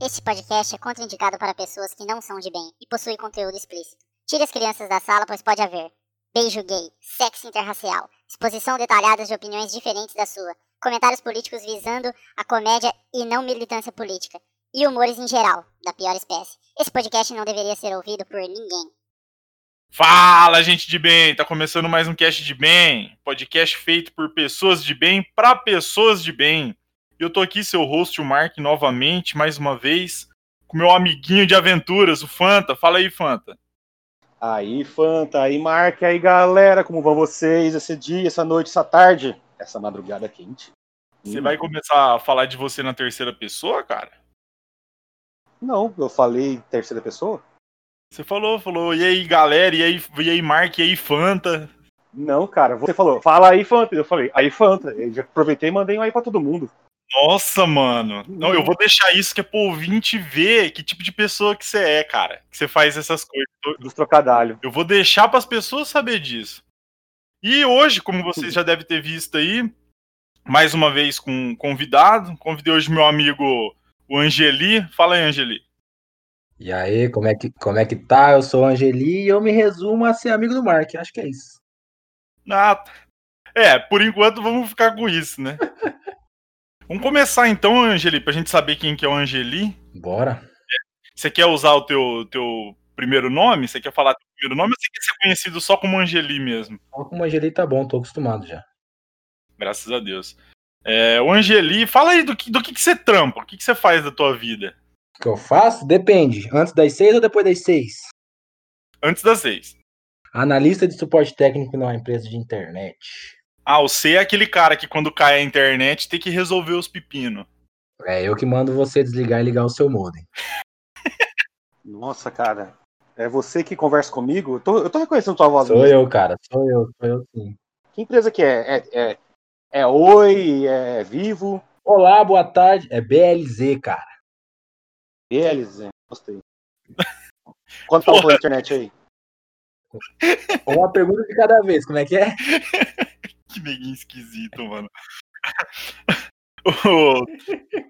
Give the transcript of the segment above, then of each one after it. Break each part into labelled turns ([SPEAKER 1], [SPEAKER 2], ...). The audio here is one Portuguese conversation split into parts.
[SPEAKER 1] Este podcast é contraindicado para pessoas que não são de bem e possui conteúdo explícito. Tire as crianças da sala, pois pode haver beijo gay, sexo interracial, exposição detalhada de opiniões diferentes da sua, comentários políticos visando a comédia e não militância política, e humores em geral, da pior espécie. Esse podcast não deveria ser ouvido por ninguém.
[SPEAKER 2] Fala, gente de bem! Tá começando mais um cast de bem, podcast feito por pessoas de bem para pessoas de bem. Eu tô aqui, seu host, o Mark, novamente, mais uma vez, com meu amiguinho de aventuras, o Fanta. Fala aí, Fanta.
[SPEAKER 3] Aí, Fanta, aí, Mark, aí, galera, como vão vocês esse dia, essa noite, essa tarde, essa madrugada quente?
[SPEAKER 2] Você hum. vai começar a falar de você na terceira pessoa, cara?
[SPEAKER 3] Não, eu falei terceira pessoa?
[SPEAKER 2] Você falou, falou, e aí, galera, e aí, e aí, Mark, e aí, Fanta?
[SPEAKER 3] Não, cara, você falou, fala aí, Fanta. Eu falei, aí, Fanta. Eu já aproveitei e mandei um aí pra todo mundo.
[SPEAKER 2] Nossa, mano. Não, eu vou deixar isso que é pro ouvinte ver que tipo de pessoa que você é, cara. Que você faz essas coisas.
[SPEAKER 3] Dos trocadalhos.
[SPEAKER 2] Eu vou deixar para as pessoas saber disso. E hoje, como vocês já devem ter visto aí, mais uma vez com um convidado. Convidei hoje meu amigo, o Angeli. Fala aí, Angeli.
[SPEAKER 4] E aí, como é que, como é que tá? Eu sou o Angeli e eu me resumo a ser amigo do Mark. Acho que é isso.
[SPEAKER 2] Ah, é, por enquanto vamos ficar com isso, né? Vamos começar então, Angeli, pra gente saber quem que é o Angeli.
[SPEAKER 4] Bora.
[SPEAKER 2] Você quer usar o teu, teu primeiro nome? Você quer falar teu primeiro nome ou você quer ser conhecido só como Angeli mesmo?
[SPEAKER 4] Só como Angeli tá bom, tô acostumado já.
[SPEAKER 2] Graças a Deus. É, o Angeli, fala aí do que, do que, que você trampa, o que, que você faz da tua vida?
[SPEAKER 4] O que eu faço? Depende. Antes das seis ou depois das seis?
[SPEAKER 2] Antes das seis.
[SPEAKER 4] Analista de suporte técnico numa empresa de internet.
[SPEAKER 2] Ah, o C é aquele cara que quando cai a internet tem que resolver os pepinos.
[SPEAKER 4] É, eu que mando você desligar e ligar o seu modem.
[SPEAKER 3] Nossa, cara. É você que conversa comigo? Eu tô, eu tô reconhecendo tua voz.
[SPEAKER 4] Sou mesmo. eu, cara. Sou eu, sou eu sim.
[SPEAKER 3] Que empresa que é? É, é, é Oi? É Vivo?
[SPEAKER 4] Olá, boa tarde. É BLZ, cara.
[SPEAKER 3] BLZ, gostei. Quanto tá o internet aí?
[SPEAKER 4] Uma pergunta de cada vez, como é que é?
[SPEAKER 2] que neguinho esquisito, mano.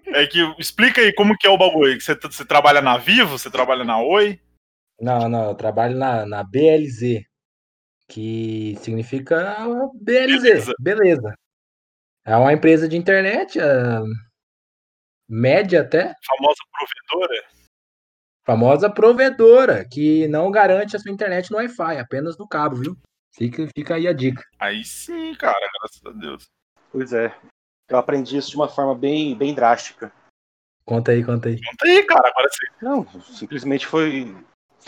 [SPEAKER 2] é que explica aí como que é o bagulho. Você, você trabalha na Vivo? Você trabalha na Oi?
[SPEAKER 4] Não, não, eu trabalho na, na BLZ, que significa BLZ, beleza. beleza. É uma empresa de internet, é média até.
[SPEAKER 2] Famosa provedora?
[SPEAKER 4] Famosa provedora, que não garante a sua internet no Wi-Fi, apenas no cabo, viu? Fica, fica aí a dica.
[SPEAKER 2] Aí sim, cara, graças a Deus.
[SPEAKER 3] Pois é. Eu aprendi isso de uma forma bem, bem drástica.
[SPEAKER 4] Conta aí, conta aí.
[SPEAKER 2] Conta aí, cara, agora sim.
[SPEAKER 3] Não, simplesmente foi.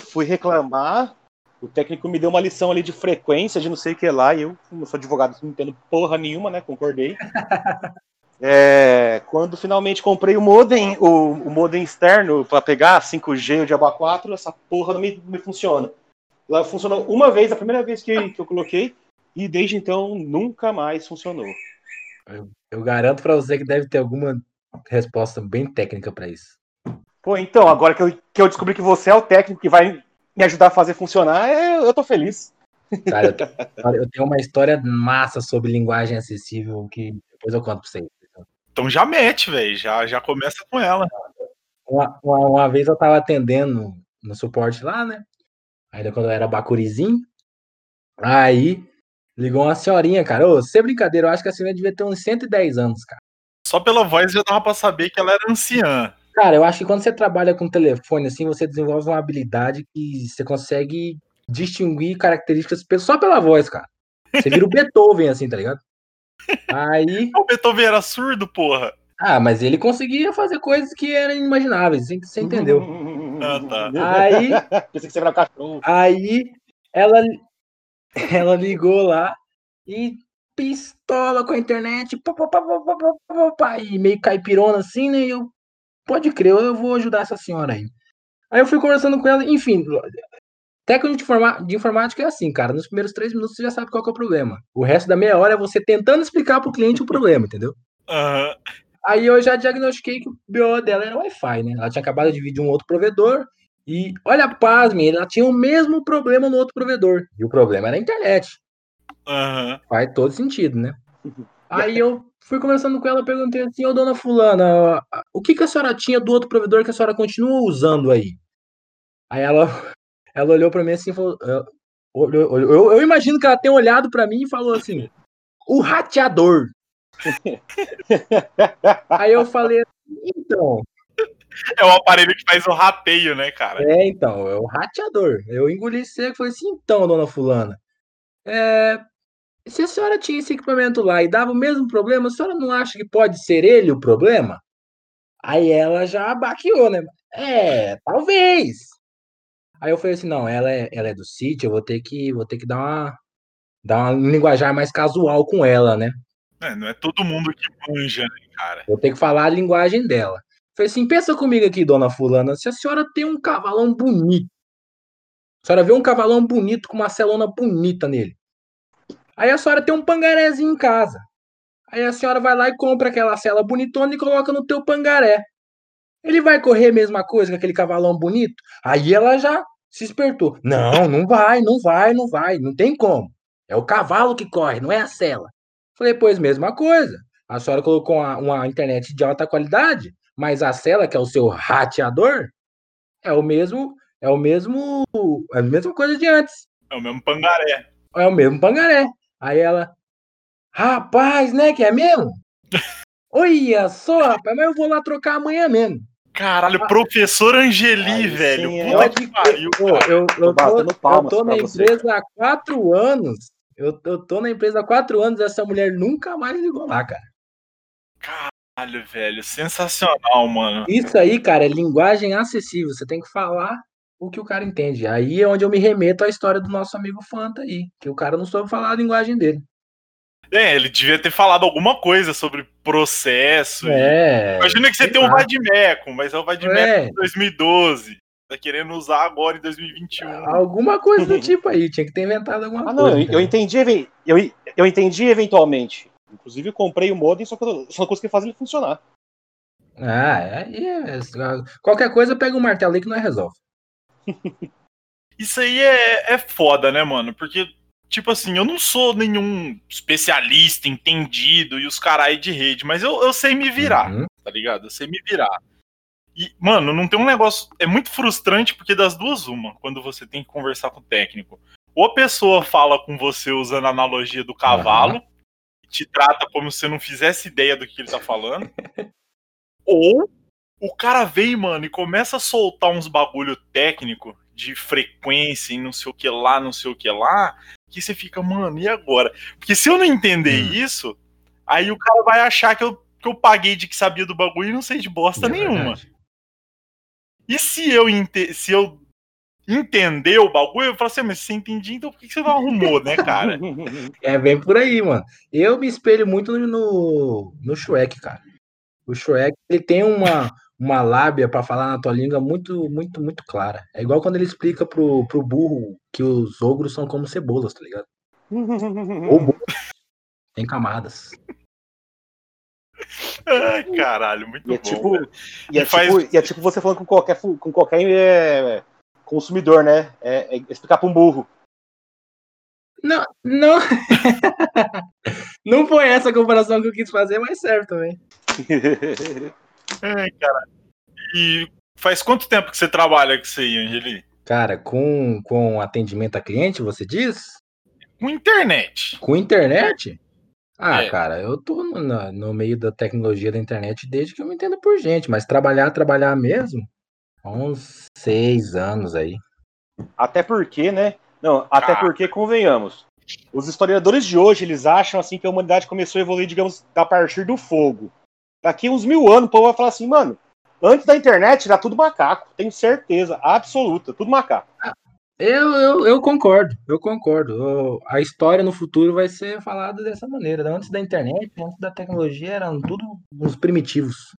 [SPEAKER 3] Fui reclamar. O técnico me deu uma lição ali de frequência, de não sei o que lá, e eu, como sou advogado, não entendo porra nenhuma, né? Concordei. é, quando finalmente comprei o modem, o, o modem externo para pegar 5G ou Diaba 4, essa porra não me, não me funciona. Ela funcionou uma vez, a primeira vez que, que eu coloquei, e desde então nunca mais funcionou.
[SPEAKER 4] Eu, eu garanto para você que deve ter alguma resposta bem técnica para isso.
[SPEAKER 3] Pô, então, agora que eu, que eu descobri que você é o técnico que vai me ajudar a fazer funcionar, eu, eu tô feliz.
[SPEAKER 4] Cara, eu, eu, tenho uma história massa sobre linguagem acessível que depois eu conto pra vocês.
[SPEAKER 2] Então já mete, velho. Já, já começa com ela.
[SPEAKER 4] Uma, uma, uma, vez eu tava atendendo no suporte lá, né? Ainda quando eu era bacurizinho. Aí ligou uma senhorinha, cara. Ô, sem brincadeira, eu acho que a senhora devia ter uns 110 anos, cara.
[SPEAKER 2] Só pela voz já dava pra saber que ela era anciã.
[SPEAKER 4] Cara, eu acho que quando você trabalha com telefone, assim, você desenvolve uma habilidade que você consegue distinguir características só pela voz, cara. Você vira o Beethoven, assim, tá ligado? Aí.
[SPEAKER 2] O Beethoven era surdo, porra.
[SPEAKER 4] Ah, mas ele conseguia fazer coisas que eram inimagináveis, você entendeu?
[SPEAKER 2] Ah, tá.
[SPEAKER 4] Aí.
[SPEAKER 3] Pensei que você era cachorro.
[SPEAKER 4] Aí ela, ela ligou lá e pistola com a internet, pá, pá, pá, pá, pá, pá, pá, e meio caipirona assim, né? E eu, pode crer, eu vou ajudar essa senhora aí. Aí eu fui conversando com ela, enfim, técnico de, informa, de informática é assim, cara. Nos primeiros três minutos você já sabe qual é o problema. O resto da meia hora é você tentando explicar pro cliente o problema, entendeu?
[SPEAKER 2] Uhum.
[SPEAKER 4] Aí eu já diagnostiquei que o BO dela era Wi-Fi, né? Ela tinha acabado de dividir um outro provedor. E olha, pasme, ela tinha o mesmo problema no outro provedor. E o problema era a internet.
[SPEAKER 2] Uhum.
[SPEAKER 4] Faz todo sentido, né? Aí eu fui conversando com ela, perguntei assim, ô dona fulana, o que, que a senhora tinha do outro provedor que a senhora continua usando aí? Aí ela, ela olhou pra mim assim e falou. Olhou, eu, eu, imagino que ela tenha olhado pra mim e falou assim: o rateador. Aí eu falei então.
[SPEAKER 2] É o aparelho que faz o rateio, né, cara?
[SPEAKER 4] É, então, é o rateador. Eu engoli seco e falei assim: então, dona Fulana, é, se a senhora tinha esse equipamento lá e dava o mesmo problema, a senhora não acha que pode ser ele o problema? Aí ela já baqueou, né? É, talvez. Aí eu falei assim, não, ela é, ela é do sítio, eu vou ter que, vou ter que dar uma, dar uma um linguajar mais casual com ela, né?
[SPEAKER 2] É, não é todo mundo que manja, né, cara?
[SPEAKER 4] Vou ter que falar a linguagem dela. Falei assim, pensa comigo aqui, dona fulana, se a senhora tem um cavalão bonito, a senhora vê um cavalão bonito com uma celona bonita nele, Aí a senhora tem um pangarézinho em casa. Aí a senhora vai lá e compra aquela cela bonitona e coloca no teu pangaré. Ele vai correr a mesma coisa com aquele cavalão bonito? Aí ela já se espertou. Não, não vai, não vai, não vai, não tem como. É o cavalo que corre, não é a cela. Falei, pois mesma coisa. A senhora colocou uma, uma internet de alta qualidade, mas a cela, que é o seu rateador, é o mesmo, é o mesmo, é a mesma coisa de antes.
[SPEAKER 2] É o mesmo pangaré.
[SPEAKER 4] É o mesmo pangaré. Aí ela, rapaz, né, que é mesmo? Olha só, rapaz, mas eu vou lá trocar amanhã mesmo.
[SPEAKER 2] Caralho, professor Angeli, Ai, velho. Sim,
[SPEAKER 4] Puta que pariu, Eu, eu, eu, tô, eu tô na empresa há quatro anos. Eu, eu tô na empresa há quatro anos e essa mulher nunca mais ligou lá, cara.
[SPEAKER 2] Caralho, velho. Sensacional, mano.
[SPEAKER 4] Isso aí, cara, é linguagem acessível. Você tem que falar o que o cara entende. Aí é onde eu me remeto à história do nosso amigo Fanta aí, que o cara não soube falar a linguagem dele.
[SPEAKER 2] É, ele devia ter falado alguma coisa sobre processo.
[SPEAKER 4] É.
[SPEAKER 2] Imagina que você tem um Vadimeco, mas é o Vadimeco é. de 2012. Tá querendo usar agora em 2021.
[SPEAKER 4] Alguma coisa do tipo aí, tinha que ter inventado alguma ah, coisa.
[SPEAKER 3] Não, eu, eu entendi, eu, eu entendi eventualmente. Inclusive, eu comprei o modem, só que eu só não consegui fazer ele funcionar.
[SPEAKER 4] Ah, é, é, qualquer coisa pega um martelo aí que nós resolve.
[SPEAKER 2] Isso aí é, é foda, né, mano? Porque, tipo assim, eu não sou nenhum especialista, entendido e os carai de rede, mas eu, eu sei me virar, uhum. tá ligado? Eu sei me virar. E, mano, não tem um negócio. É muito frustrante porque das duas, uma, quando você tem que conversar com o técnico. Ou a pessoa fala com você usando a analogia do cavalo, uhum. e te trata como se você não fizesse ideia do que ele tá falando. ou o cara vem, mano, e começa a soltar uns bagulho técnico de frequência e não sei o que lá, não sei o que lá, que você fica, mano, e agora? Porque se eu não entender hum. isso, aí o cara vai achar que eu, que eu paguei de que sabia do bagulho e não sei de bosta é nenhuma. Verdade. E se eu, se eu entender o bagulho, eu falo assim, ah, mas você entendia, então por que você não arrumou, né, cara?
[SPEAKER 4] É bem por aí, mano. Eu me espelho muito no, no Shrek, cara. O Shrek, ele tem uma, uma lábia para falar na tua língua muito, muito, muito clara. É igual quando ele explica pro, pro burro que os ogros são como cebolas, tá ligado? Ou burro. Tem camadas.
[SPEAKER 2] Ai, caralho, muito e é
[SPEAKER 3] bom. Tipo, e, é faz... tipo, e é tipo você falando com qualquer, com qualquer é, consumidor, né? É, é explicar pra um burro.
[SPEAKER 4] Não, não. não foi essa a comparação que eu quis fazer, mas serve também.
[SPEAKER 2] É, cara. E faz quanto tempo que você trabalha com isso aí, Angeli?
[SPEAKER 4] Cara, com, com atendimento a cliente, você diz?
[SPEAKER 2] Com internet.
[SPEAKER 4] Com internet? Ah, é. cara, eu tô no, no, meio da tecnologia da internet desde que eu me entendo por gente, mas trabalhar, trabalhar mesmo, há uns seis anos aí.
[SPEAKER 3] Até porque, né? Não, até ah. porque, convenhamos, os historiadores de hoje, eles acham assim que a humanidade começou a evoluir, digamos, a partir do fogo. Daqui uns mil anos, o povo vai falar assim, mano, antes da internet era tudo macaco. Tenho certeza, absoluta, tudo macaco.
[SPEAKER 4] Eu, eu, eu concordo, eu concordo. a história no futuro vai ser falada dessa maneira. Antes da internet, antes da tecnologia, eram tudo uns primitivos.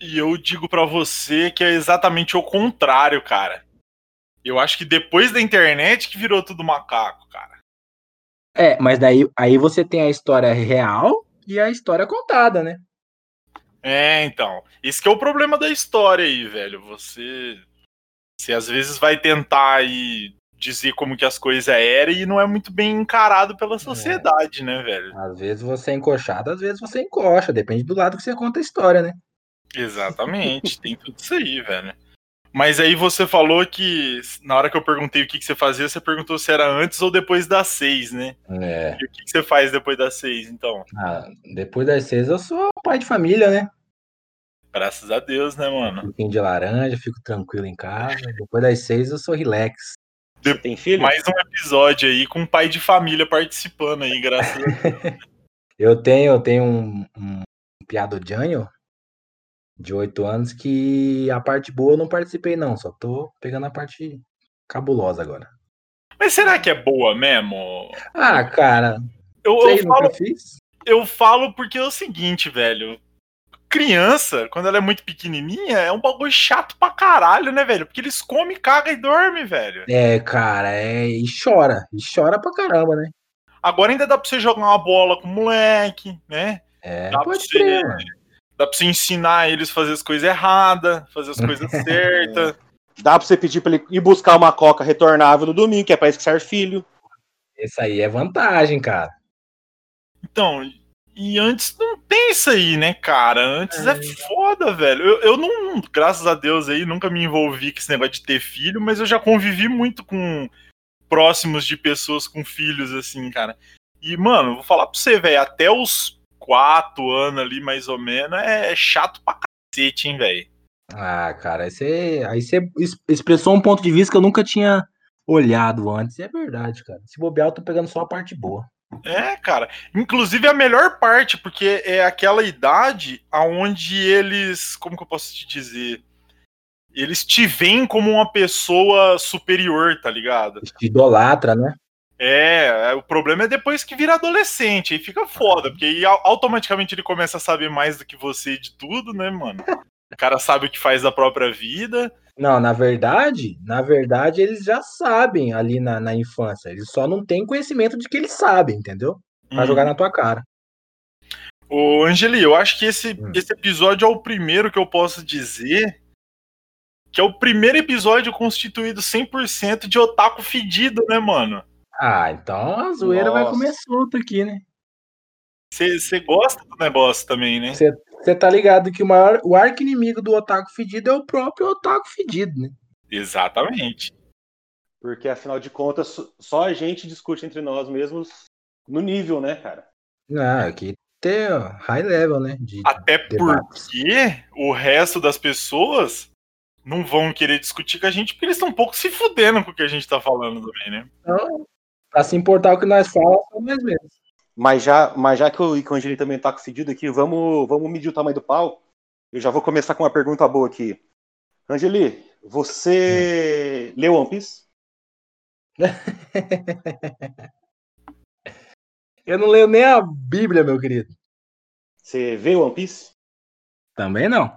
[SPEAKER 2] E eu digo para você que é exatamente o contrário, cara. Eu acho que depois da internet que virou tudo macaco, cara.
[SPEAKER 4] É, mas daí aí você tem a história real e a história contada, né?
[SPEAKER 2] É, então. Esse que é o problema da história aí, velho. Você. Você às vezes vai tentar ir dizer como que as coisas eram e não é muito bem encarado pela sociedade, né, velho?
[SPEAKER 4] Às vezes você é encoxado, às vezes você encoxa, depende do lado que você conta a história, né?
[SPEAKER 2] Exatamente, tem tudo isso aí, velho. Mas aí você falou que, na hora que eu perguntei o que, que você fazia, você perguntou se era antes ou depois das seis, né?
[SPEAKER 4] É.
[SPEAKER 2] E o que, que você faz depois das seis, então?
[SPEAKER 4] Ah, depois das seis eu sou pai de família, né?
[SPEAKER 2] Graças a Deus, né, mano?
[SPEAKER 4] Suquinho de laranja, fico tranquilo em casa. Depois das seis eu sou relax.
[SPEAKER 3] Você tem filho?
[SPEAKER 2] Mais um episódio aí com um pai de família participando aí, graças a Deus.
[SPEAKER 4] Eu tenho, eu tenho um, um piado Janho de oito anos que a parte boa eu não participei, não. Só tô pegando a parte cabulosa agora.
[SPEAKER 2] Mas será que é boa mesmo?
[SPEAKER 4] Ah, cara,
[SPEAKER 2] Eu,
[SPEAKER 4] sei,
[SPEAKER 2] eu, falo,
[SPEAKER 4] fiz.
[SPEAKER 2] eu falo porque é o seguinte, velho. Criança, quando ela é muito pequenininha, é um bagulho chato pra caralho, né, velho? Porque eles comem, cagam e dormem, velho.
[SPEAKER 4] É, cara, é. E chora. E chora pra caramba, né?
[SPEAKER 2] Agora ainda dá pra você jogar uma bola com o moleque, né?
[SPEAKER 4] É,
[SPEAKER 2] Dá pra
[SPEAKER 4] pode
[SPEAKER 2] você-
[SPEAKER 4] crer, mano.
[SPEAKER 2] Dá pra você ensinar eles a fazer as coisas erradas, fazer as coisas certas.
[SPEAKER 3] Dá pra você pedir pra ele ir buscar uma coca retornável no domingo, que é pra isso que serve filho.
[SPEAKER 4] Isso aí é vantagem, cara.
[SPEAKER 2] Então, e antes não tem isso aí, né, cara? Antes é, foda, velho. Eu, eu não, graças a Deus aí, nunca me envolvi com esse negócio de ter filho, mas eu já convivi muito com próximos de pessoas com filhos, assim, cara. E, mano, vou falar pra você, velho, até os quatro anos ali, mais ou menos, é chato pra cacete, hein, velho.
[SPEAKER 4] Ah, cara, aí você, aí você es- expressou um ponto de vista que eu nunca tinha olhado antes. E é verdade, cara. Se bobear, eu tô pegando só a parte boa.
[SPEAKER 2] É, cara. Inclusive a melhor parte, porque é aquela idade aonde eles, como que eu posso te dizer? Eles te veem como uma pessoa superior, tá ligado?
[SPEAKER 4] Te idolatra, né?
[SPEAKER 2] É, é, o problema é depois que vira adolescente, aí fica foda, porque aí au- automaticamente ele começa a saber mais do que você de tudo, né, mano? O cara sabe o que faz da própria vida.
[SPEAKER 4] Não, na verdade, na verdade, eles já sabem ali na, na infância. Eles só não têm conhecimento de que eles sabem, entendeu? Pra
[SPEAKER 2] Hum.
[SPEAKER 4] jogar na tua cara.
[SPEAKER 2] Ô, Angeli, eu acho que esse,
[SPEAKER 4] Hum.
[SPEAKER 2] esse episódio é o primeiro que eu posso dizer que é o primeiro episódio constituído 100% de otaku fedido, né, mano?
[SPEAKER 4] Ah, então a zoeira vai
[SPEAKER 3] Nossa.
[SPEAKER 4] comer solto aqui, né?
[SPEAKER 2] Você gosta do negócio também, né?
[SPEAKER 4] Você tá ligado que o maior, o arco inimigo do otaku fedido é o próprio otaku fedido, né?
[SPEAKER 2] Exatamente.
[SPEAKER 3] Porque, afinal de contas, só- só a gente discute entre nós mesmos no nível, né, cara?
[SPEAKER 4] Não, aqui tem ó, high level, né? De,
[SPEAKER 2] Até
[SPEAKER 4] debates.
[SPEAKER 2] porque o resto das pessoas não vão querer discutir com a gente porque eles estão um pouco se fudendo com o que a gente tá falando também, né?
[SPEAKER 4] Então, pra se importar o que nós falamos, são nós mesmos.
[SPEAKER 3] Mas já, mas já que o que o Angeli também tá com fedido aqui, vamos, vamos medir o tamanho do pau. Eu já vou começar com uma pergunta boa aqui. Angeli, você leu One Piece?
[SPEAKER 4] Eu não leio nem a Bíblia, meu querido.
[SPEAKER 3] Você vê One Piece?
[SPEAKER 4] Também não.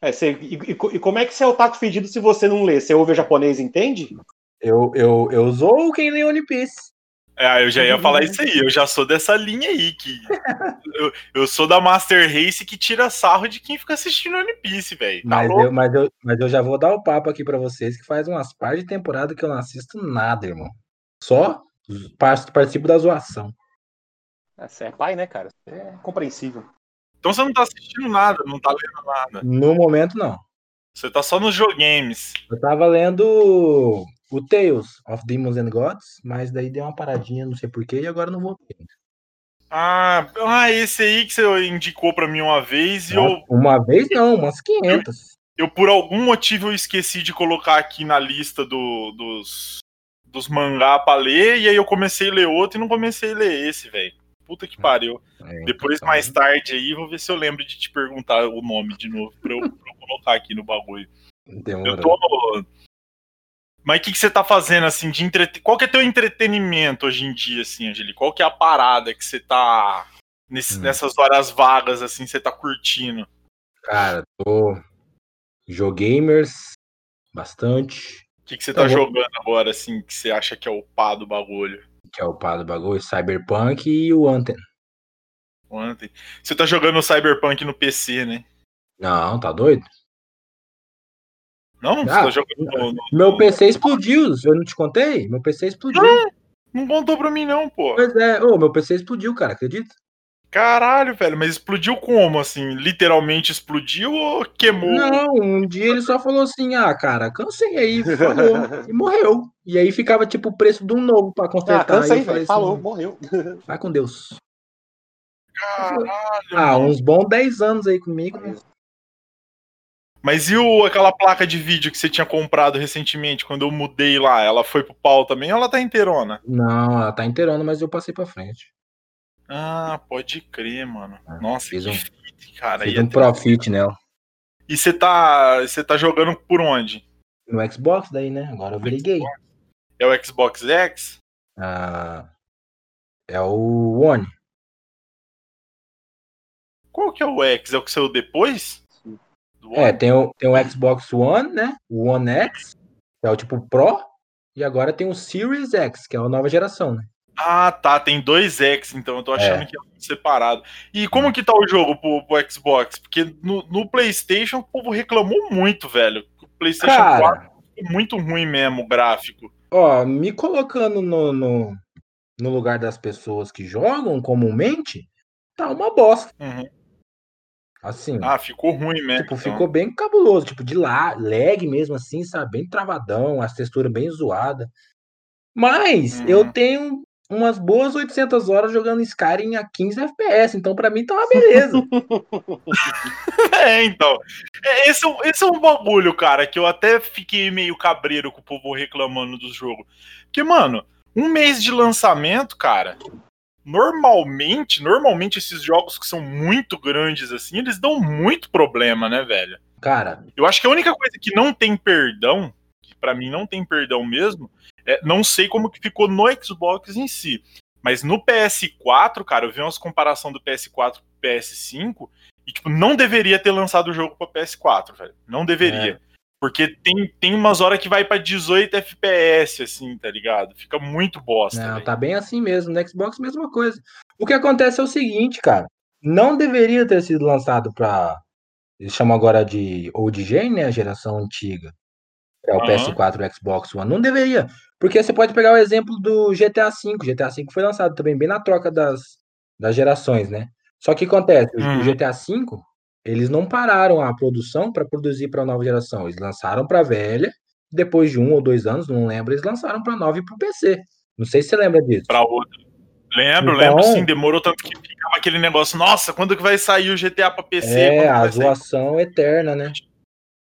[SPEAKER 3] É, você- e, e- como é que você é o taco fedido se você não lê? Você ouve o japonês entende?
[SPEAKER 4] Eu, eu, eu sou quem lê One Piece.
[SPEAKER 2] É, eu já ia falar isso aí, eu já sou dessa linha aí, que eu, eu sou da Master Race que tira sarro de quem fica assistindo One Piece, velho. Tá
[SPEAKER 4] Mas,
[SPEAKER 2] louco?
[SPEAKER 4] eu, mas, eu, mas eu já vou dar o papo aqui pra vocês que faz umas par de temporada que eu não assisto nada, irmão. Só par- participo da zoação.
[SPEAKER 3] Ah, Você é pai, né, cara? É compreensível.
[SPEAKER 2] Então você não tá assistindo nada, não tá lendo nada.
[SPEAKER 4] No momento, não.
[SPEAKER 2] Você tá só nos jogames.
[SPEAKER 4] Eu tava lendo o Tales of Demons and Gods, mas daí deu uma paradinha, não sei porquê, e agora não voltei.
[SPEAKER 2] Ah, ah, esse aí que você indicou pra mim uma vez e eu,
[SPEAKER 4] Uma vez não, umas 500.
[SPEAKER 2] eu por algum motivo eu esqueci de colocar aqui na lista do- dos, dos mangá pra ler, e aí eu comecei a ler outro e não comecei a ler esse, velho. Puta que pariu.
[SPEAKER 4] É,
[SPEAKER 2] Depois,
[SPEAKER 4] então,
[SPEAKER 2] mais tarde aí, vou ver se eu lembro de te perguntar o nome de novo pra eu, pra eu colocar aqui no bagulho. Eu
[SPEAKER 4] Demorou.
[SPEAKER 2] tô. Mas o que, que você tá fazendo, assim, de entreten... Qual que é teu entretenimento hoje em dia, assim, Angeli? Qual que é a parada que você tá. nesse-
[SPEAKER 4] Hum.
[SPEAKER 2] Nessas horas vagas, assim, você tá curtindo?
[SPEAKER 4] Cara, tô. Jogamers, bastante.
[SPEAKER 2] O que, que você tá
[SPEAKER 4] vou-
[SPEAKER 2] jogando agora, assim, que você acha que é o pá do bagulho?
[SPEAKER 4] Que é o pá do bagulho, Cyberpunk e o Anthem.
[SPEAKER 2] Ontem. Você tá jogando o Cyberpunk no PC, né?
[SPEAKER 4] Não, tá doido?
[SPEAKER 2] Não? Você
[SPEAKER 4] Ah,
[SPEAKER 2] tá jogando no- no-
[SPEAKER 4] Meu PC explodiu, eu não te contei? Meu PC explodiu.
[SPEAKER 2] Não contou pra mim, não, pô.
[SPEAKER 4] Pois é, ô, meu PC explodiu, cara, acredita?
[SPEAKER 2] Caralho, velho, mas explodiu como, assim? Literalmente explodiu ou queimou?
[SPEAKER 4] Não, um dia ele só falou assim, ah, cara, cansei aí, falou, e morreu. E aí ficava tipo o preço de um novo pra
[SPEAKER 3] Ah,
[SPEAKER 4] consertar.
[SPEAKER 3] cansa
[SPEAKER 4] Aí
[SPEAKER 3] aí,
[SPEAKER 4] eu falei
[SPEAKER 3] velho. Falou,
[SPEAKER 4] assim,
[SPEAKER 3] morreu.
[SPEAKER 4] vai com Deus.
[SPEAKER 2] Caralho,
[SPEAKER 4] Ah,
[SPEAKER 2] mano.
[SPEAKER 4] uns bons 10 anos aí comigo. Né?
[SPEAKER 2] Mas e o, aquela placa de vídeo que você tinha comprado recentemente, quando eu mudei lá? Ela foi pro pau também ou ela tá inteirona?
[SPEAKER 4] Não, ela tá inteirando, mas eu passei pra frente.
[SPEAKER 2] Ah, pode crer, mano.
[SPEAKER 4] Ah,
[SPEAKER 2] Nossa,
[SPEAKER 4] fiz
[SPEAKER 2] que
[SPEAKER 4] um-
[SPEAKER 2] fit, cara.
[SPEAKER 4] Fiz um profit nela.
[SPEAKER 2] E você tá, você tá jogando por onde?
[SPEAKER 4] No Xbox daí, né? Agora eu gay.
[SPEAKER 2] É o Xbox X?
[SPEAKER 4] Ah, é o One.
[SPEAKER 2] Qual que é o X? É o que saiu depois?
[SPEAKER 4] É,
[SPEAKER 2] One?
[SPEAKER 4] tem o, tem o Xbox One, né? O One X, que é o tipo Pro. E agora tem o Series X, que é a nova geração, né?
[SPEAKER 2] Ah, tá. Tem dois X, então. Eu tô achando
[SPEAKER 4] É.
[SPEAKER 2] que é separado. E como que tá o jogo pro, pro Xbox? Porque no, no PlayStation o povo reclamou muito, velho. O PlayStation 4
[SPEAKER 4] Cara,
[SPEAKER 2] é muito ruim mesmo, o gráfico.
[SPEAKER 4] ó, me colocando no, no, no lugar das pessoas que jogam comumente, tá uma bosta.
[SPEAKER 2] Uhum.
[SPEAKER 4] Assim,
[SPEAKER 2] Ah, ficou ruim mesmo.
[SPEAKER 4] tipo,
[SPEAKER 2] então.
[SPEAKER 4] ficou bem cabuloso, tipo, de lá, lag mesmo assim, sabe? Bem travadão, as texturas bem zoadas. Mas
[SPEAKER 2] Uhum.
[SPEAKER 4] eu tenho umas boas 800 horas jogando Skyrim a 15 FPS, então pra mim tá uma beleza.
[SPEAKER 2] É, então. É, Esse, é um- esse é um bagulho, cara, que eu até fiquei meio cabreiro com o povo reclamando do jogo. Porque, mano, um mês de lançamento, cara, normalmente, normalmente esses jogos que são muito grandes assim, eles dão muito problema, né, velho?
[SPEAKER 4] Cara,
[SPEAKER 2] Eu acho que a única coisa que não tem perdão, que pra mim não tem perdão mesmo, é não sei como que ficou no Xbox em si. Mas no PS4, cara, eu vi umas comparação do PS4 pro PS5 e tipo, não deveria ter lançado o jogo pra PS4, velho. Não deveria. Porque tem, tem umas horas que vai pra 18 FPS, assim, tá ligado? Fica muito bosta.
[SPEAKER 4] não, tá bem assim mesmo. No Xbox, mesma coisa. O que acontece é o seguinte, cara. Não deveria ter sido lançado pra. Eles chamam agora de Old Gen, né? A geração antiga. É o
[SPEAKER 2] Aham.
[SPEAKER 4] PS4 e o Xbox One. Não deveria. Porque você pode pegar o exemplo do GTA V. GTA V foi lançado também bem na troca das, das gerações, né? Só que acontece, o-
[SPEAKER 2] Uhum.
[SPEAKER 4] o GTA V, eles não pararam a produção para produzir para nova geração. Eles lançaram para velha, depois de um ou dois anos, não lembro, eles lançaram para nova e para o PC. Não sei se você lembra disso.
[SPEAKER 2] Pra outra. Lembro,
[SPEAKER 4] Então-
[SPEAKER 2] lembro sim, demorou tanto que ficava aquele negócio, nossa, quando que vai sair o GTA pra PC?
[SPEAKER 4] É, a zoação eterna, né?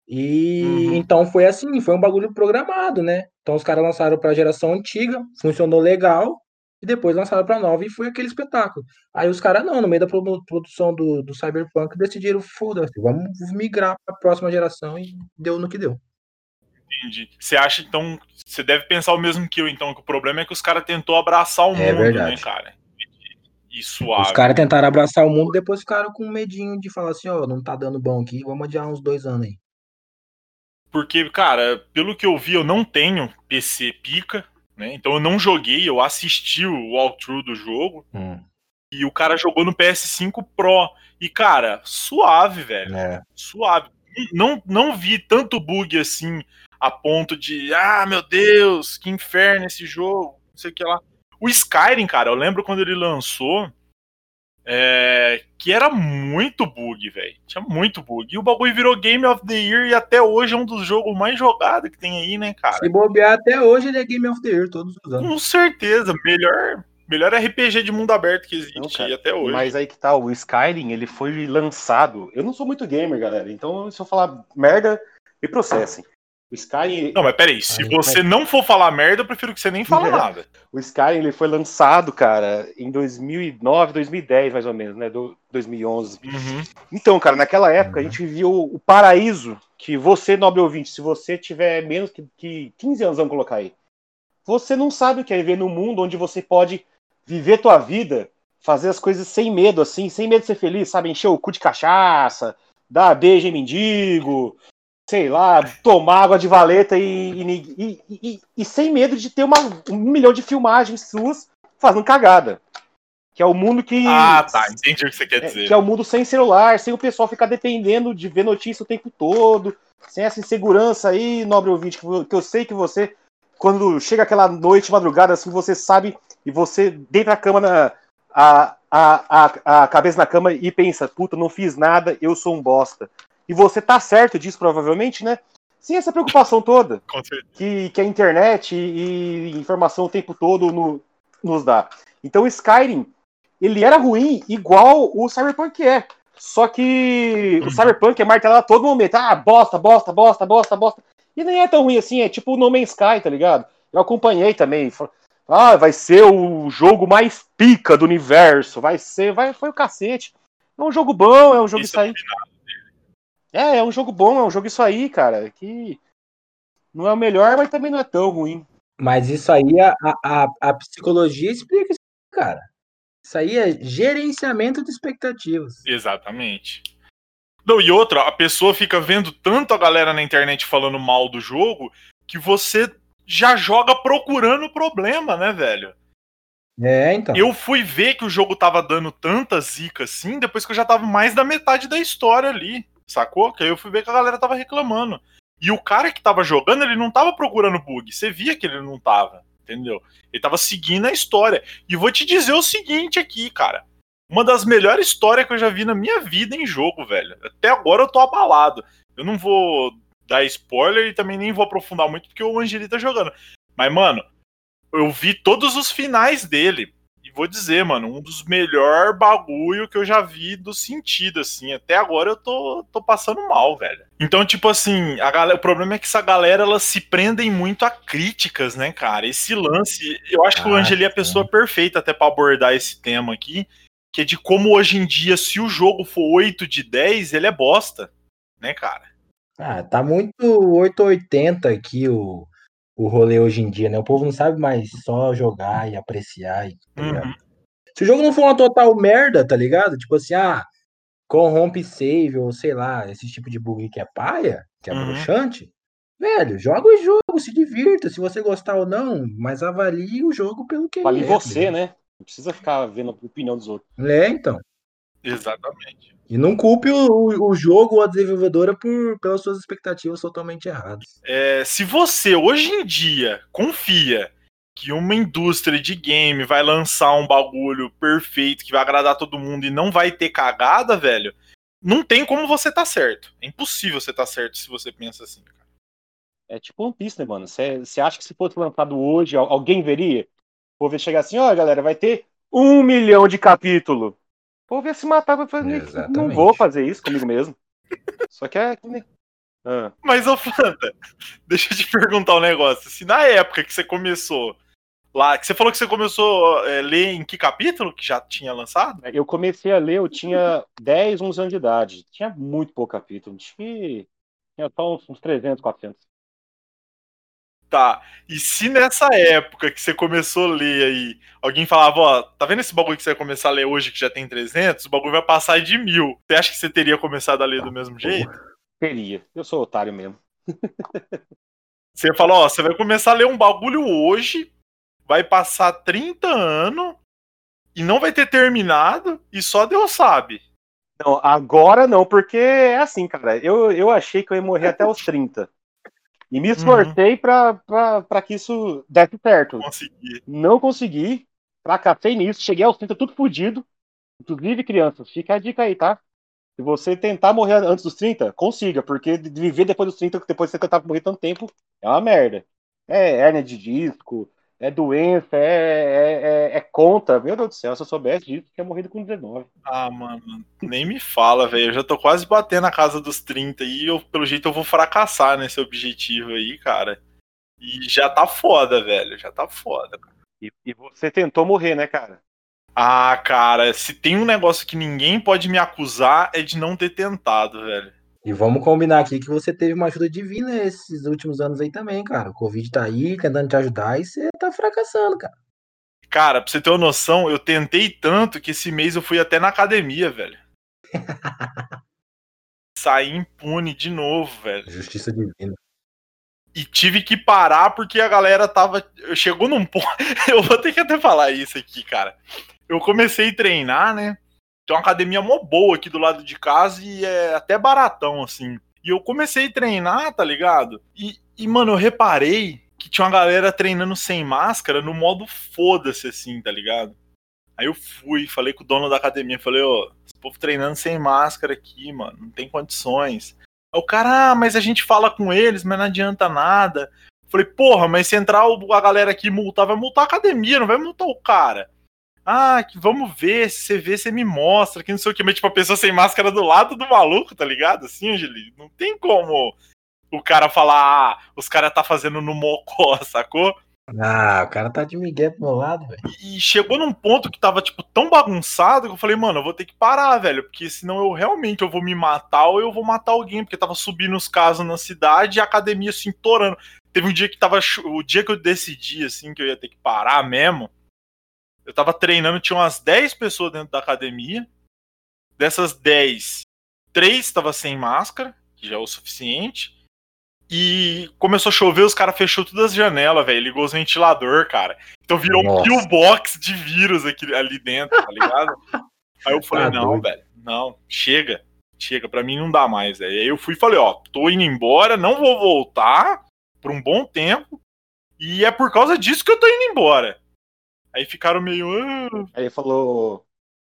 [SPEAKER 4] E
[SPEAKER 2] Uhum.
[SPEAKER 4] então foi assim, foi um bagulho programado, né? Então os caras lançaram para a geração antiga, funcionou legal, e depois lançaram para nova e foi aquele espetáculo. Aí os caras não, no meio da produ- produção do, do Cyberpunk, decidiram, foda-se, vamos migrar para a próxima geração e deu no que deu.
[SPEAKER 2] Entendi. Você acha, então, você deve pensar o mesmo que eu, então, que o problema é que os caras tentou abraçar o
[SPEAKER 4] É
[SPEAKER 2] mundo,
[SPEAKER 4] verdade.
[SPEAKER 2] né, cara? E suave.
[SPEAKER 4] Os caras tentaram abraçar o mundo, depois ficaram com medinho de falar assim, ó, não tá dando bom aqui, vamos adiar uns dois anos aí.
[SPEAKER 2] Porque, cara, pelo que eu vi, eu não tenho PC pica, né? Então eu não joguei, eu assisti o walkthrough do jogo. E o cara jogou no PS5 Pro. E, cara, suave, velho.
[SPEAKER 4] É.
[SPEAKER 2] Suave. Não, não vi tanto bug assim, a ponto de, ah, meu Deus, que inferno esse jogo, não sei o que lá. O Skyrim, cara, eu lembro quando ele lançou, é, que era muito bug, velho. Tinha muito bug. E o bagulho virou Game of the Year e até hoje é um dos jogos mais jogados que tem aí, né, cara?
[SPEAKER 4] Se bobear até hoje, ele é Game of the Year todos os anos.
[SPEAKER 2] Com certeza, melhor, melhor RPG de mundo aberto que existe
[SPEAKER 3] Não, cara,
[SPEAKER 2] até hoje.
[SPEAKER 3] Mas aí que tá, o Skyrim, ele foi lançado. Eu não sou muito gamer, galera. Então, se eu falar merda, me processem. O Skyrim,
[SPEAKER 2] Não, mas peraí, se
[SPEAKER 4] Aí,
[SPEAKER 2] você não for falar merda, eu prefiro que você nem fale nada.
[SPEAKER 3] o Skyrim ele foi lançado, cara, em 2009, 2010, mais ou menos, né? Do 2011.
[SPEAKER 2] Uhum.
[SPEAKER 3] Então, cara, naquela época a
[SPEAKER 4] Uhum.
[SPEAKER 3] gente viu o paraíso que você, nobre ouvinte, se você tiver menos que, que 15 anos, vamos colocar aí, você não sabe o que é viver num mundo onde você pode viver tua vida, fazer as coisas sem medo, assim, sem medo de ser feliz, sabe? Encher o cu de cachaça, dar beijo em mendigo, sei lá, tomar água de valeta e, e, e- e- sem medo de ter uma, um milhão de filmagens suas fazendo cagada. Que é o mundo que.
[SPEAKER 2] Ah, tá, entendi o que você quer
[SPEAKER 3] É,
[SPEAKER 2] dizer.
[SPEAKER 3] que é o mundo sem celular, sem o pessoal ficar dependendo de ver notícia o tempo todo. sem essa insegurança aí, nobre ouvinte, que eu sei que você, quando chega aquela noite, madrugada, assim, você sabe e você deita a cama na. A, a, a, a cabeça na cama e pensa, puta, não fiz nada, eu sou um bosta. E você tá certo disso, provavelmente, né? Sem essa preocupação toda que, que a internet e, e informação o tempo todo no, nos dá. Então o Skyrim, ele era ruim igual o Cyberpunk é. Só que o Cyberpunk é martelado a todo momento. Ah, bosta, bosta, bosta, bosta, bosta. E nem é tão ruim assim, é tipo o No Man's Sky, tá ligado? Eu acompanhei também. Ah, vai ser o jogo mais pica do universo. Vai ser, vai, foi o cacete. É um jogo bom, é um jogo isso, aí. É, é um jogo bom, é um jogo isso aí, cara. Que não é o melhor, mas também não é tão ruim.
[SPEAKER 4] Mas isso aí, a, a, a psicologia explica isso, cara. Isso aí é gerenciamento de expectativas.
[SPEAKER 2] Exatamente. Não, e outra, a pessoa fica vendo tanto a galera na internet falando mal do jogo que você já joga procurando problema, né, velho?
[SPEAKER 4] É, então.
[SPEAKER 2] Eu fui ver que o jogo tava dando tanta zica assim depois que eu já tava mais da metade da história ali, sacou? Que aí eu fui ver que a galera tava reclamando. E o cara que tava jogando, ele não tava procurando bug. Você via que ele não tava entendeu? Ele tava seguindo a história. E vou te dizer o seguinte aqui, cara. Uma das melhores histórias que eu já vi na minha vida em jogo, velho. Até agora eu tô abalado. Eu não vou dar spoiler e também nem vou aprofundar muito porque o Angeli tá jogando. Mas, mano, eu vi todos os finais dele vou dizer, mano, um dos melhores bagulho que eu já vi do sentido, assim. Até agora eu tô, tô passando mal, velho. Então, tipo assim, a galera, o problema é que essa galera, elas se prendem muito a críticas, né, cara? Esse lance, eu acho ah, que o ah, Angeli é a pessoa perfeita até para abordar esse tema aqui, que é de como hoje em dia, se o jogo for 8 de 10, ele é bosta, né, cara?
[SPEAKER 4] Ah, tá muito 880 aqui o o rolê hoje em dia, né? O povo não sabe mais só jogar e apreciar. Tá uhum. Se o jogo não for uma total merda, tá ligado? Tipo assim, ah, corrompe save, ou sei lá, esse tipo de bug que é paia, que é uhum. bruxante, velho, joga o jogo, se divirta, se você gostar ou não, mas avalie o jogo pelo que
[SPEAKER 3] Avalie é. você, né? Não precisa ficar vendo a opinião dos outros.
[SPEAKER 4] É, então.
[SPEAKER 2] Exatamente.
[SPEAKER 4] E não culpe o, o jogo ou a desenvolvedora por, pelas suas expectativas totalmente erradas.
[SPEAKER 2] É, se você hoje em dia confia que uma indústria de game vai lançar um bagulho perfeito que vai agradar todo mundo e não vai ter cagada, velho, não tem como você tá certo. É impossível você tá certo se você pensa assim, cara.
[SPEAKER 3] É tipo One Piece, né, mano? Você acha que se fosse lançado hoje, alguém veria? Vou ver chegar assim, ó, oh, galera, vai ter um milhão de capítulo. Vou ver se matar pra fazer. Não vou fazer isso comigo mesmo. Só que é.
[SPEAKER 2] Ah. Mas, ô Fanta, deixa eu te perguntar um negócio. Se na época que você começou lá, que você falou que você começou a é, ler em que capítulo que já tinha lançado?
[SPEAKER 3] Eu comecei a ler, eu tinha 10, 11 anos de idade. Tinha muito pouco capítulo. Tinha, tinha só uns, uns 300, 400.
[SPEAKER 2] Tá. E se nessa época que você começou a ler aí, alguém falava, ó, tá vendo esse bagulho que você vai começar a ler hoje que já tem 300? O bagulho vai passar de mil. Você acha que você teria começado a ler do mesmo jeito?
[SPEAKER 3] Teria. Eu sou otário mesmo.
[SPEAKER 2] você falou, ó, você vai começar a ler um bagulho hoje, vai passar 30 anos e não vai ter terminado e só Deus sabe.
[SPEAKER 3] Não, agora não, porque é assim, cara. Eu, eu achei que eu ia morrer até os 30. E me esforcei uhum. para que isso desse certo.
[SPEAKER 2] Consegui.
[SPEAKER 3] Não consegui. Fracassei nisso. Cheguei aos 30 tudo fodido. Inclusive, crianças, fica a dica aí, tá? Se você tentar morrer antes dos 30, consiga, porque viver depois dos 30, depois de você tentar morrer tanto tempo, é uma merda. É hérnia de disco, é doença, é, é, é, é, conta. Meu Deus do céu, se eu soubesse disso, tinha morrido com 19.
[SPEAKER 2] Ah, mano, nem me fala, velho. Eu já tô quase batendo a casa dos 30 e eu, pelo jeito eu vou fracassar nesse objetivo aí, cara. E já tá foda, velho. Já tá foda.
[SPEAKER 3] E, e você tentou morrer, né, cara?
[SPEAKER 2] Ah, cara, se tem um negócio que ninguém pode me acusar é de não ter tentado, velho.
[SPEAKER 4] E vamos combinar aqui que você teve uma ajuda divina esses últimos anos aí também, cara. O Covid tá aí, tentando te ajudar e você tá fracassando, cara.
[SPEAKER 2] Cara, pra você ter uma noção, eu tentei tanto que esse mês eu fui até na academia, velho. Saí impune de novo, velho.
[SPEAKER 4] Justiça divina.
[SPEAKER 2] E tive que parar porque a galera tava. Chegou num ponto. eu vou ter que até falar isso aqui, cara. Eu comecei a treinar, né? Tem uma academia mó boa aqui do lado de casa e é até baratão, assim. E eu comecei a treinar, tá ligado? E, e mano, eu reparei que tinha uma galera treinando sem máscara no modo foda-se, assim, tá ligado? Aí eu fui, falei com o dono da academia, falei, ó, esse povo treinando sem máscara aqui, mano, não tem condições. Aí o cara, ah, mas a gente fala com eles, mas não adianta nada. Falei, porra, mas se entrar a galera aqui multar, vai multar a academia, não vai multar o cara. Ah, que vamos ver, se você vê, você me mostra, que não sei o que, mas tipo, a pessoa sem máscara do lado do maluco, tá ligado? Assim, Angeli, não tem como o cara falar, ah, os caras tá fazendo no mocó, sacou?
[SPEAKER 4] Ah, o cara tá de migué pro meu lado, velho.
[SPEAKER 2] E chegou num ponto que tava, tipo, tão bagunçado que eu falei, mano, eu vou ter que parar, velho, porque senão eu realmente eu vou me matar ou eu vou matar alguém, porque tava subindo os casos na cidade e a academia assim, torando. Teve um dia que tava, o dia que eu decidi, assim, que eu ia ter que parar mesmo, eu tava treinando, tinha umas 10 pessoas dentro da academia, dessas 10, três tava sem máscara, que já é o suficiente, e começou a chover, os caras fechou todas as janelas, velho. Ligou os ventilador, cara. Então virou Nossa. um pillbox de vírus aqui, ali dentro, tá ligado? Aí eu falei, tá não, velho, não, chega. Chega, pra mim não dá mais, velho. Aí eu fui e falei, ó, tô indo embora, não vou voltar por um bom tempo. E é por causa disso que eu tô indo embora. Aí ficaram meio.
[SPEAKER 3] Ah. Aí falou.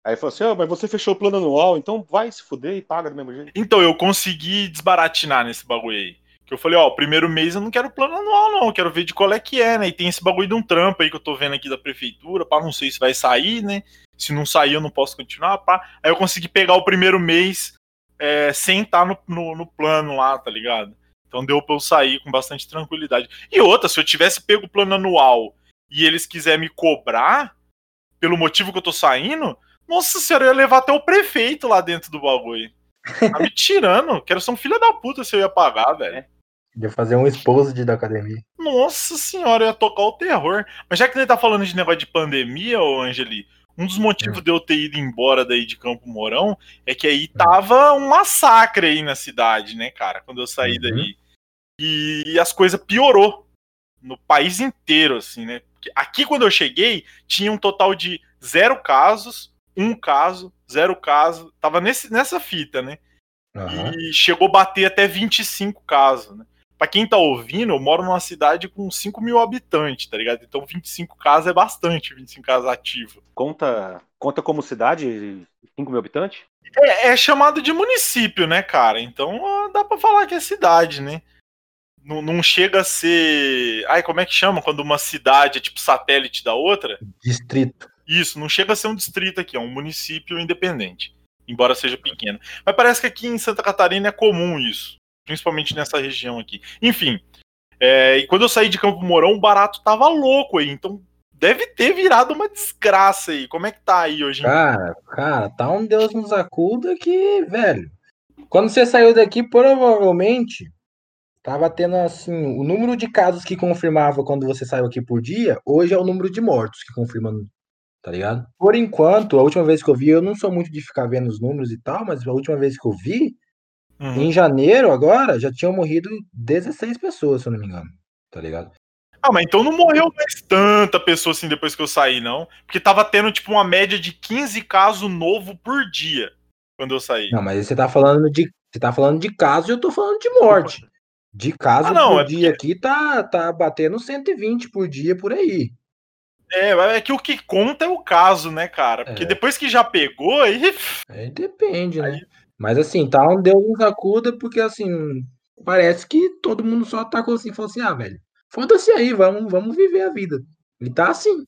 [SPEAKER 3] Aí falou assim: oh, mas você fechou o plano anual, então vai se fuder e paga do mesmo jeito.
[SPEAKER 2] Então, eu consegui desbaratinar nesse bagulho aí. Que eu falei, ó, o primeiro mês eu não quero plano anual, não. Eu quero ver de qual é que é, né? E tem esse bagulho de um trampo aí que eu tô vendo aqui da prefeitura, pá, não sei se vai sair, né? Se não sair, eu não posso continuar, pá. Aí eu consegui pegar o primeiro mês é, sem estar no, no, no, plano lá, tá ligado? Então deu pra eu sair com bastante tranquilidade. E outra, se eu tivesse pego o plano anual e eles quiserem me cobrar pelo motivo que eu tô saindo, nossa senhora, eu ia levar até o prefeito lá dentro do bagulho. Tá me tirando. Quero ser um filho da puta se eu ia pagar, velho.
[SPEAKER 4] Ia fazer um exposed da academia.
[SPEAKER 2] Nossa senhora, ia tocar o terror. Mas já que ele tá falando de negócio de pandemia, ô Angeli, um dos motivos hum. de eu ter ido embora daí de Campo Mourão é que aí tava um massacre aí na cidade, né, cara? Quando eu saí uhum. daí. E as coisas piorou no país inteiro, assim, né? Aqui, quando eu cheguei, tinha um total de zero casos, um caso, zero caso. Tava nesse, nessa fita, né? Uhum. E chegou a bater até 25 casos, né? Pra quem tá ouvindo, eu moro numa cidade com 5 mil habitantes, tá ligado? Então 25 casos é bastante, 25 casos ativos.
[SPEAKER 3] Conta, conta como cidade 5 mil habitantes?
[SPEAKER 2] É, é, chamado de município, né, cara? Então dá pra falar que é cidade, né? Não, não chega a ser. Ai, como é que chama quando uma cidade é tipo satélite da outra?
[SPEAKER 4] Distrito.
[SPEAKER 2] Isso, não chega a ser um distrito aqui, é um município independente, embora seja pequeno. Mas parece que aqui em Santa Catarina é comum isso principalmente nessa região aqui. Enfim, é, e quando eu saí de Campo Mourão, o barato tava louco aí, então deve ter virado uma desgraça aí. Como é que tá aí hoje?
[SPEAKER 4] Cara, cara, tá um Deus nos acuda que, velho. Quando você saiu daqui, provavelmente tava tendo assim, o número de casos que confirmava quando você saiu aqui por dia, hoje é o número de mortos que confirma, tá ligado? Por enquanto, a última vez que eu vi, eu não sou muito de ficar vendo os números e tal, mas a última vez que eu vi, Uhum. Em janeiro, agora, já tinham morrido 16 pessoas, se eu não me engano. Tá ligado?
[SPEAKER 2] Ah, mas então não morreu mais tanta pessoa assim depois que eu saí, não. Porque tava tendo, tipo, uma média de 15 casos novo por dia quando eu saí.
[SPEAKER 4] Não, mas você tá falando de. Você tá falando de casos e eu tô falando de morte. De casos ah, não, por é dia porque... aqui tá, tá batendo 120 por dia por aí.
[SPEAKER 2] É, é que o que conta é o caso, né, cara? Porque é. depois que já pegou, aí.
[SPEAKER 4] Aí depende, aí... né? Mas assim, tá um Deus nos acuda, porque assim, parece que todo mundo só tacou assim, falou assim, ah, velho, foda-se aí, vamos, vamos viver a vida. E tá assim.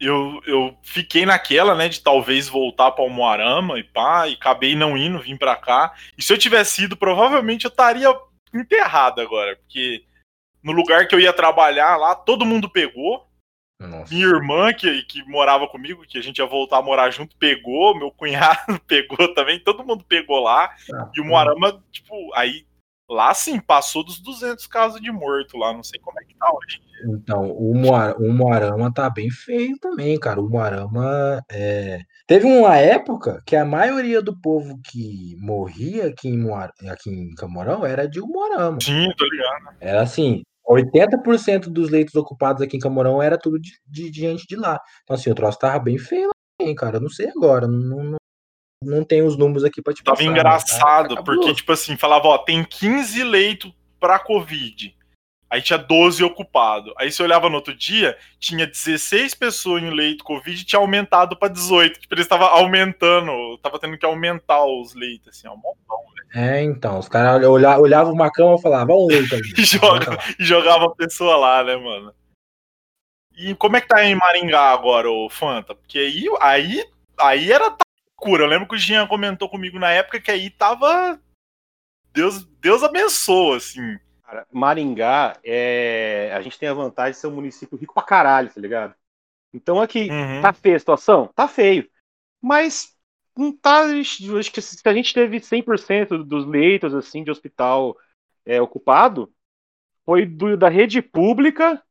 [SPEAKER 2] Eu, eu fiquei naquela, né, de talvez voltar para o Moarama e pá, e acabei não indo, vim para cá. E se eu tivesse ido, provavelmente eu estaria enterrado agora, porque no lugar que eu ia trabalhar lá, todo mundo pegou. Nossa. Minha irmã, que, que morava comigo, que a gente ia voltar a morar junto, pegou, meu cunhado pegou também, todo mundo pegou lá. Ah, e o Moarama, tipo, aí lá sim, passou dos 200 casos de morto lá, não sei como é que tá hoje.
[SPEAKER 4] Então, o, Moar, o Moarama tá bem feio também, cara. O Moarama é... Teve uma época que a maioria do povo que morria aqui em, Moar... aqui em Camorão era de Moarama.
[SPEAKER 2] Sim, tô ligado.
[SPEAKER 4] Era assim, 80% dos leitos ocupados aqui em Camorão era tudo de, de, de, gente de lá. Então, assim, o troço tava bem feio lá, hein, cara. Eu não sei agora. Não, não, não tenho os números aqui pra te
[SPEAKER 2] Tava
[SPEAKER 4] passar.
[SPEAKER 2] engraçado,
[SPEAKER 4] tá? Tá
[SPEAKER 2] porque, tipo assim, falava, ó, tem 15 leitos pra Covid. Aí tinha 12 ocupado. Aí você olhava no outro dia, tinha 16 pessoas em leito Covid e tinha aumentado pra 18. Tipo, eles estavam aumentando, tava tendo que aumentar os leitos, assim, ó, um montão, velho.
[SPEAKER 4] É, então, os caras olha- olhavam uma cama e falavam, vamos ler ali.
[SPEAKER 2] E, joga, e jogava a pessoa lá, né, mano? E como é que tá em Maringá agora, ô Fanta? Porque aí, aí, aí era loucura. Eu lembro que o Jean comentou comigo na época que aí tava. Deus, Deus abençoa, assim.
[SPEAKER 3] Cara, Maringá, é... a gente tem a vantagem de ser um município rico pra caralho, tá ligado? Então aqui,
[SPEAKER 2] Uhum.
[SPEAKER 3] tá feia a situação? Tá feio. Mas não tá. Acho que se a gente teve 100% dos leitos assim de hospital é, ocupado, foi do, da rede pública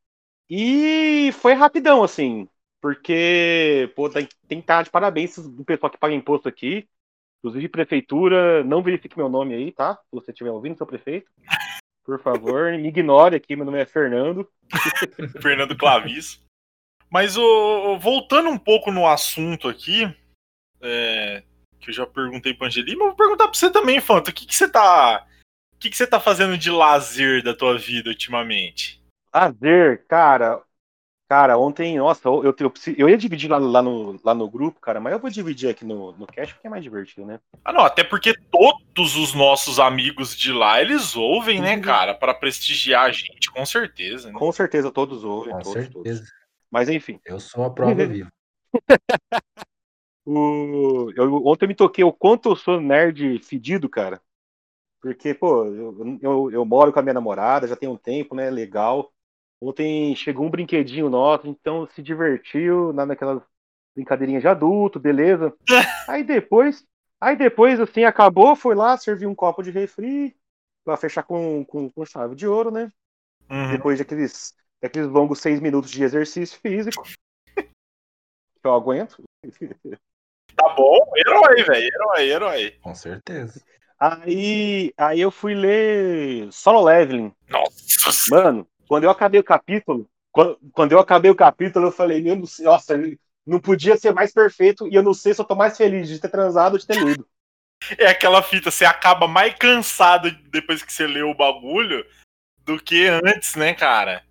[SPEAKER 3] e foi rapidão, assim. Porque, pô, tem, tem que estar de parabéns do pessoal que paga imposto aqui. Inclusive, prefeitura, não verifique meu nome aí, tá? Se você estiver ouvindo, seu prefeito. Por favor, me ignore aqui, meu nome é Fernando.
[SPEAKER 2] Fernando Clavis. Mas voltando um pouco no assunto aqui, é, que eu já perguntei pra Angeli, mas vou perguntar pra você também, Fanta. O que, que você tá. O que, que você tá fazendo de lazer da tua vida ultimamente?
[SPEAKER 3] Lazer, cara. Cara, ontem, nossa, eu, eu, eu, ia dividir lá, lá, no, lá no grupo, cara, mas eu vou dividir aqui no, no cast porque é mais divertido, né?
[SPEAKER 2] Ah, não, até porque todos os nossos amigos de lá, eles ouvem, né,
[SPEAKER 3] Uhum.
[SPEAKER 2] cara, Pra prestigiar a gente, com certeza, né?
[SPEAKER 3] Com certeza todos ouvem,
[SPEAKER 4] Com
[SPEAKER 3] todos,
[SPEAKER 4] certeza.
[SPEAKER 3] todos. Mas enfim,
[SPEAKER 4] Eu sou a prova viva.
[SPEAKER 3] o, eu, ontem eu me toquei o quanto eu sou nerd fedido, cara. Porque, pô, eu, eu, eu moro com a minha namorada, já tem um tempo, né? Legal. Ontem chegou um brinquedinho nosso, então se divertiu na- naquelas brincadeirinhas de adulto, beleza. Aí depois, aí depois, assim, acabou, foi lá, serviu um copo de refri, pra fechar com, com, com chave de ouro, né?
[SPEAKER 2] Uhum.
[SPEAKER 3] Depois daqueles, daqueles longos seis minutos de exercício físico. Que eu aguento.
[SPEAKER 2] Tá bom, herói, velho, herói, herói.
[SPEAKER 4] Com certeza.
[SPEAKER 3] Aí, aí eu fui ler Solo Leveling.
[SPEAKER 2] Nossa,
[SPEAKER 3] Mano, quando eu acabei o capítulo, quando, quando eu acabei o capítulo, eu falei, meu Deus, nossa, não podia ser mais perfeito e eu não sei se eu tô mais feliz de ter transado ou de ter lido.
[SPEAKER 2] é aquela fita, você acaba mais cansado depois que você leu o bagulho do que antes, né, cara?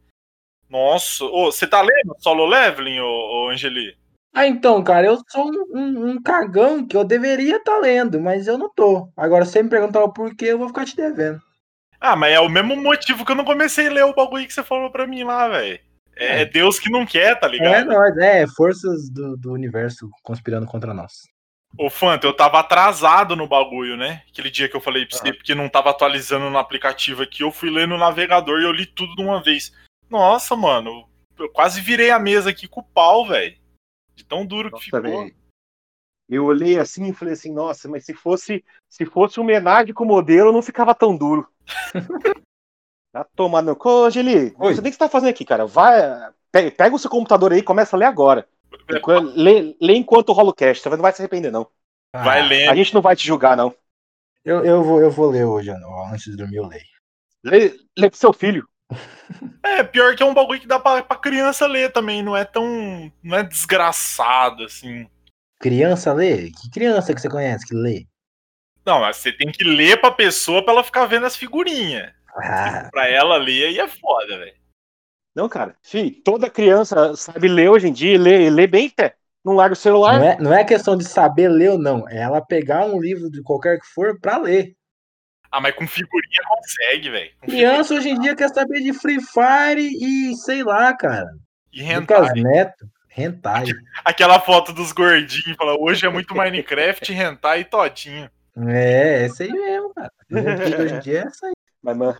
[SPEAKER 2] Nossa, ô, você tá lendo Solo Leveling, ô, ô Angeli?
[SPEAKER 4] Ah, então, cara, eu sou um, um- um cagão que eu deveria estar lendo, mas eu não tô. Agora, se você me perguntar o porquê, eu vou ficar te devendo.
[SPEAKER 2] Ah, mas é o mesmo motivo que eu não comecei a ler o bagulho que você falou pra mim lá, velho. É, é Deus que não quer, tá
[SPEAKER 4] É
[SPEAKER 2] ligado?
[SPEAKER 4] nóis, é, forças do, do universo conspirando contra nós.
[SPEAKER 2] Ô, Fanta, eu tava atrasado no bagulho, né? Aquele dia que eu falei pra você, porque não tava atualizando no aplicativo aqui, eu fui ler no navegador e eu li tudo de uma vez. Nossa, mano, eu quase virei a mesa aqui com o pau, velho. De tão duro que
[SPEAKER 3] Nossa,
[SPEAKER 2] ficou.
[SPEAKER 3] velho. Eu olhei assim e falei assim, nossa, mas se fosse, se fosse homenagem com o modelo, não ficava tão duro. tá tomando. Ô, Angeli,
[SPEAKER 4] Oi.
[SPEAKER 3] você tem que estar fazendo aqui, cara. Vai, pe- pega o seu computador aí e começa a ler agora. Lê, lê enquanto rola o cast, você não vai se arrepender, não.
[SPEAKER 2] Vai
[SPEAKER 4] Ah,
[SPEAKER 2] lendo.
[SPEAKER 3] A gente não vai te julgar, não.
[SPEAKER 4] Eu, eu, vou, eu vou ler hoje, antes de dormir eu leio.
[SPEAKER 3] Lê, lê pro seu filho.
[SPEAKER 2] É, pior que é um bagulho que dá pra, pra criança ler também, não é tão. não é desgraçado, assim.
[SPEAKER 4] Criança lê? Que criança que você conhece que lê?
[SPEAKER 2] Não, mas você tem que ler pra pessoa pra ela ficar vendo as figurinhas.
[SPEAKER 4] Ah,
[SPEAKER 2] Pra ela ler aí é foda, velho.
[SPEAKER 3] Não, cara. Fih, toda criança sabe ler hoje em dia, e lê, lê bem, até. Não larga o celular.
[SPEAKER 4] não, é, não é questão de saber ler ou não, é ela pegar um livro de qualquer que for pra ler.
[SPEAKER 2] Ah, mas com figurinha consegue, velho.
[SPEAKER 4] Criança hoje em dia quer saber de Free Fire e sei lá, cara.
[SPEAKER 2] E.
[SPEAKER 4] Lucas Neto, hentai.
[SPEAKER 2] Aquela foto dos gordinhos, fala, hoje é muito Minecraft, hentai e todinho.
[SPEAKER 4] É, essa aí mesmo, cara. Hoje em dia é essa aí.
[SPEAKER 3] Mas, mano,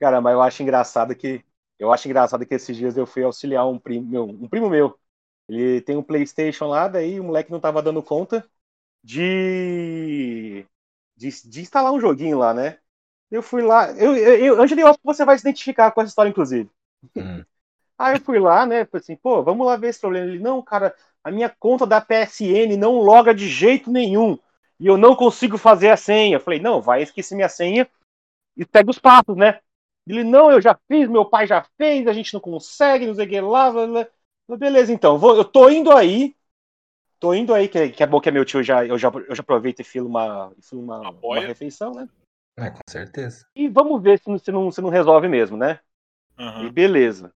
[SPEAKER 3] cara, mas eu acho engraçado que. Eu acho engraçado que esses dias eu fui auxiliar um primo meu. Um primo meu. Ele tem um Playstation lá, daí o moleque não tava dando conta de. de, de instalar um joguinho lá, né? Eu fui lá. Eu, eu, eu, Angeli, eu acho que você vai se identificar com essa história, inclusive.
[SPEAKER 4] Hum.
[SPEAKER 3] Aí eu fui lá, né? Falei assim, pô, vamos lá ver esse problema. Ele, não, cara, a minha conta da PSN não loga de jeito nenhum. E eu não consigo fazer a senha. Eu falei, não, vai esquecer minha senha e segue os passos, né? Ele, não, eu já fiz, meu pai já fez, a gente não consegue, não sei o que lá. blá, blá. Beleza, então, vou, eu tô indo aí. Tô indo aí, que, que é bom que é meu tio, já, eu, já, eu já aproveito e filo uma, filo uma, uma refeição, né?
[SPEAKER 4] É, com certeza.
[SPEAKER 3] E vamos ver se não, se não, se não resolve mesmo, né? E
[SPEAKER 2] Aham.
[SPEAKER 3] beleza.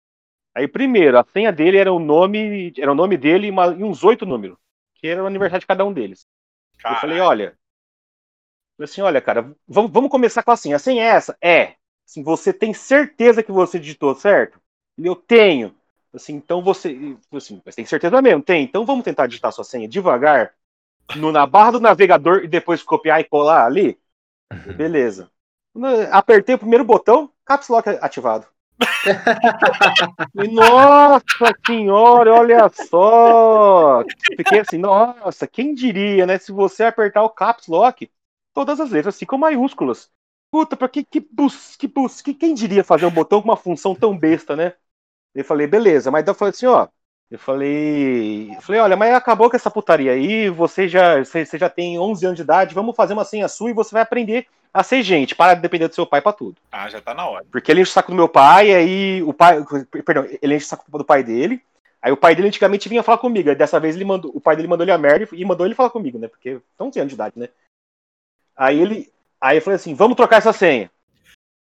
[SPEAKER 3] Aí, primeiro, a senha dele era o nome, era o nome dele e, uma- e uns oito números, que era o aniversário de cada um deles. Eu falei, olha. Falei assim, olha, cara, vamos, vamos começar com assim. A senha é essa? É. Assim, você tem certeza que você digitou certo? Ele, eu tenho. Assim, então você. Assim, mas tem certeza mesmo? Tem. Então vamos tentar digitar sua senha devagar, no, na barra do navegador e depois copiar e colar ali? Beleza. Apertei o primeiro botão, Caps Lock ativado. Nossa senhora, olha só! Fiquei assim, nossa, quem diria, né? Se você apertar o Caps Lock, todas as letras ficam maiúsculas. Puta, pra que, que bus, que bus, que quem diria fazer um botão com uma função tão besta, né? Eu falei, beleza, mas eu falei assim, ó. Eu falei, eu falei, olha, mas acabou com essa putaria aí, você já, você, você já tem 11 anos de idade, vamos fazer uma senha sua e você vai aprender a ser gente, para de depender do seu pai pra tudo.
[SPEAKER 2] ah, já tá na hora.
[SPEAKER 3] Porque ele enche o saco do meu pai, aí o pai. Perdão, ele enche o saco do pai dele. Aí o pai dele antigamente vinha falar comigo. Aí dessa vez ele mandou, o pai dele mandou ele a merda e mandou ele falar comigo, né? Porque tem anos de idade, né? Aí ele. Aí eu falei assim: vamos trocar essa senha.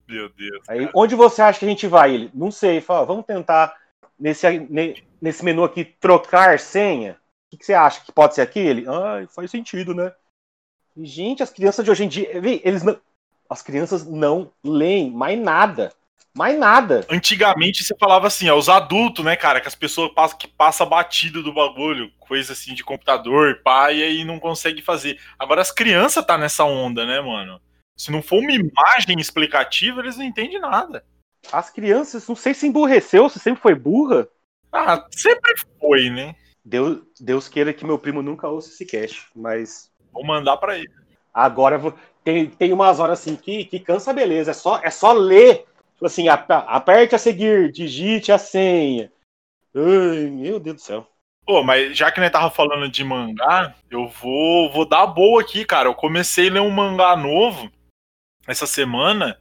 [SPEAKER 2] Meu Deus.
[SPEAKER 3] Aí,
[SPEAKER 2] cara.
[SPEAKER 3] onde você acha que a gente vai? Ele, não sei. Fala, vamos tentar nesse, ne- nesse menu aqui trocar senha. O que, que você acha que pode ser aqui? Ele, ah, faz sentido, né? Gente, as crianças de hoje em dia, eles não, as crianças não leem mais nada, mais nada.
[SPEAKER 2] Antigamente você falava assim, ó, os adultos, né, cara, que as pessoas passam, que passa batido do bagulho, coisa assim de computador, pá, e aí não consegue fazer. Agora as crianças tá nessa onda, né, mano? Se não for uma imagem explicativa, eles não entendem nada.
[SPEAKER 3] As crianças, não sei se emburreceu, se sempre foi burra.
[SPEAKER 2] Ah, sempre foi, né?
[SPEAKER 3] Deus, Deus queira que meu primo nunca ouça esse cast, mas
[SPEAKER 2] Vou mandar pra ele.
[SPEAKER 3] agora vou- tem, tem umas horas assim que, que cansa a beleza, é só, é só ler. Tipo Assim, ap- aperte a seguir, digite a senha. Ai, meu Deus do céu.
[SPEAKER 2] Pô, mas já que nós tava falando de mangá, eu vou, vou dar boa aqui, cara. Eu comecei a ler um mangá novo essa semana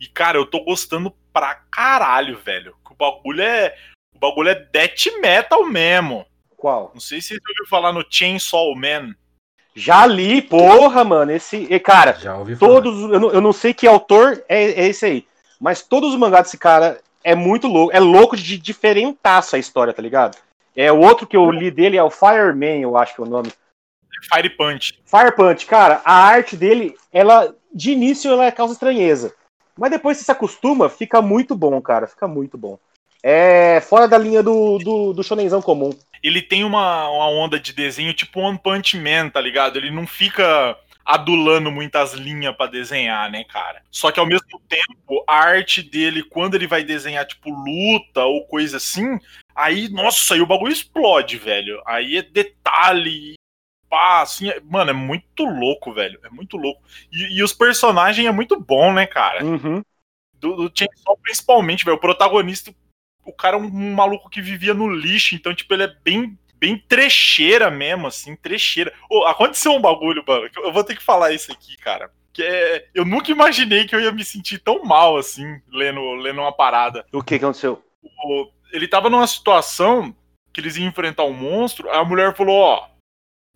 [SPEAKER 2] e, cara, eu tô gostando pra caralho, velho. O bagulho é. O bagulho é death metal mesmo.
[SPEAKER 3] Qual?
[SPEAKER 2] Não sei se você ouviu falar no Chainsaw Man.
[SPEAKER 3] Já li, porra, mano. Esse. e, Cara,
[SPEAKER 4] Já ouvi falar.
[SPEAKER 3] todos. Eu não, eu não sei que autor é, é esse aí. Mas todos os mangás desse cara é muito louco. É louco de diferentaço a história, tá ligado? É o outro que eu li dele é o Fireman, eu acho que é o nome.
[SPEAKER 2] Fire Punch.
[SPEAKER 3] Fire Punch, cara, a arte dele, ela de início ela causa estranheza, mas depois você se acostuma, fica muito bom, cara, fica muito bom. É fora da linha do, do, do shonenzão comum.
[SPEAKER 2] Ele tem uma, uma onda de desenho tipo One Punch Man, tá ligado? Ele não fica adulando muitas linhas pra desenhar, né, cara? Só que ao mesmo tempo, a arte dele, quando ele vai desenhar, tipo, luta ou coisa assim, aí, nossa, aí o bagulho explode, velho. Aí é detalhe, pá, assim, é- mano, é muito louco, velho. É muito louco. E, e os personagens é muito bom, né, cara?
[SPEAKER 3] Uhum.
[SPEAKER 2] do, do Chainsaw principalmente, velho. O protagonista, o cara é um, um maluco que vivia no lixo, então, tipo, ele é bem, bem trecheira mesmo, assim, trecheira. Ô, aconteceu um bagulho, mano, eu vou ter que falar isso aqui, cara. Que é, eu nunca imaginei que eu ia me sentir tão mal, assim, lendo, lendo uma parada.
[SPEAKER 3] O que que aconteceu?
[SPEAKER 2] O- ele tava numa situação que eles iam enfrentar um monstro, aí a mulher falou, ó,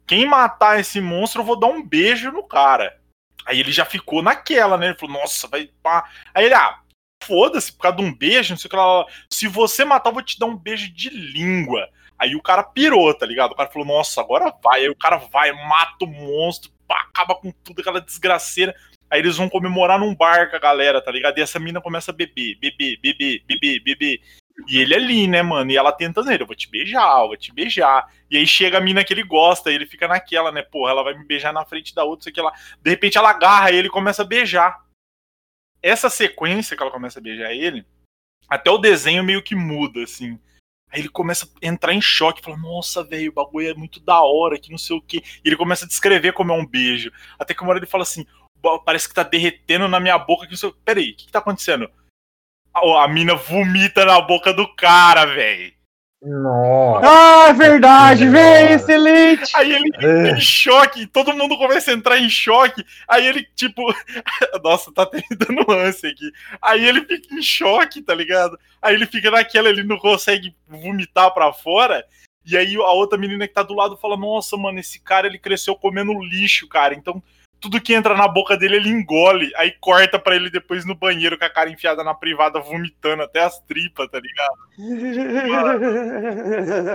[SPEAKER 2] quem matar esse monstro, eu vou dar um beijo no cara. Aí ele já ficou naquela, né? Ele falou, nossa, vai pá. Aí ele, ah, foda-se, por causa de um beijo, não sei o que lá. Se você matar, eu vou te dar um beijo de língua. Aí o cara pirou, tá ligado? O cara falou, nossa, agora vai. Aí o cara vai, mata o monstro, pá, acaba com tudo, aquela desgraceira. Aí eles vão comemorar num bar com a galera, tá ligado? E essa mina começa a beber, beber, beber, beber, beber. E ele ali, né, mano? E ela tentando ele, eu vou te beijar, eu vou te beijar. E aí chega a mina que ele gosta, e ele fica naquela, né? Porra, ela vai me beijar na frente da outra, sei que lá. De repente ela agarra ele e começa a beijar. Essa sequência que ela começa a beijar ele, até o desenho meio que muda, assim. Aí ele começa a entrar em choque, fala, nossa, velho, o bagulho é muito da hora, que não sei o quê. E ele começa a descrever como é um beijo. Até que uma hora ele fala assim, "Bo- parece que tá derretendo na minha boca. Que não sei... o- Peraí, o que, que tá acontecendo? A, a mina vomita na boca do cara, velho.
[SPEAKER 4] Nossa.
[SPEAKER 3] Ah, é verdade, vem, excelente!
[SPEAKER 2] Aí ele
[SPEAKER 4] É.
[SPEAKER 2] em choque, todo mundo começa a entrar em choque. Aí ele, tipo, nossa, tá até me dando lance aqui. Aí ele fica em choque, tá ligado? Aí ele fica naquela, ele não consegue vomitar pra fora. E aí a outra menina que tá do lado fala: Nossa, mano, esse cara ele cresceu comendo lixo, cara. Então tudo que entra na boca dele ele engole. Aí corta pra ele depois no banheiro com a cara enfiada na privada, vomitando até as tripas, tá ligado?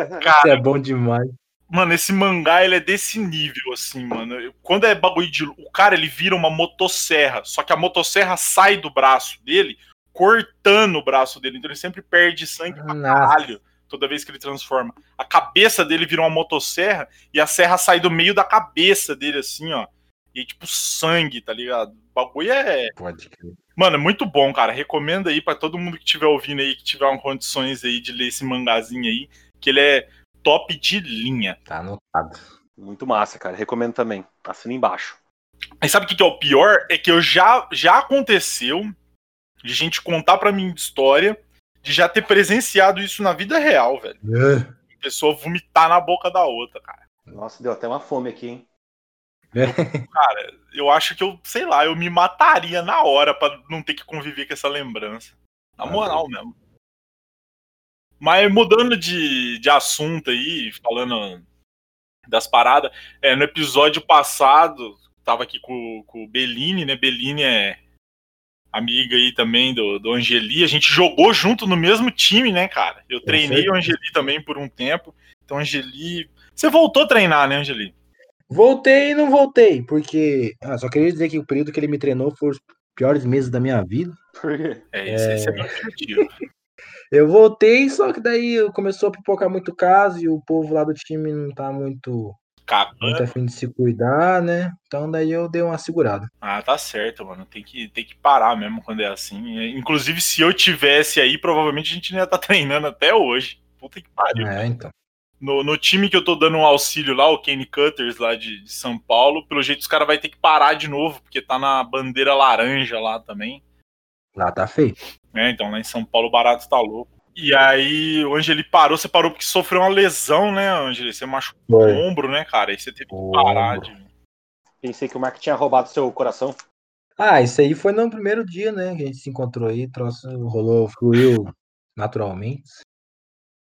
[SPEAKER 4] Isso
[SPEAKER 2] Cara,
[SPEAKER 4] é bom demais.
[SPEAKER 2] mano, esse mangá ele é desse nível, assim, mano. Quando é bagulho de. O cara ele vira uma motosserra, só que a motosserra sai do braço dele, cortando o braço dele. Então ele sempre perde sangue pra caralho toda vez que ele transforma. A cabeça dele vira uma motosserra e a serra sai do meio da cabeça dele, assim, ó. E aí, tipo, sangue, tá ligado? O bagulho é.
[SPEAKER 4] Pode crer.
[SPEAKER 2] Mano, é muito bom, cara. Recomendo aí pra todo mundo que estiver ouvindo aí, que tiver uma condições aí de ler esse mangazinho aí, que ele é top de linha.
[SPEAKER 4] Tá anotado.
[SPEAKER 3] Muito massa, cara. Recomendo também. Assina embaixo.
[SPEAKER 2] Aí sabe o que, que é o pior? É que eu já, já aconteceu de gente contar pra mim de história, de já ter presenciado isso na vida real, velho. A pessoa vomitar na boca da outra, cara.
[SPEAKER 3] Nossa, deu até uma fome aqui, hein?
[SPEAKER 2] Cara, eu acho que eu, sei lá, eu me mataria na hora pra não ter que conviver com essa lembrança. Na
[SPEAKER 4] Ah,
[SPEAKER 2] moral mesmo. Mas mudando de, de assunto aí, falando das paradas, é, no episódio passado, tava aqui com, com o Bellini, né? Bellini é amiga aí também do, do Angeli. A gente jogou junto no mesmo time, né, cara? Eu treinei o Angeli também por um tempo. Então, Angeli. Você voltou a treinar, né, Angeli?
[SPEAKER 4] Voltei e não voltei, porque. Ah, só queria dizer que o período que ele me treinou foi os piores meses da minha vida.
[SPEAKER 3] Por quê?
[SPEAKER 2] É isso, esse é meu objetivo.
[SPEAKER 4] Eu voltei, só que daí começou a pipocar muito caso e o povo lá do time não tá muito, muito afim de se cuidar, né? Então daí eu dei uma segurada.
[SPEAKER 2] Ah, tá certo, mano. Tem que, tem que parar mesmo quando é assim. É, Inclusive, se eu tivesse aí, provavelmente a gente não ia estar treinando até hoje. Puta que pariu.
[SPEAKER 4] É, então.
[SPEAKER 2] No, no time que eu tô dando um auxílio lá, o Kenny Cutters lá de, de São Paulo, pelo jeito os caras vão ter que parar de novo, porque tá na bandeira laranja lá também.
[SPEAKER 4] Lá tá feio.
[SPEAKER 2] né? Então lá em São Paulo o barato tá louco. E aí, o Angeli parou, você parou porque sofreu uma lesão, né, Angeli? Você machucou
[SPEAKER 4] Foi.
[SPEAKER 2] o ombro, né, cara? Aí você teve que parar de.
[SPEAKER 3] Pensei que o Mark tinha roubado seu coração.
[SPEAKER 4] Ah, isso aí foi no primeiro dia, né? Que a gente se encontrou aí, troço rolou, fluiu naturalmente.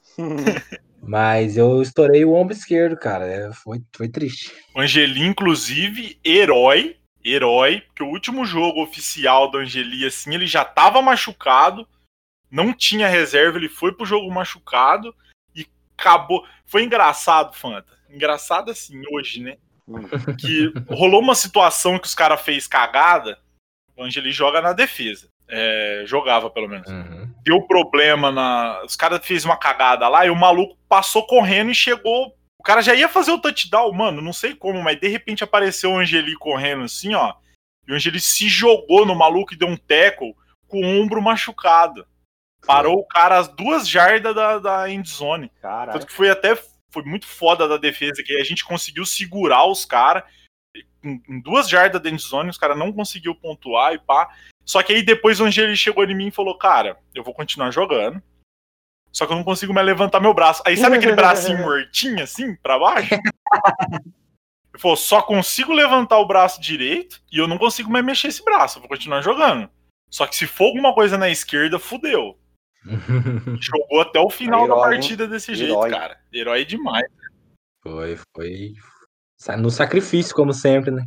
[SPEAKER 4] Mas eu estourei o ombro esquerdo, cara. é, foi, foi triste.
[SPEAKER 2] O Angeli, inclusive, herói. Herói, porque o último jogo oficial do Angeli, assim, ele já tava machucado, não tinha reserva, ele foi pro jogo machucado e acabou. Foi engraçado, Fanta. Engraçado assim, hoje, né?
[SPEAKER 3] Hum.
[SPEAKER 2] Que rolou uma situação que os caras fez cagada, o Angeli joga na defesa. É, jogava, pelo menos deu problema na. Os caras fez uma cagada lá e o maluco passou correndo e chegou. O cara já ia fazer o touchdown, mano, não sei como, mas de repente apareceu o Angeli correndo assim, ó. E o Angeli se jogou no maluco e deu um tackle com o ombro machucado. Parou o cara às duas jardas da, da endzone.
[SPEAKER 3] Caralho.
[SPEAKER 2] Tanto que foi até foi muito foda da defesa, que a gente conseguiu segurar os caras em, em duas jardas da endzone, os caras não conseguiu pontuar e pá. Só que aí depois o Angeli chegou em mim e falou: Cara, eu vou continuar jogando. Só que eu não consigo mais levantar meu braço. Aí sabe aquele bracinho mortinho assim, pra baixo? Ele falou: Só consigo levantar o braço direito e eu não consigo mais mexer esse braço. Eu vou continuar jogando. Só que se for alguma coisa na esquerda, fudeu. Jogou até o final
[SPEAKER 3] Herói,
[SPEAKER 2] da partida desse jeito,
[SPEAKER 3] Herói.
[SPEAKER 2] cara. Herói demais.
[SPEAKER 4] foi, foi. Sa- No sacrifício, como sempre, né?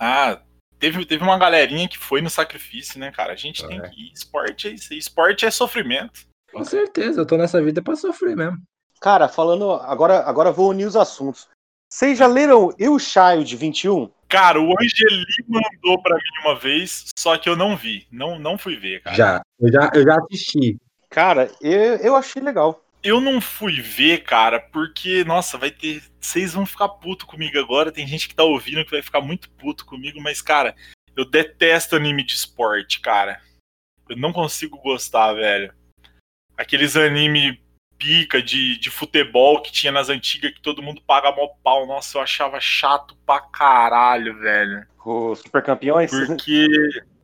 [SPEAKER 2] Ah, teve, teve uma galerinha que foi no sacrifício, né, cara? A gente tem
[SPEAKER 4] É.
[SPEAKER 2] que ir. Esporte é isso aí. Esporte é sofrimento.
[SPEAKER 4] Com certeza, eu tô nessa vida pra sofrer mesmo.
[SPEAKER 3] Cara, falando. Agora, agora vou unir os assuntos. Vocês já leram Eu Child 21?
[SPEAKER 2] Cara, o Angeli mandou pra mim uma vez, só que eu não vi. Não, não fui ver, cara.
[SPEAKER 4] Já, eu já, eu já assisti.
[SPEAKER 3] Cara, eu, eu achei legal.
[SPEAKER 2] Eu não fui ver, cara, porque, nossa, vai ter. Vocês vão ficar puto comigo agora. Tem gente que tá ouvindo que vai ficar muito puto comigo, mas, cara, eu detesto anime de esporte, cara. Eu não consigo gostar, velho. Aqueles anime pica de, de futebol que tinha nas antigas que todo mundo paga mó pau. Nossa, eu achava chato pra caralho, velho.
[SPEAKER 3] Os super campeões.
[SPEAKER 2] Porque,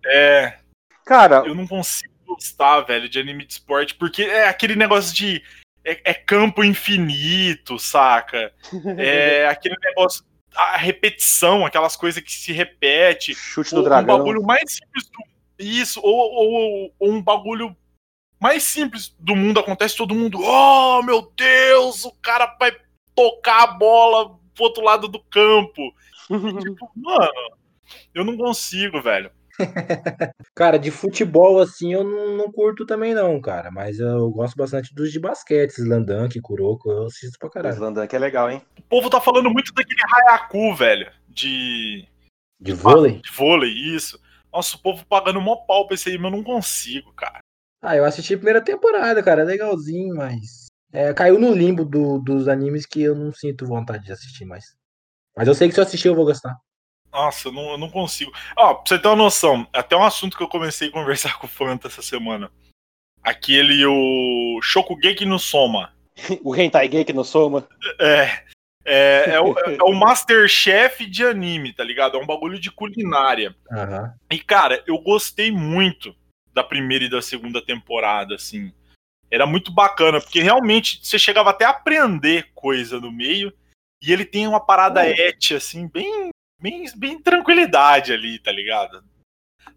[SPEAKER 2] é,
[SPEAKER 3] Cara,
[SPEAKER 2] eu não consigo gostar, velho, de anime de esporte, porque é aquele negócio de. É, é campo infinito, saca? É aquele negócio. A repetição, aquelas coisas que se repete.
[SPEAKER 3] chute do
[SPEAKER 2] um
[SPEAKER 3] dragão.
[SPEAKER 2] bagulho mais simples do. Isso, ou, ou- ou um bagulho mais simples do mundo acontece, todo mundo, oh meu Deus, o cara vai tocar a bola pro outro lado do campo. tipo, mano, eu não consigo, velho.
[SPEAKER 4] Cara, de futebol assim eu não, não, curto também não, cara. Mas eu gosto bastante dos de basquete, Slandank, Kuroko, eu assisto pra caralho.
[SPEAKER 3] Slandank é legal, hein?
[SPEAKER 2] O povo tá falando muito daquele Hayaku, velho, de...
[SPEAKER 4] De vôlei?
[SPEAKER 2] De vôlei, isso. Nossa, o povo pagando mó pau pra esse aí, mas eu não consigo, cara.
[SPEAKER 4] Ah, eu assisti a primeira temporada, cara, é legalzinho, mas... É, caiu no limbo do, dos animes que eu não sinto vontade de assistir mais. Mas eu sei que se eu assistir eu vou gostar.
[SPEAKER 2] Nossa, eu não, eu não consigo. Ó, pra você ter uma noção, até um assunto que eu comecei a conversar com o Fanta essa semana. Aquele, o Shokugeki no Soma.
[SPEAKER 3] o Hentai Geki no Soma.
[SPEAKER 2] É. É, é, o, é o Masterchef de anime, tá ligado? É um bagulho de culinária.
[SPEAKER 4] Uhum.
[SPEAKER 2] E, cara, eu gostei muito da primeira e da segunda temporada, assim. Era muito bacana, porque realmente você chegava até a aprender coisa no meio. E ele tem uma parada ética, assim, bem bem, bem tranquilidade ali, tá ligado?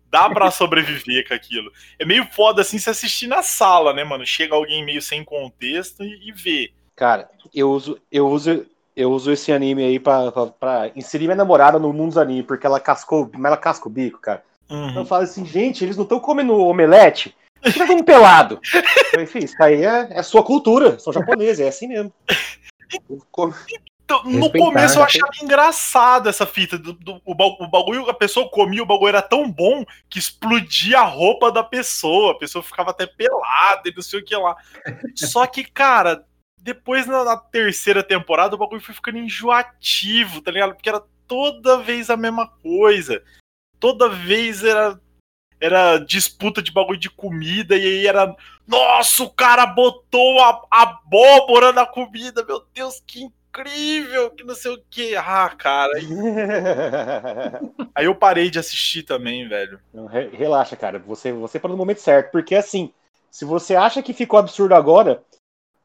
[SPEAKER 2] Dá pra sobreviver com aquilo. É meio foda assim se assistir na sala, né, mano? Chega alguém meio sem contexto e, e vê.
[SPEAKER 3] Cara, eu uso, eu uso, eu uso esse anime aí pra, pra, pra, inserir minha namorada no mundo dos animes, porque ela cascou, ela casca o bico, cara.
[SPEAKER 2] Uhum.
[SPEAKER 3] Eu falo assim, gente, eles não estão comendo omelete, fica como pelado. Eu falei, isso aí é, é sua cultura, são japoneses, é assim mesmo.
[SPEAKER 2] Então, no começo eu achava engraçado essa fita. Do, do, o, o bagulho, a pessoa comia, o bagulho era tão bom que explodia a roupa da pessoa. A pessoa ficava até pelada e não sei o que lá. Só que, cara, depois na, na, terceira temporada o bagulho foi ficando enjoativo, tá ligado? Porque era toda vez a mesma coisa. Toda vez era era disputa de bagulho de comida, e aí era. Nossa, o cara botou a abóbora na comida, meu Deus, que incrível, que não sei o que. Ah, cara. Aí eu parei de assistir também, velho.
[SPEAKER 3] relaxa, cara. Você, você para no momento certo. Porque assim, se você acha que ficou absurdo agora,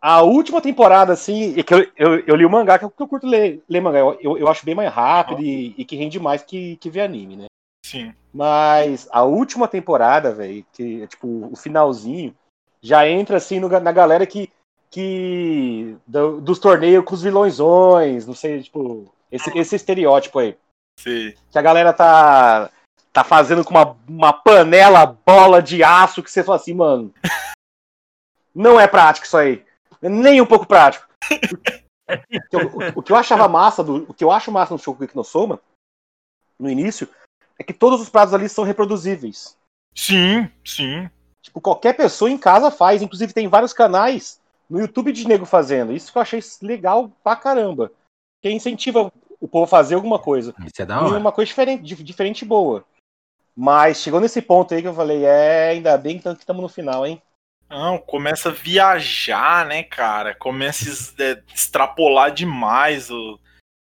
[SPEAKER 3] a última temporada, assim, e que eu, eu, eu, li o mangá, que eu, que eu curto ler, ler mangá, eu, eu acho bem mais rápido e, e, que rende mais que, que ver anime, né?
[SPEAKER 2] Sim.
[SPEAKER 3] Mas a última temporada, velho, que é tipo o finalzinho, já entra assim no, na galera que que do, dos torneios com os vilõesões, não sei, tipo, esse, esse estereótipo aí.
[SPEAKER 2] Sim.
[SPEAKER 3] Que a galera tá tá fazendo com uma, uma panela bola de aço que você fala assim, mano. Não é prático isso aí. Nem um pouco prático. o, o, o, que eu achava massa do, o que eu acho massa no Shokugeki no Soma no início é que todos os pratos ali são reproduzíveis.
[SPEAKER 2] Sim, sim.
[SPEAKER 3] Tipo, qualquer pessoa em casa faz, inclusive tem vários canais no YouTube de nego fazendo. Isso que eu achei legal pra caramba. Que incentiva o povo a fazer alguma coisa.
[SPEAKER 4] Isso é da hora.
[SPEAKER 3] Uma coisa diferente, diferente boa. Mas chegou nesse ponto aí que eu falei, é, ainda bem que estamos no final, hein?
[SPEAKER 2] Não, começa a viajar, né, cara? Começa a é, extrapolar demais o,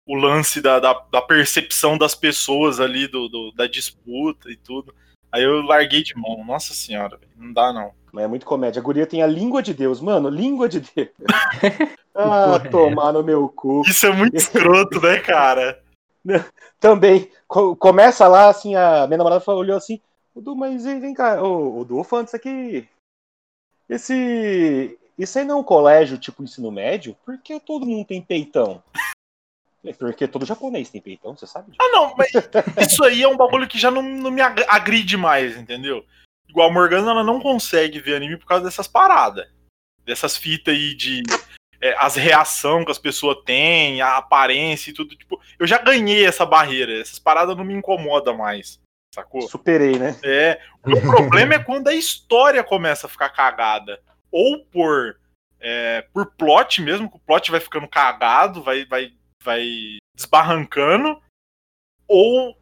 [SPEAKER 2] o lance da, da, da percepção das pessoas ali, do, do, da disputa e tudo. Aí eu larguei de mão. Nossa senhora, não dá não.
[SPEAKER 3] Mas é muito comédia. A guria tem a língua de Deus, mano, língua de Deus. ah, tomar no meu cu.
[SPEAKER 2] Isso é muito escroto, né, cara?
[SPEAKER 3] Também. começa lá, assim, a minha namorada olhou assim, o Du, mas vem cá, o, o Du, falando isso aqui. Esse. Isso aí não é um colégio tipo ensino médio? Por que todo mundo tem peitão? É porque todo japonês tem peitão, você sabe?
[SPEAKER 2] Ah, não, mas isso aí é um bagulho que já não, não me agride mais, entendeu? Igual a Morgana, ela não consegue ver anime por causa dessas paradas. Dessas fitas aí de. É, as reações que as pessoas têm, a aparência e tudo. Tipo, eu já ganhei essa barreira. Essas paradas não me incomodam mais. Sacou?
[SPEAKER 3] Superei, né?
[SPEAKER 2] É. O problema é quando a história começa a ficar cagada. Ou por. É, por plot mesmo, que o plot vai ficando cagado, vai, vai, vai desbarrancando. Ou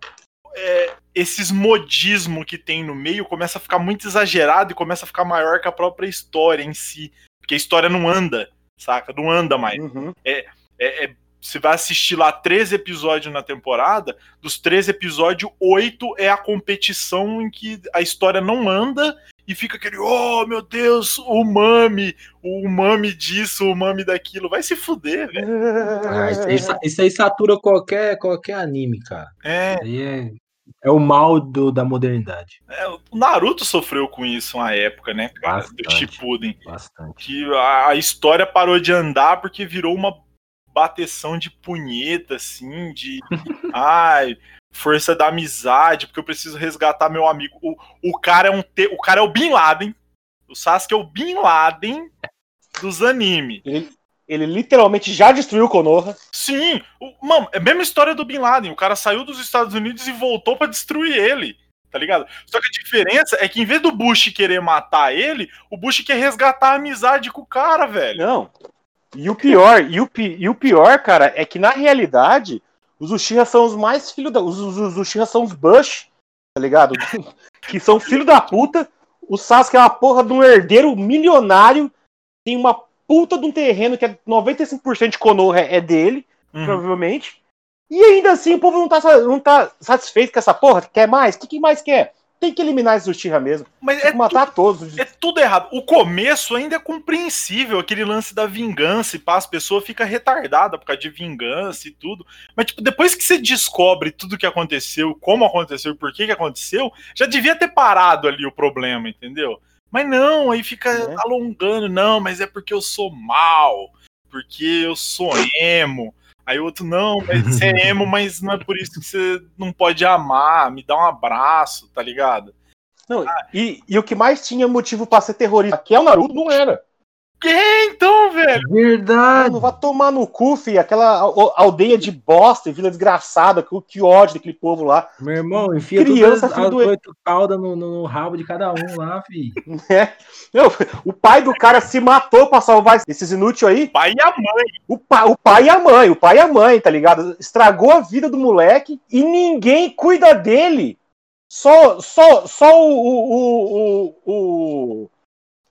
[SPEAKER 2] é, esses modismo que tem no meio começa a ficar muito exagerado e começa a ficar maior que a própria história em si. Porque a história não anda, saca? Não anda mais.
[SPEAKER 3] Uhum.
[SPEAKER 2] É, é, é, você vai assistir lá 13 episódios na temporada, dos 13 episódios, 8 é a competição em que a história não anda e fica aquele, oh meu Deus, o mami, o mami disso, o mami daquilo. Vai se fuder, velho.
[SPEAKER 4] Ah, isso, aí, isso, aí, satura qualquer, qualquer anime, cara.
[SPEAKER 2] É.
[SPEAKER 4] Isso aí é É o mal do, da modernidade.
[SPEAKER 2] É, o Naruto sofreu com isso uma época, né, cara? Do
[SPEAKER 4] Bastante.
[SPEAKER 2] Shippuden.
[SPEAKER 4] Bastante.
[SPEAKER 2] Que a, a história parou de andar porque virou uma bateção de punheta, assim, de. ai, força da amizade, porque eu preciso resgatar meu amigo. O, o cara é um. Te, o cara é o Bin Laden. O Sasuke é o Bin Laden dos animes.
[SPEAKER 3] Ele, ele literalmente já destruiu o Konoha.
[SPEAKER 2] Sim, o, mano, é a mesma história do Bin Laden. O cara saiu dos Estados Unidos e voltou pra destruir ele. Tá ligado? Só que a diferença é que em vez do Bush querer matar ele, o Bush quer resgatar a amizade com o cara, velho.
[SPEAKER 3] Não. E o pior, e o, pi- e o pior, cara, é que na realidade, os Uchiha são os mais filhos da. Os, os, os Uchiha são os Bush, tá ligado? que são filho da puta. O Sasuke é uma porra de um herdeiro milionário. Tem uma puta de um terreno que é 95% de Konoha é dele,
[SPEAKER 2] Uhum.
[SPEAKER 3] provavelmente. E ainda assim o povo não tá, não tá satisfeito com essa porra. Quer mais? O que, que mais quer? Tem que eliminar esses Uchiha mesmo.
[SPEAKER 2] Mas
[SPEAKER 3] Tem
[SPEAKER 2] é
[SPEAKER 3] que matar todos.
[SPEAKER 2] É tudo errado. O começo ainda é compreensível, aquele lance da vingança e pá, as pessoas ficam retardadas por causa de vingança e tudo. Mas, tipo, depois que você descobre tudo que aconteceu, como aconteceu e por que que aconteceu, já devia ter parado ali o problema, entendeu? Mas não, aí fica
[SPEAKER 3] É.
[SPEAKER 2] alongando, não, mas é porque eu sou mal, porque eu sou emo. Aí o outro, não, mas você é emo, mas não é por isso que você não pode amar, me dá um abraço, tá ligado?
[SPEAKER 3] Não, e, e o que mais tinha motivo pra ser terrorista, que é o Naruto, não era.
[SPEAKER 2] Que então, velho?
[SPEAKER 4] Verdade.
[SPEAKER 3] Não vai tomar no cu, fi, aquela al- aldeia de bosta, vila desgraçada, que, que ódio daquele povo lá.
[SPEAKER 4] Meu irmão, enfia
[SPEAKER 3] Criança,
[SPEAKER 4] todas
[SPEAKER 3] filho
[SPEAKER 4] as
[SPEAKER 3] do-
[SPEAKER 4] oito caudas no, no rabo de cada um lá, fi.
[SPEAKER 3] né? Não, o pai do cara se matou pra salvar esses inúteis aí.
[SPEAKER 2] Pai e a mãe.
[SPEAKER 3] O, pa, o pai e a mãe, o pai e a mãe, tá ligado? Estragou a vida do moleque e ninguém cuida dele. Só, só, só o, o, o, o-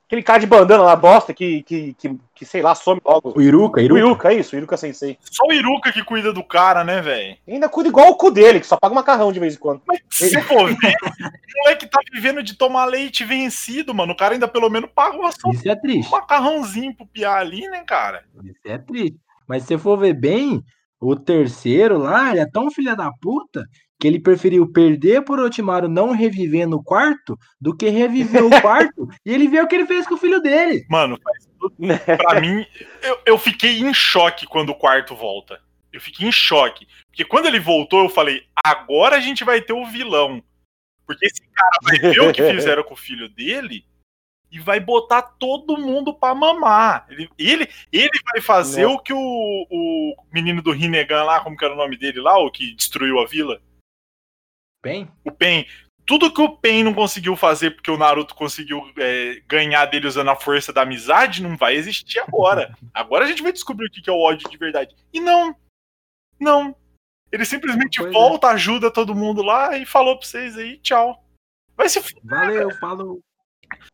[SPEAKER 3] aquele cara de bandana lá, bosta, que, que, que, que sei lá, some logo.
[SPEAKER 4] O Iruka,
[SPEAKER 3] O
[SPEAKER 4] Iruka.
[SPEAKER 3] Iruka, é isso, o Iruka Sensei.
[SPEAKER 2] Só o Iruka que cuida do cara, né, velho?
[SPEAKER 3] Ainda cuida igual o cu dele, que só paga macarrão de vez em quando.
[SPEAKER 2] Mas se você for ver, o moleque tá vivendo de tomar leite vencido, mano. O cara ainda pelo menos paga uma só
[SPEAKER 4] Isso é
[SPEAKER 2] um
[SPEAKER 4] triste.
[SPEAKER 2] macarrãozinho pro piar ali, né, cara?
[SPEAKER 4] Isso é triste. Mas se você for ver bem, o terceiro lá, ele é tão filha da puta que ele preferiu perder por Otimaru não reviver no quarto do que reviver o quarto e ele vê o que ele fez com o filho dele.
[SPEAKER 2] Mano. Pra mim, eu, eu fiquei em choque quando o quarto volta. Eu fiquei em choque. Porque quando ele voltou, eu falei, agora a gente vai ter o vilão. Porque esse cara vai ver o que fizeram com o filho dele e vai botar todo mundo pra mamar. Ele, ele, ele vai fazer
[SPEAKER 3] Nossa.
[SPEAKER 2] o que o, o menino do Rinnegan lá, como que era o nome dele lá, o que destruiu a vila?
[SPEAKER 4] Bem,
[SPEAKER 2] o Pen. Tudo que o Pen não conseguiu fazer porque o Naruto conseguiu é, ganhar dele usando a força da amizade não vai existir agora. Agora a gente vai descobrir o que é o ódio de verdade. E não. Não. Ele simplesmente
[SPEAKER 4] Pois é.
[SPEAKER 2] volta, ajuda todo mundo lá e falou pra vocês aí, tchau. Vai se fuder.
[SPEAKER 4] valeu, falou.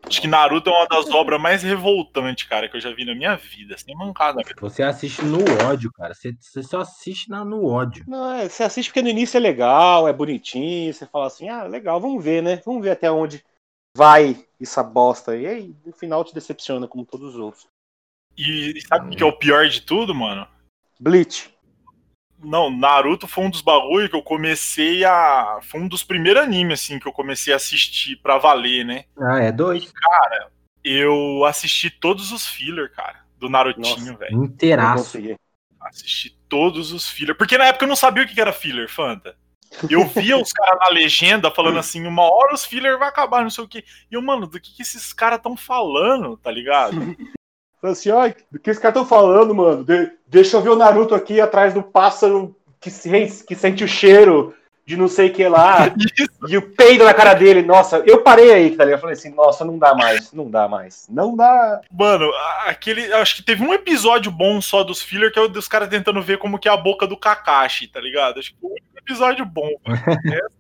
[SPEAKER 2] Acho que Naruto é uma das obras mais revoltantes, cara, que eu já vi na minha vida. Sem mancada. velho.
[SPEAKER 4] Você assiste no ódio, cara. Você, você só assiste na- no ódio.
[SPEAKER 3] Não, é, você assiste porque no início é legal, é bonitinho, você fala assim, ah, legal, vamos ver, né? Vamos ver até onde vai essa bosta aí. E aí, no final te decepciona, como todos os outros.
[SPEAKER 2] E sabe o que é o pior de tudo, mano?
[SPEAKER 3] Bleach.
[SPEAKER 2] Não, Naruto foi um dos bagulho que eu comecei a. Foi um dos primeiros animes, assim, que eu comecei a assistir pra valer, né?
[SPEAKER 4] Ah, é dois.
[SPEAKER 2] Eu assisti todos os filler, cara, do Narutinho,
[SPEAKER 3] Nossa.
[SPEAKER 2] velho.
[SPEAKER 4] Inteiraço.
[SPEAKER 2] Assisti todos os filler. Porque na época eu não sabia o que que era filler, Fanta. Eu via os caras na legenda falando assim, uma hora os filler vai acabar, não sei o quê. E eu, mano, do que, que esses caras estão falando, tá ligado?
[SPEAKER 3] Fala assim, ó, do que os caras estão falando, mano? De- deixa eu ver o Naruto aqui atrás do pássaro que, se- que sente o cheiro de não sei o que lá. e o peido na cara dele. Nossa, eu parei aí, tá ligado? Eu falei assim, nossa, não dá mais, não dá mais. Não dá.
[SPEAKER 2] Mano, aquele. Acho que teve um episódio bom só dos filler, que é o dos caras tentando ver como que é a boca do Kakashi, tá ligado? Acho que foi o único episódio bom.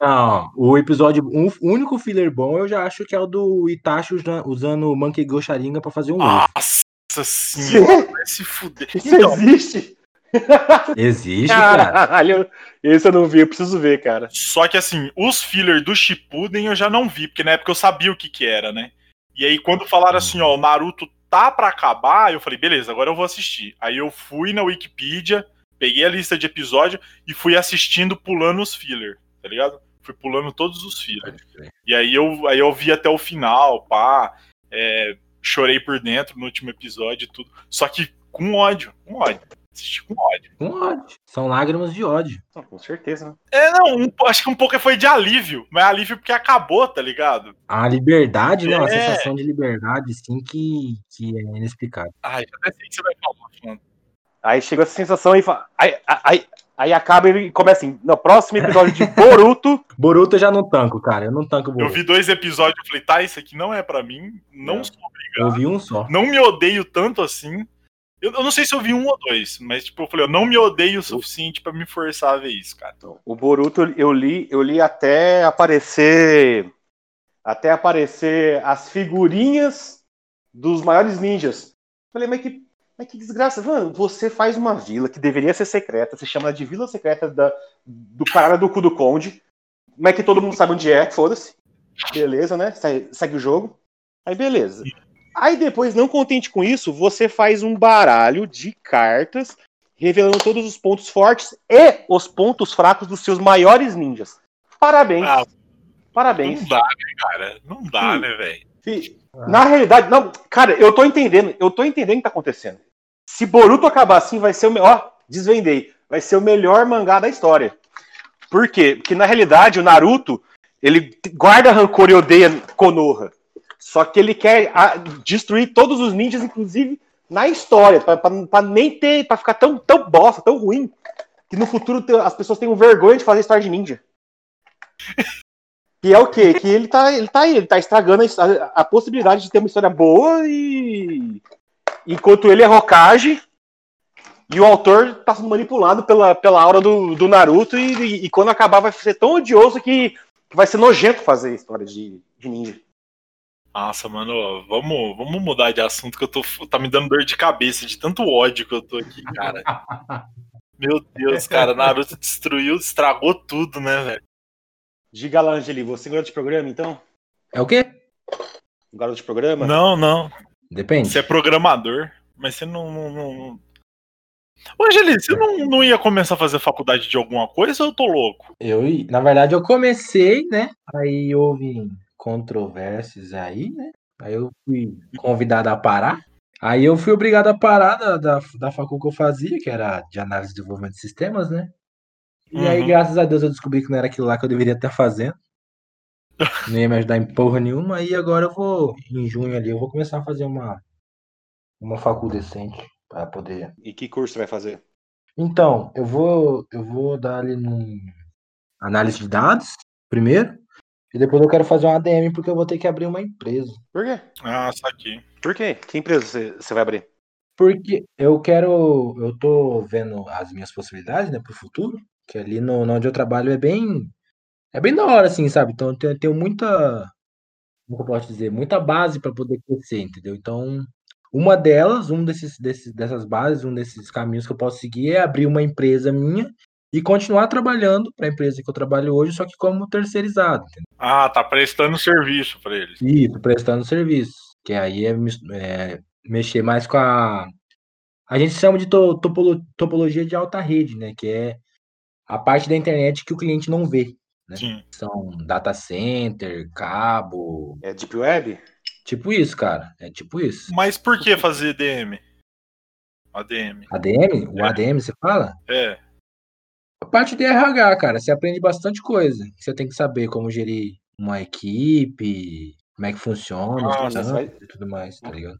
[SPEAKER 4] Não, o episódio, um- o único filler bom eu já acho que é o do Itachi usa- usando o Monkey Go Sharingan pra fazer um ovo.
[SPEAKER 2] Nossa senhora, vai se fuder.
[SPEAKER 3] Isso
[SPEAKER 2] Então,
[SPEAKER 3] existe?
[SPEAKER 4] Existe, cara.
[SPEAKER 3] Caralho, esse eu não vi, eu preciso ver, cara.
[SPEAKER 2] Só que assim, os filler do Shippuden eu já não vi, porque na época eu sabia o que que era, né? E aí quando falaram assim, ó, o Naruto tá pra acabar, eu falei, beleza, agora eu vou assistir. Aí eu fui na Wikipedia, peguei a lista de episódio e fui assistindo pulando os filler, tá ligado? Fui pulando todos os filhos. E aí eu, aí eu vi até o final, pá. É, chorei por dentro no último episódio e tudo. Só que com ódio, com ódio. Assisti com ódio.
[SPEAKER 4] Com ódio. São lágrimas de ódio.
[SPEAKER 3] Não, com certeza, né?
[SPEAKER 2] É, não, um- acho que um pouco foi de alívio, mas alívio porque acabou, tá ligado?
[SPEAKER 4] A liberdade, né? Uma
[SPEAKER 2] É.
[SPEAKER 4] sensação de liberdade, assim, que, que é inexplicável.
[SPEAKER 2] Ai, já até sei que você vai falar, mano.
[SPEAKER 3] Aí chega essa sensação e fala. Aí, aí, aí acaba e começa assim. No próximo episódio de Boruto.
[SPEAKER 4] Boruto eu já não tanco, cara. Eu não tanco
[SPEAKER 2] Eu
[SPEAKER 4] Boruto.
[SPEAKER 2] vi dois episódios e falei, tá, isso aqui não é pra mim, não
[SPEAKER 3] Não.
[SPEAKER 2] sou
[SPEAKER 4] Eu vi um só.
[SPEAKER 2] não me odeio tanto assim. Eu, eu não sei se eu vi um ou dois, mas tipo, eu falei, eu não me odeio o suficiente pra me forçar a ver isso, cara.
[SPEAKER 3] O Boruto eu li, eu li até aparecer. Até aparecer as figurinhas dos maiores ninjas. Falei, mas que, mas que desgraça. Mano, você faz uma vila que deveria ser secreta, você chama de Vila Secreta da, do caralho do cu do Conde. Mas que todo mundo sabe onde é, foda-se. Beleza, né? Segue, segue o jogo. Aí beleza. Aí depois, não contente com isso, você faz um baralho de cartas revelando todos os pontos fortes e os pontos fracos dos seus maiores ninjas. Parabéns.
[SPEAKER 2] Ah,
[SPEAKER 3] Parabéns.
[SPEAKER 2] não dá, né, cara? Não dá,
[SPEAKER 3] Sim.
[SPEAKER 2] né, velho?
[SPEAKER 3] Na realidade, não, cara, eu tô entendendo, eu tô entendendo o que tá acontecendo. Se Boruto acabar assim, vai ser o melhor. Desvendei. Vai ser o melhor mangá da história. Por quê? Porque na realidade o Naruto, ele guarda rancor e odeia Konoha. Só que ele quer destruir todos os ninjas, inclusive na história, pra nem ter, pra ficar tão, tão bosta, tão ruim, que no futuro as pessoas tenham vergonha de fazer história de ninja. Que é o quê? Que ele tá, ele tá aí, ele tá estragando a- a possibilidade de ter uma história boa e. Enquanto ele é Hokage e o autor tá sendo manipulado pela, pela aura do, do Naruto e, e- e quando acabar vai ser tão odioso que, que vai ser nojento fazer história de, de ninja.
[SPEAKER 2] Nossa, mano, vamos, vamos mudar de assunto que eu tô. Tá me dando dor de cabeça de tanto ódio que eu tô aqui, cara. Meu Deus, cara, Naruto destruiu, estragou tudo, né, velho?
[SPEAKER 3] Diga lá, Angeli, você é um garoto de programa, então?
[SPEAKER 4] É o quê?
[SPEAKER 3] Um garoto de programa?
[SPEAKER 2] Não, não.
[SPEAKER 4] Depende.
[SPEAKER 2] Você é programador, mas você não. não, não... Ô, Angeli, você não, não ia começar a fazer faculdade de alguma coisa ou eu tô louco?
[SPEAKER 4] Eu, na verdade, eu comecei, né? Aí houve controvérsias aí, né? Aí eu fui convidado a parar. Aí eu fui obrigado a parar da, da, da facul que eu fazia, que era de análise e desenvolvimento de sistemas, né? E aí,
[SPEAKER 2] Uhum.
[SPEAKER 4] graças a Deus, eu descobri que não era aquilo lá que eu deveria estar fazendo. Não ia me ajudar em porra nenhuma. Aí agora eu vou, em junho ali, eu vou começar a fazer uma, uma facul decente para poder
[SPEAKER 3] E que curso você vai fazer?
[SPEAKER 4] então, eu vou, eu vou dar ali num análise de dados primeiro, e depois eu quero fazer uma ADM porque eu vou ter que abrir uma empresa.
[SPEAKER 3] Por quê?
[SPEAKER 2] Ah, saquei.
[SPEAKER 3] Por quê? Que empresa você, você vai abrir?
[SPEAKER 4] Porque eu quero, eu tô vendo as minhas possibilidades, né, pro futuro, que ali no, no onde eu trabalho é bem, é bem da hora, assim, sabe? Então eu tenho, tenho muita, como eu posso dizer, muita base para poder crescer, entendeu? Então, uma delas, um desses, desses, dessas bases, um desses caminhos que eu posso seguir é abrir uma empresa minha e continuar trabalhando para a empresa que eu trabalho hoje, só que como terceirizado, entendeu?
[SPEAKER 2] Ah, tá prestando serviço pra eles.
[SPEAKER 4] Isso, prestando serviço. Que aí é, é mexer mais com a. A gente chama de to- topolo- topologia de alta rede, né? Que é a parte da internet que o cliente não vê. Né?
[SPEAKER 2] Sim.
[SPEAKER 4] São data center, cabo.
[SPEAKER 3] É Deep Web?
[SPEAKER 4] Tipo isso, cara. É tipo isso.
[SPEAKER 2] Mas por que fazer DM? ADM.
[SPEAKER 4] ADM? O
[SPEAKER 2] É.
[SPEAKER 4] ADM, você fala?
[SPEAKER 2] É.
[SPEAKER 4] A parte de RH, cara, você aprende bastante coisa. Você tem que saber como gerir uma equipe, como é que funciona,
[SPEAKER 2] Ah,
[SPEAKER 4] trampos
[SPEAKER 3] vai-
[SPEAKER 4] e tudo mais, tá ligado?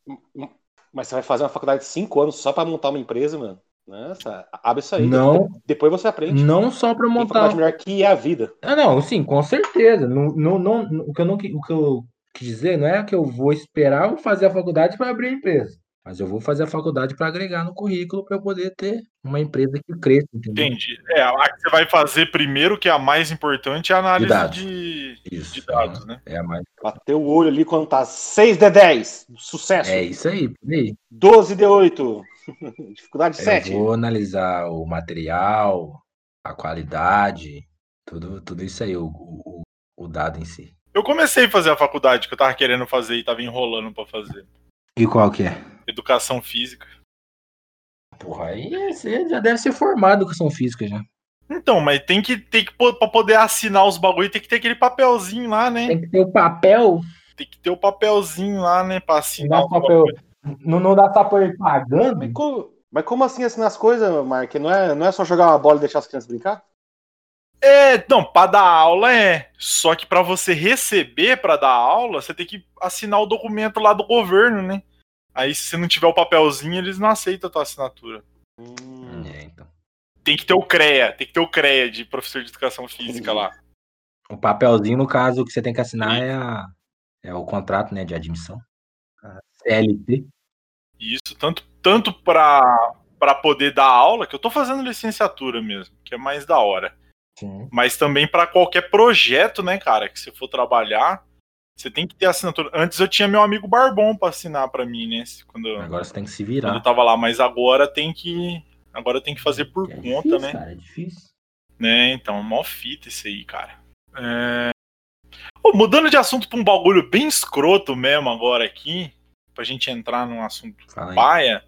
[SPEAKER 3] Mas você vai fazer uma faculdade de 5 anos só pra montar uma empresa, mano? Nossa, abre isso aí.
[SPEAKER 4] Não.
[SPEAKER 3] de- Depois você aprende.
[SPEAKER 4] Não só para montar.
[SPEAKER 3] melhor que é a vida.
[SPEAKER 4] Ah, não, sim, com certeza. Não, não, não, o, que eu não, o que eu quis dizer não é que eu vou esperar eu fazer a faculdade para abrir a empresa. Mas eu vou fazer a faculdade para agregar no currículo para eu poder ter uma empresa que cresça, entendeu?
[SPEAKER 2] Entendi. É, a que você vai fazer primeiro, que é a mais importante, é a análise
[SPEAKER 4] De dados.
[SPEAKER 2] de,
[SPEAKER 4] Isso.
[SPEAKER 2] de dados, né?
[SPEAKER 4] É, a mais,
[SPEAKER 3] Bateu o olho ali quando tá 6 de 10. Sucesso.
[SPEAKER 4] é isso aí, por aí.
[SPEAKER 3] 12 de 8. Dificuldade
[SPEAKER 4] Eu
[SPEAKER 3] 7.
[SPEAKER 4] vou analisar o material, a qualidade, tudo, tudo isso aí, o, o, o dado em si.
[SPEAKER 2] Eu comecei a fazer a faculdade que eu tava querendo fazer e tava enrolando pra fazer.
[SPEAKER 4] E qual que é?
[SPEAKER 2] Educação física.
[SPEAKER 4] Porra, aí você já deve ser formado em educação física já.
[SPEAKER 2] Então, mas tem que ter que pra poder assinar os bagulho, tem que ter aquele papelzinho lá, né?
[SPEAKER 4] Tem que ter o papel.
[SPEAKER 2] Tem que ter o papelzinho lá, né, pra
[SPEAKER 4] Não
[SPEAKER 2] assinar
[SPEAKER 4] dá pra eu,
[SPEAKER 2] bagulho.
[SPEAKER 4] Não, não dá eu ir pagando.
[SPEAKER 3] Mas, co- mas como assim assinar as coisas, Mark? Não é, não é só jogar uma bola e deixar as crianças brincar?
[SPEAKER 2] É, não, pra dar aula é. Só que pra você receber pra dar aula, você tem que assinar o documento lá do governo, né? Aí se você não tiver o papelzinho, eles não aceitam a tua assinatura.
[SPEAKER 3] Hum.
[SPEAKER 4] É, então.
[SPEAKER 2] Tem que ter o CREA, tem que ter o CREA de professor de educação física lá.
[SPEAKER 4] O papelzinho, no caso, que você tem que assinar é, a, é o contrato né, de admissão. CLT.
[SPEAKER 2] Isso, tanto, tanto pra, pra poder dar aula, que eu tô fazendo licenciatura mesmo, que é mais da hora.
[SPEAKER 4] Sim.
[SPEAKER 2] Mas também pra qualquer projeto, né, cara, que você for trabalhar, você tem que ter assinatura. Antes eu tinha meu amigo Barbon pra assinar pra mim, né? Quando,
[SPEAKER 4] Agora você tem que se
[SPEAKER 2] quando eu
[SPEAKER 4] virar.
[SPEAKER 2] tava lá, mas agora tem que. Agora tem que fazer por
[SPEAKER 4] É
[SPEAKER 2] conta,
[SPEAKER 4] difícil,
[SPEAKER 2] né?
[SPEAKER 4] Cara, é difícil.
[SPEAKER 2] Né, então, mó fita isso aí, cara. É... Ô, mudando de assunto pra um bagulho bem escroto mesmo agora aqui, pra gente entrar num assunto
[SPEAKER 4] Fala
[SPEAKER 2] paia.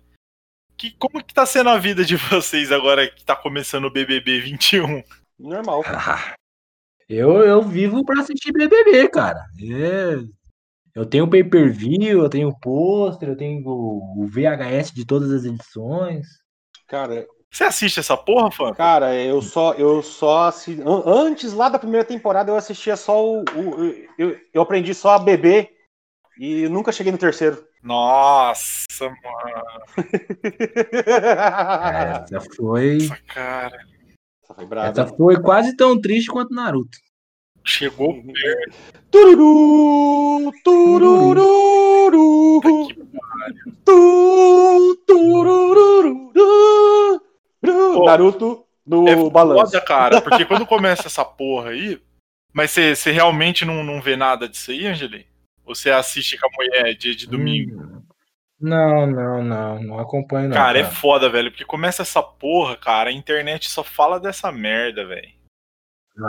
[SPEAKER 2] Que, como que tá sendo a vida de vocês agora que tá começando o BBB 21?
[SPEAKER 3] Normal.
[SPEAKER 4] Eu, eu vivo pra assistir BBB, cara. É, Eu tenho pay per view, eu tenho pôster, eu tenho o o VHS de todas as edições.
[SPEAKER 3] Cara,
[SPEAKER 2] Você assiste essa porra, fã?
[SPEAKER 3] cara, eu só, eu só assi- an- antes lá da primeira temporada eu assistia só o, o- eu, eu aprendi só a beber e nunca cheguei no terceiro.
[SPEAKER 2] Nossa, mano.
[SPEAKER 4] Essa foi,
[SPEAKER 2] Essa cara.
[SPEAKER 3] Essa foi braba.
[SPEAKER 4] essa foi quase tão triste quanto Naruto.
[SPEAKER 2] Chegou perto
[SPEAKER 3] Tururu, turururu,
[SPEAKER 2] que
[SPEAKER 3] tu, turururu,
[SPEAKER 2] Pô,
[SPEAKER 3] Naruto no
[SPEAKER 2] é
[SPEAKER 3] balanço.
[SPEAKER 2] foda, cara, porque quando começa essa porra aí. Mas você você realmente não, não vê nada disso aí, Angeli? Ou você assiste com a mulher dia de domingo?
[SPEAKER 4] Hum, Não, não, não, não acompanho não.
[SPEAKER 2] cara, é foda, velho, porque começa essa porra, cara, a internet só fala dessa merda, velho.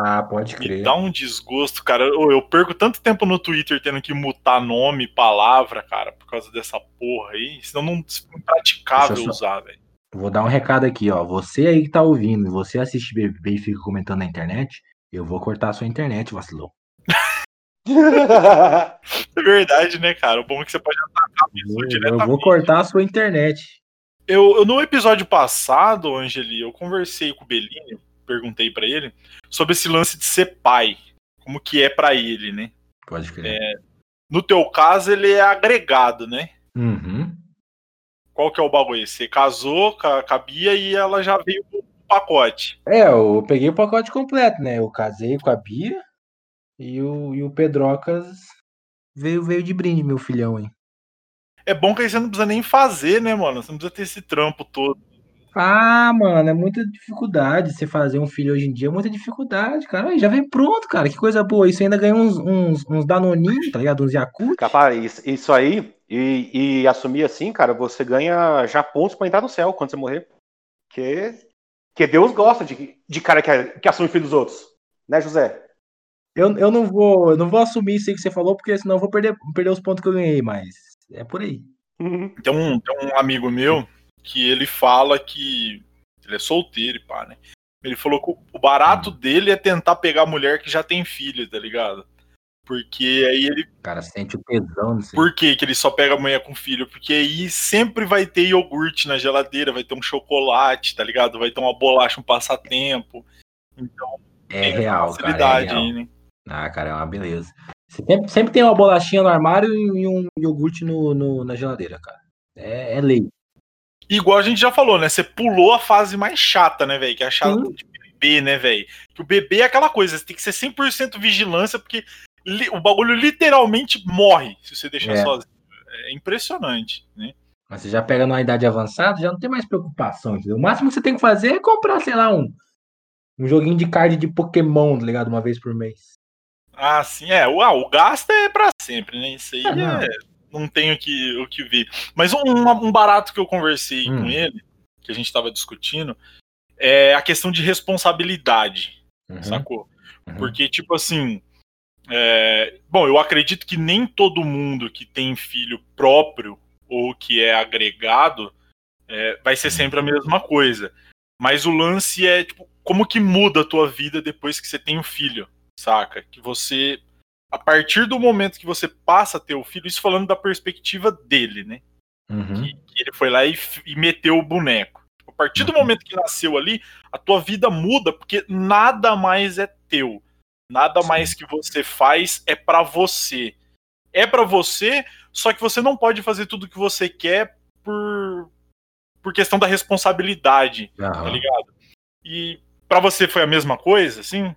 [SPEAKER 4] Ah, pode
[SPEAKER 2] Me
[SPEAKER 4] crer.
[SPEAKER 2] dá um desgosto, cara. Eu, eu perco tanto tempo no Twitter tendo que mutar nome, palavra, cara, por causa dessa porra aí. Senão não é impraticável
[SPEAKER 4] Deixa eu
[SPEAKER 2] usar, velho.
[SPEAKER 4] Vou dar um recado aqui, ó. Você aí que tá ouvindo, você assiste BBB e fica comentando na internet, eu vou cortar a sua internet, vacilou.
[SPEAKER 2] É verdade, né, cara? O bom é que você pode atacar a
[SPEAKER 4] Eu,
[SPEAKER 2] pessoa
[SPEAKER 4] eu
[SPEAKER 2] diretamente.
[SPEAKER 4] vou cortar a sua internet.
[SPEAKER 2] Eu, eu- no episódio passado, Angeli, eu conversei com o Belinho, perguntei pra ele sobre esse lance de ser pai. Como que é pra ele, né?
[SPEAKER 4] Pode crer.
[SPEAKER 2] No teu caso, ele é agregado, né?
[SPEAKER 4] Uhum.
[SPEAKER 2] Qual que é o bagulho? Você casou com a com a Bia e ela já veio com o pacote.
[SPEAKER 4] É, eu peguei o pacote completo, né? Eu casei com a Bia e o, e o Pedrocas veio, veio de brinde, meu filhão, hein?
[SPEAKER 2] É bom que aí você não precisa nem fazer, né, mano? Você não precisa ter esse trampo todo.
[SPEAKER 4] Ah, mano, é muita dificuldade você fazer um filho hoje em dia, é muita dificuldade, cara. Aí já vem pronto, cara, que coisa boa. Isso ainda ganha uns, uns, uns Danoninho, tá ligado? Uns Yakult.
[SPEAKER 3] Capaz, isso- aí, e, e assumir assim, cara, você ganha já pontos pra entrar no céu quando você morrer. Que, que Deus gosta de, de cara que, que assume filho dos outros. Né, José?
[SPEAKER 4] Eu, eu não vou, eu não vou assumir isso aí que você falou, porque senão eu vou perder, perder os pontos que eu ganhei, mas é por aí.
[SPEAKER 2] Tem um, tem um amigo meu que ele fala que ele é solteiro e pá, né? Ele falou que o- barato dele é tentar pegar mulher que já tem filho, tá ligado? Porque aí ele.
[SPEAKER 4] O cara sente o tesão aí.
[SPEAKER 2] Por que, que ele só pega mulher com filho? Porque aí sempre vai ter iogurte na geladeira, vai ter um chocolate, tá ligado? Vai ter uma bolacha, um passatempo. Então
[SPEAKER 4] É real, cara, é
[SPEAKER 2] facilidade
[SPEAKER 4] real.
[SPEAKER 2] aí, né?
[SPEAKER 4] Ah, cara, é uma beleza. Sempre, sempre tem uma bolachinha no armário e um iogurte no, no- na geladeira, cara. É, é lei.
[SPEAKER 2] Igual a gente já falou, né? Você pulou a fase mais chata, né, velho? Que é a chata
[SPEAKER 4] Sim.
[SPEAKER 2] de bebê, né, velho? Que o bebê é aquela coisa, você tem que ser 100% vigilância, porque li- o bagulho literalmente morre se você deixar
[SPEAKER 4] É.
[SPEAKER 2] sozinho. É impressionante, né?
[SPEAKER 4] Mas você já pega numa idade avançada, já não tem mais preocupação, entendeu? O máximo que você tem que fazer é comprar, sei lá, um, um joguinho de card de Pokémon, tá ligado? Uma vez por mês.
[SPEAKER 2] Ah, sim, é. O, ah, o gasto é pra sempre, né? Isso aí
[SPEAKER 4] Não.
[SPEAKER 2] é, não tem o que, o que ver. Mas um, um barato que eu conversei
[SPEAKER 4] Hum.
[SPEAKER 2] com ele, que a gente tava discutindo, é a questão de responsabilidade,
[SPEAKER 4] Uhum,
[SPEAKER 2] sacou?
[SPEAKER 4] uhum.
[SPEAKER 2] Porque, tipo assim. é, Bom, eu acredito que nem todo mundo que tem filho próprio ou que é agregado é, vai ser sempre a mesma coisa. Mas o lance é, tipo, como que muda a tua vida depois que você tem um filho, saca? Que você, a partir do momento que você passa a ter o filho, isso falando da perspectiva dele, né?
[SPEAKER 4] Uhum.
[SPEAKER 2] Que, que ele foi lá e, e meteu o boneco. A partir do
[SPEAKER 4] Uhum.
[SPEAKER 2] momento que nasceu ali, a tua vida muda, porque nada mais é teu. Nada
[SPEAKER 4] Sim.
[SPEAKER 2] mais que você faz é pra você. É pra você, só que você não pode fazer tudo que você quer por, por questão da responsabilidade, tá
[SPEAKER 4] Aham.
[SPEAKER 2] ligado? E pra você foi a mesma coisa, assim?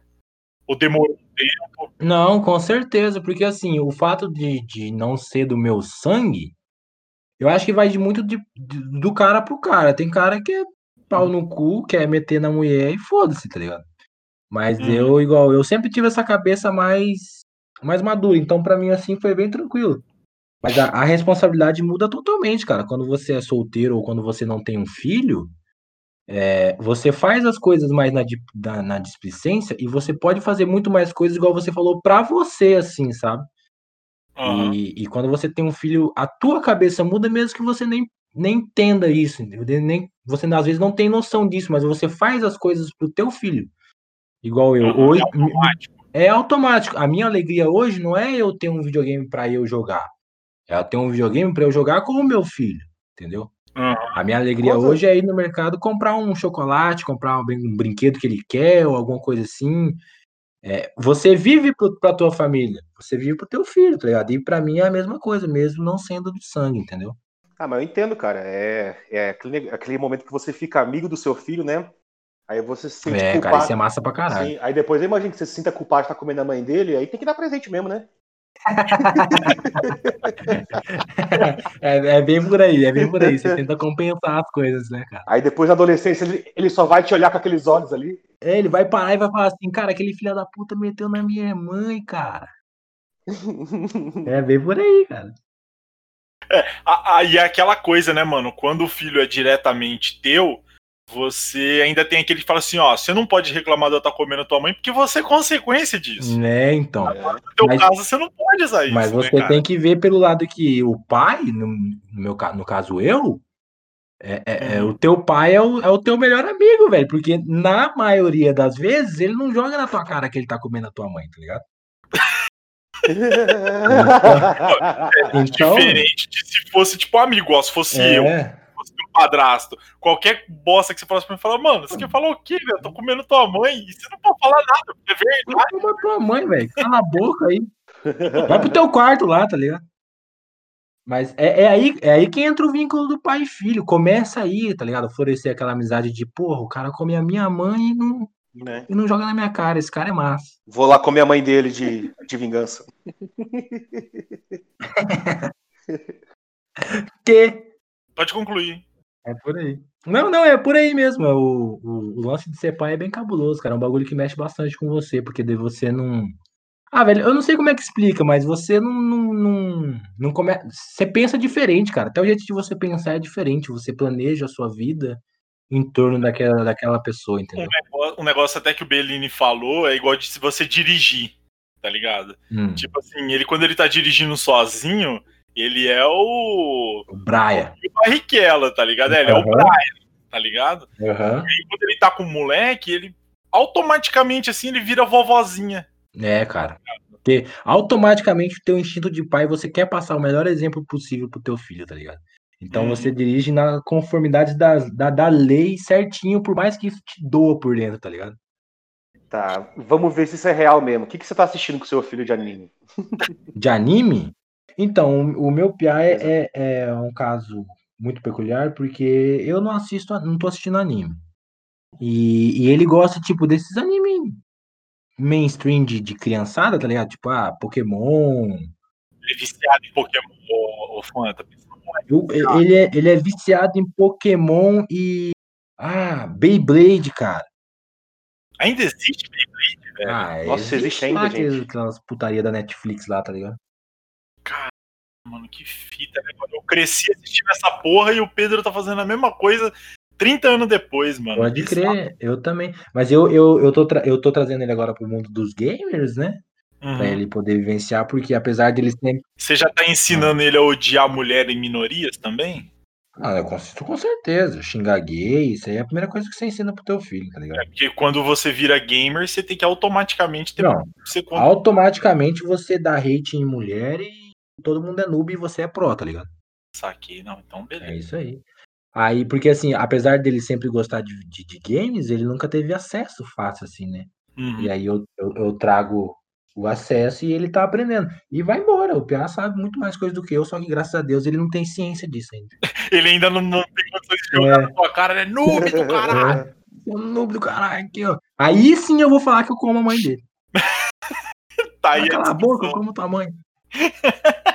[SPEAKER 2] Ou demorou um tempo?
[SPEAKER 4] Não, com certeza, porque assim, o fato de, de não ser do meu sangue, eu acho que vai de muito de- de- do cara pro cara. Tem cara que é pau no cu, quer meter na mulher e foda-se, tá ligado? Mas
[SPEAKER 2] Uhum.
[SPEAKER 4] eu, igual, eu sempre tive essa cabeça mais, mais madura, então pra mim assim foi bem tranquilo. Mas a, a responsabilidade muda totalmente, cara. Quando você é solteiro ou quando você não tem um filho, é, você faz as coisas mais na, da- na displicência e você pode fazer muito mais coisas, igual você falou, pra você, assim, sabe?
[SPEAKER 2] Aham.
[SPEAKER 4] E, e quando você tem um filho, a tua cabeça muda mesmo que você nem, nem entenda isso, entendeu? Nem, você às vezes não tem noção disso, mas você faz as coisas pro teu filho. Igual eu.
[SPEAKER 2] Aham,
[SPEAKER 4] Hoje,
[SPEAKER 2] é automático.
[SPEAKER 4] é automático. A minha alegria hoje não é eu ter um videogame pra eu jogar. É eu ter um videogame pra eu jogar com o meu filho, entendeu?
[SPEAKER 2] Aham.
[SPEAKER 4] A minha alegria hoje é ir no mercado comprar um chocolate, comprar um, brin- brinquedo que ele quer ou alguma coisa assim. É, você vive pro, pra tua família, você vive pro teu filho, tá ligado? E pra mim é a mesma coisa, mesmo não sendo do sangue, entendeu?
[SPEAKER 3] Ah, mas eu entendo, cara. É, é aquele, aquele momento que você fica amigo do seu filho, né? Aí você se sente
[SPEAKER 4] É,
[SPEAKER 3] culpado.
[SPEAKER 4] cara, isso é massa pra caralho.
[SPEAKER 3] Sim, Aí depois eu imagino que você se sinta culpado de estar comendo a mãe dele, aí tem que dar presente mesmo, né?
[SPEAKER 4] É, é bem por aí, é bem por aí. Você tenta compensar as coisas, né, cara?
[SPEAKER 3] Aí depois na adolescência ele, ele só vai te olhar com aqueles olhos ali.
[SPEAKER 4] É, ele vai parar e vai falar assim, cara, aquele filho da puta meteu na minha mãe, cara. É bem por aí, cara.
[SPEAKER 2] Ah, e é aquela coisa, né, mano? Quando o filho é diretamente teu, você ainda tem aquele que fala assim, ó, você não pode reclamar de eu estar comendo a tua mãe, porque você é consequência disso.
[SPEAKER 4] Né, então.
[SPEAKER 2] No teu
[SPEAKER 4] Mas-
[SPEAKER 2] caso, você não pode usar isso,
[SPEAKER 4] Mas
[SPEAKER 2] né,
[SPEAKER 4] você
[SPEAKER 2] cara?
[SPEAKER 4] tem que ver pelo lado que o pai, no, meu no caso eu, é, é- é
[SPEAKER 2] Uhum.
[SPEAKER 4] o teu pai é o, é o teu melhor amigo, velho. Porque na maioria das vezes ele não joga na tua cara que ele tá comendo a tua mãe, tá ligado? Então,
[SPEAKER 2] Diferente de se fosse, tipo, amigo, ó, se fosse eu,
[SPEAKER 4] é,
[SPEAKER 2] um padrasto, qualquer bosta que você falasse pra mim, fala, mano, você quer falar o quê, velho? Eu tô comendo tua mãe, e você não pode falar nada, é verdade.
[SPEAKER 4] Pra tua mãe, velho. Cala a boca aí. Vai pro teu quarto lá, tá ligado? Mas é, é aí, é aí que entra o vínculo do pai e filho. Começa aí, tá ligado? Florescer aquela amizade de, porra, o cara come a minha mãe e não,
[SPEAKER 3] Né?
[SPEAKER 4] e não joga na minha cara. Esse cara é massa.
[SPEAKER 3] Vou lá comer a mãe dele de, de vingança.
[SPEAKER 4] Que
[SPEAKER 2] Pode concluir.
[SPEAKER 4] É por aí. Não, não, é por aí mesmo. O, o, o lance de ser pai é bem cabuloso, cara. É um bagulho que mexe bastante com você, porque daí você não. Ah, velho, eu não sei como é que explica, mas você não. não, não, não come... Você pensa diferente, cara. Até o jeito de você pensar é diferente. Você planeja a sua vida em torno daquela, daquela pessoa,
[SPEAKER 2] Um
[SPEAKER 4] entendeu?
[SPEAKER 2] negócio, um negócio até que o Bellini falou é igual de se você dirigir, tá ligado?
[SPEAKER 4] Hum,
[SPEAKER 2] Tipo assim, ele quando ele tá dirigindo sozinho, ele é o,
[SPEAKER 4] o Braia.
[SPEAKER 2] o Barrichello, tá ligado? Ele é o. Brian, tá ligado?
[SPEAKER 4] Aham.
[SPEAKER 2] E quando ele tá com o moleque, ele automaticamente assim, ele vira vovozinha.
[SPEAKER 4] É, cara. Porque automaticamente o teu instinto de pai, você quer passar o melhor exemplo possível pro teu filho, tá ligado? Então
[SPEAKER 2] Uhum.
[SPEAKER 4] você dirige na conformidade da, da, da lei certinho, por mais que isso te doa por dentro, tá ligado?
[SPEAKER 3] Tá, vamos ver se isso é real mesmo. O que, que você tá assistindo com seu filho de anime?
[SPEAKER 4] De anime? Então, o o meu piá é, é, é um caso muito peculiar, porque eu não assisto, não tô assistindo anime. E, e ele gosta, tipo, desses anime mainstream de, de criançada, tá ligado? Tipo, ah, Pokémon,
[SPEAKER 2] Ele é viciado em Pokémon, o, o fã, tá pensando,
[SPEAKER 4] Eu- ele, é, ele é viciado em Pokémon e. Ah, Beyblade, cara.
[SPEAKER 2] Ainda existe Beyblade, velho.
[SPEAKER 4] Ah,
[SPEAKER 3] Nossa, existe ainda,
[SPEAKER 4] lá
[SPEAKER 3] gente.
[SPEAKER 4] Aquelas putaria da Netflix lá, tá ligado?
[SPEAKER 2] Mano, que fita, né? Eu cresci assistindo essa porra e o Pedro tá fazendo a mesma coisa 30 anos depois, mano.
[SPEAKER 4] Pode
[SPEAKER 2] Isso-
[SPEAKER 4] crer, eu também. Mas eu, eu, eu, tô, eu tô trazendo ele agora pro mundo dos gamers, né?
[SPEAKER 2] Uhum.
[SPEAKER 4] Pra ele poder vivenciar, porque apesar dele sempre.
[SPEAKER 2] Você já tá ensinando ele a odiar mulher em minorias também?
[SPEAKER 4] Ah, eu consigo com certeza. Xingar gay, isso aí é a primeira coisa que você ensina pro teu filho, tá ligado?
[SPEAKER 2] É porque quando você vira gamer, você tem que automaticamente ter
[SPEAKER 4] Não,
[SPEAKER 2] você
[SPEAKER 4] automaticamente você dá hate em mulher e todo mundo é noob e você é pró, tá ligado?
[SPEAKER 2] Saquei, não, então beleza.
[SPEAKER 4] É isso aí. Aí, porque assim, apesar dele sempre gostar de, de, de games, ele nunca teve acesso fácil, assim, né?
[SPEAKER 2] Uhum.
[SPEAKER 4] E aí eu, eu, eu trago o acesso e ele tá aprendendo. E vai embora. O Piá sabe muito mais coisa do que eu, só que graças a Deus ele não tem ciência disso ainda.
[SPEAKER 2] Ele ainda não, não tem condições de jogar
[SPEAKER 4] É.
[SPEAKER 2] na tua cara, né? Noob do caralho!
[SPEAKER 4] O noob do caralho aqui, ó. Aí sim eu vou falar que eu como a mãe dele.
[SPEAKER 2] Tá aí a
[SPEAKER 4] Cala a boca, eu como tua mãe.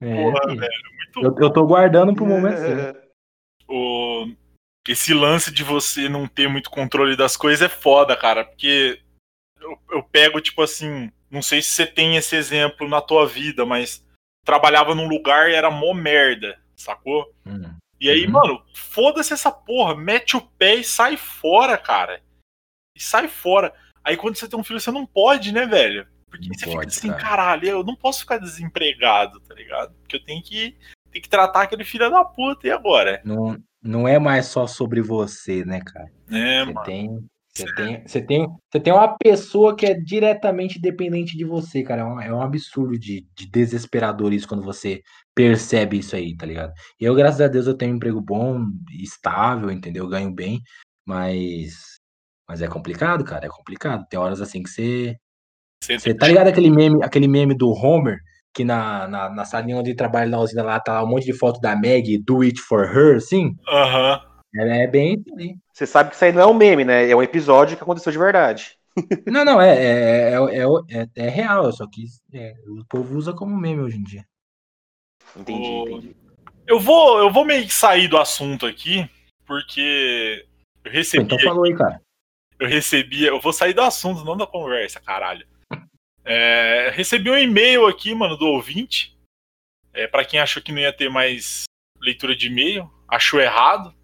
[SPEAKER 4] É,
[SPEAKER 2] Porra, velho, muito
[SPEAKER 4] eu, eu tô guardando pro momento certo.
[SPEAKER 2] o, esse lance de você não ter muito controle das coisas é foda, cara, porque eu, eu pego, tipo assim, não sei se você tem esse exemplo na tua vida, mas trabalhava num lugar e era mó merda, sacou?
[SPEAKER 4] Hum.
[SPEAKER 2] E aí,
[SPEAKER 4] Uhum.
[SPEAKER 2] mano, foda-se essa porra, mete o pé e sai fora, cara. E sai fora. Aí quando você tem um filho, você não pode, né, velho? Porque
[SPEAKER 4] Não
[SPEAKER 2] você
[SPEAKER 4] pode,
[SPEAKER 2] fica assim,
[SPEAKER 4] cara.
[SPEAKER 2] caralho, eu não posso ficar desempregado, tá ligado? Porque eu tenho que, tenho que tratar aquele filho da puta, e agora?
[SPEAKER 4] Não, não é mais só sobre você, né, cara?
[SPEAKER 2] É,
[SPEAKER 4] Você
[SPEAKER 2] mano.
[SPEAKER 4] tem, você tem, você tem, você tem uma pessoa que é diretamente dependente de você, cara. É um, é um absurdo de, de desesperador isso quando você percebe isso aí, tá ligado? Eu, graças a Deus, eu tenho um emprego bom, estável, entendeu? Eu ganho bem, mas, mas é complicado, cara. É complicado. Tem horas assim que você,
[SPEAKER 2] Você-
[SPEAKER 4] tá ligado aquele meme, aquele meme do Homer que na, na, na salinha onde ele trabalha na usina lá tá lá um monte de foto da Meg, do it for her, assim?
[SPEAKER 2] Aham.
[SPEAKER 4] É, é bem.
[SPEAKER 3] Você sabe que isso aí não é um meme, né? É um episódio que aconteceu de verdade.
[SPEAKER 4] Não, não, é, é, é, é, é, é real, só que é, o povo usa como meme hoje em dia.
[SPEAKER 3] Entendi, entendi.
[SPEAKER 2] Eu vou, eu vou meio que sair do assunto aqui, porque eu recebi,
[SPEAKER 4] Então falou aí, cara.
[SPEAKER 2] eu recebi, eu vou sair do assunto, não da conversa, caralho. É, recebi um e-mail aqui, mano, do ouvinte. É, para quem achou que não ia ter mais leitura de e-mail, achou errado.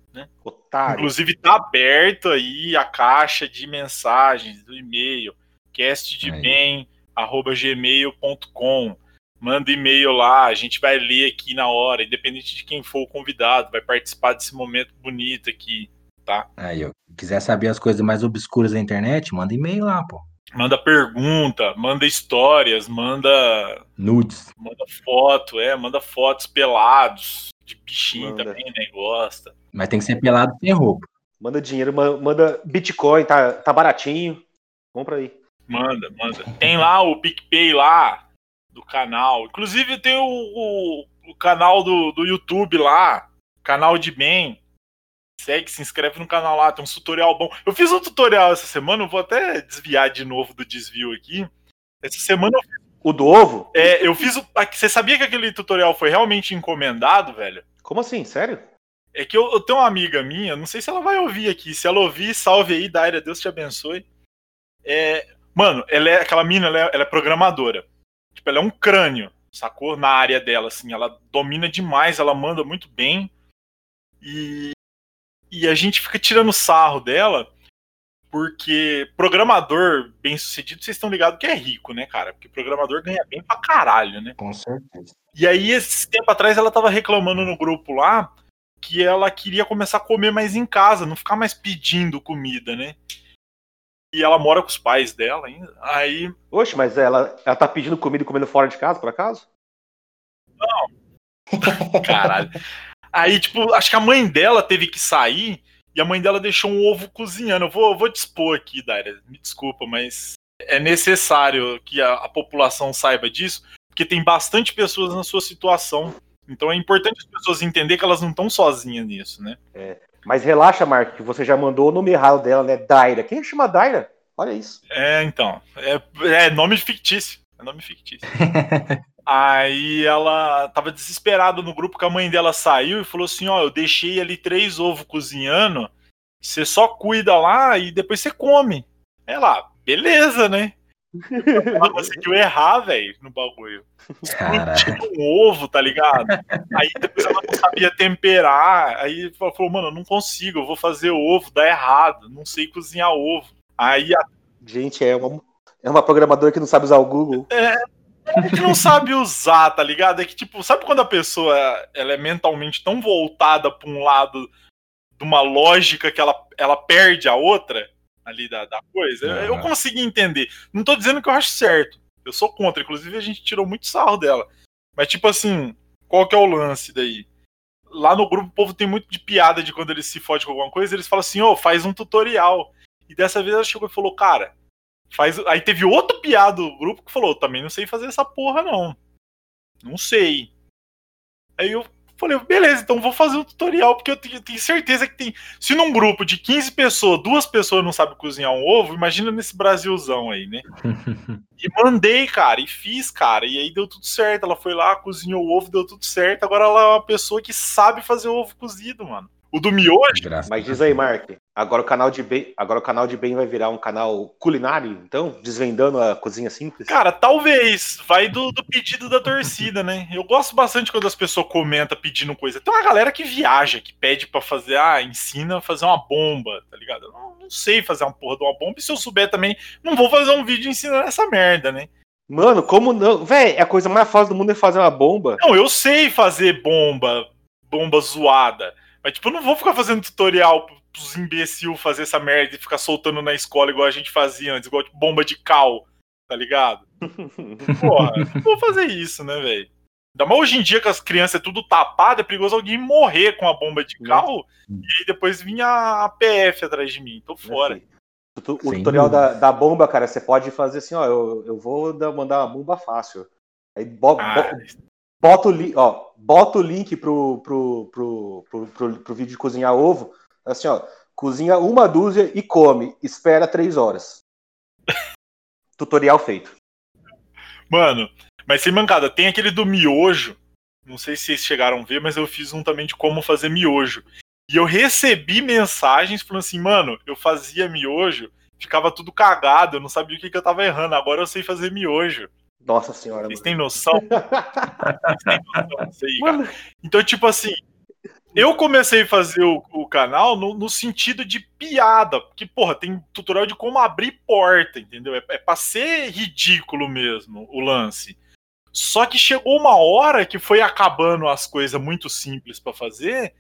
[SPEAKER 3] Otário.
[SPEAKER 2] Inclusive tá aberto aí a caixa de mensagens do e-mail, castdebem@gmail.com. Manda e-mail lá, a gente vai ler aqui na hora, independente de quem for o convidado, vai participar desse momento bonito aqui, tá?
[SPEAKER 4] Aí, ó. Quiser saber as coisas mais obscuras da internet, manda e-mail lá, pô.
[SPEAKER 2] Manda pergunta, manda histórias, manda
[SPEAKER 4] Nudes.
[SPEAKER 2] manda foto, é, manda fotos pelados de bichinho
[SPEAKER 3] Manda.
[SPEAKER 2] também, né? Gosta.
[SPEAKER 4] Mas tem que ser pelado sem roupa.
[SPEAKER 3] Manda dinheiro, ma- manda Bitcoin, tá, tá baratinho. Compra aí.
[SPEAKER 2] Manda, manda. Tem lá o PicPay lá do canal. Inclusive tem o, o, o canal do, do YouTube lá, canal de bem. Segue, se inscreve no canal lá, tem um tutorial bom. Eu fiz um tutorial essa semana, eu vou até desviar de novo do desvio aqui. Essa semana eu,
[SPEAKER 3] O do ovo?
[SPEAKER 2] é, eu fiz o. Você sabia que aquele tutorial foi realmente encomendado, velho?
[SPEAKER 3] Como assim? Sério?
[SPEAKER 2] É que eu, eu tenho uma amiga minha, não sei se ela vai ouvir aqui. Se ela ouvir, salve aí, Daira, Deus te abençoe. É, mano, ela é aquela mina, ela é, ela é programadora. Tipo, ela é um crânio, sacou? Na área dela, assim, ela domina demais, ela manda muito bem. E, e a gente fica tirando sarro dela, porque programador bem sucedido, vocês estão ligados que é rico, né, cara? Porque programador ganha bem pra caralho, né?
[SPEAKER 4] Com certeza.
[SPEAKER 2] E aí, esse tempo atrás, ela tava reclamando no grupo lá que ela queria começar a comer mais em casa, não ficar mais pedindo comida, né? E ela mora com os pais dela ainda. Aí,
[SPEAKER 3] Oxe, mas ela, ela tá pedindo comida e comendo fora de casa, por acaso?
[SPEAKER 2] caralho. Aí, tipo, acho que a mãe dela teve que sair e a mãe dela deixou um ovo cozinhando. Eu vou, eu vou dispor aqui, Daira, me desculpa, mas é necessário que a, a população saiba disso, porque tem bastante pessoas na sua situação. Então é importante as pessoas entenderem que elas não estão sozinhas nisso, né?
[SPEAKER 3] Mas relaxa, Mark, que você já mandou o nome errado dela, né? Daira. Quem chama Daira? Olha isso.
[SPEAKER 2] É, então. É, é nome fictício. É nome fictício. Aí ela tava desesperada no grupo que a mãe dela saiu e falou assim: Ó, eu deixei ali três ovos cozinhando. Você só cuida lá e depois você come. Ela, beleza, né? Ela conseguiu errar, velho, no bagulho.
[SPEAKER 4] Caralho.
[SPEAKER 2] Tipo um ovo, tá ligado? Aí depois ela não sabia temperar. Aí falou, mano, eu não consigo, eu vou fazer ovo, dá errado, não sei cozinhar ovo. Aí a
[SPEAKER 3] Gente, é uma, é uma programadora que não sabe usar o Google.
[SPEAKER 2] A gente não sabe usar, tá ligado? É que, tipo, sabe quando a pessoa ela é mentalmente tão voltada pra um lado de uma lógica que ela, ela perde a outra ali da, da coisa? Eu, eu consegui entender. Não tô dizendo que eu acho certo. Eu sou contra. Inclusive, a gente tirou muito sarro dela. Mas, tipo assim, qual que é o lance daí? Lá no grupo, o povo tem muito de piada de quando eles se fodem com alguma coisa, eles falam assim, ô, faz um tutorial. E dessa vez ela chegou e falou, cara, faz. Aí teve outro piada do grupo que falou, também não sei fazer essa porra, não. Não sei. Aí eu falei, beleza, então vou fazer um tutorial, porque eu tenho, certeza que tem. Se num grupo de 15 pessoas, duas pessoas não sabem cozinhar um ovo, imagina nesse Brasilzão aí, né? E mandei, cara, e fiz, cara, e aí deu tudo certo. Ela foi lá, cozinhou o ovo, deu tudo certo. Agora ela é uma pessoa que sabe fazer ovo cozido, mano. O do miojo,
[SPEAKER 4] Graças
[SPEAKER 3] Mas
[SPEAKER 4] a
[SPEAKER 3] diz aí, Mark, agora o canal de bem, agora o canal de bem vai virar um canal culinário, então, desvendando a cozinha simples.
[SPEAKER 2] cara, talvez. Vai do, do pedido da torcida, né? Eu gosto bastante quando as pessoas comentam pedindo coisa. Tem uma galera que viaja, que pede pra fazer, ah, ensina a fazer uma bomba, tá ligado? Eu não, não sei fazer uma porra de uma bomba, e se eu souber também, não vou fazer um vídeo ensinando essa merda, né?
[SPEAKER 3] Mano, como não? Véi, a coisa mais fácil do mundo é fazer uma bomba.
[SPEAKER 2] Não, eu sei fazer bomba, bomba zoada. Mas, tipo, eu não vou ficar fazendo tutorial pros imbecil fazer essa merda e ficar soltando na escola igual a gente fazia antes, igual tipo, bomba de cal, tá ligado? Porra, não vou fazer isso, né, velho? Ainda mais hoje em dia que as crianças é tudo tapado, é perigoso alguém morrer com a bomba de cal e aí depois vinha a PF atrás de mim. Tô fora.
[SPEAKER 3] O, tu- o
[SPEAKER 4] Sem
[SPEAKER 3] tutorial da, da bomba, cara, você pode fazer assim, ó, eu, eu vou dar- mandar uma bomba fácil. Aí bo-
[SPEAKER 2] Ah,
[SPEAKER 3] bo- bota, o link, ó, bota o link pro, pro, pro, pro, pro, pro vídeo de cozinhar ovo. Assim, ó, cozinha uma dúzia e come. Espera três horas. Tutorial feito.
[SPEAKER 2] Mano, mas sem mancada, tem aquele do miojo. Não sei se vocês chegaram a ver, mas eu fiz um também de como fazer miojo. E eu recebi mensagens falando assim, mano, eu fazia miojo, ficava tudo cagado, eu não sabia o que, que eu tava errando. Agora eu sei fazer miojo.
[SPEAKER 3] Nossa senhora,
[SPEAKER 2] Vocês
[SPEAKER 3] mano.
[SPEAKER 2] têm noção? Vocês têm noção disso aí, cara? Então, tipo assim, eu comecei a fazer o, o canal no, no sentido de piada, porque, porra, tem tutorial de como abrir porta, entendeu? É, é pra ser ridículo mesmo o lance. Só que chegou uma hora que foi acabando as coisas muito simples pra fazer,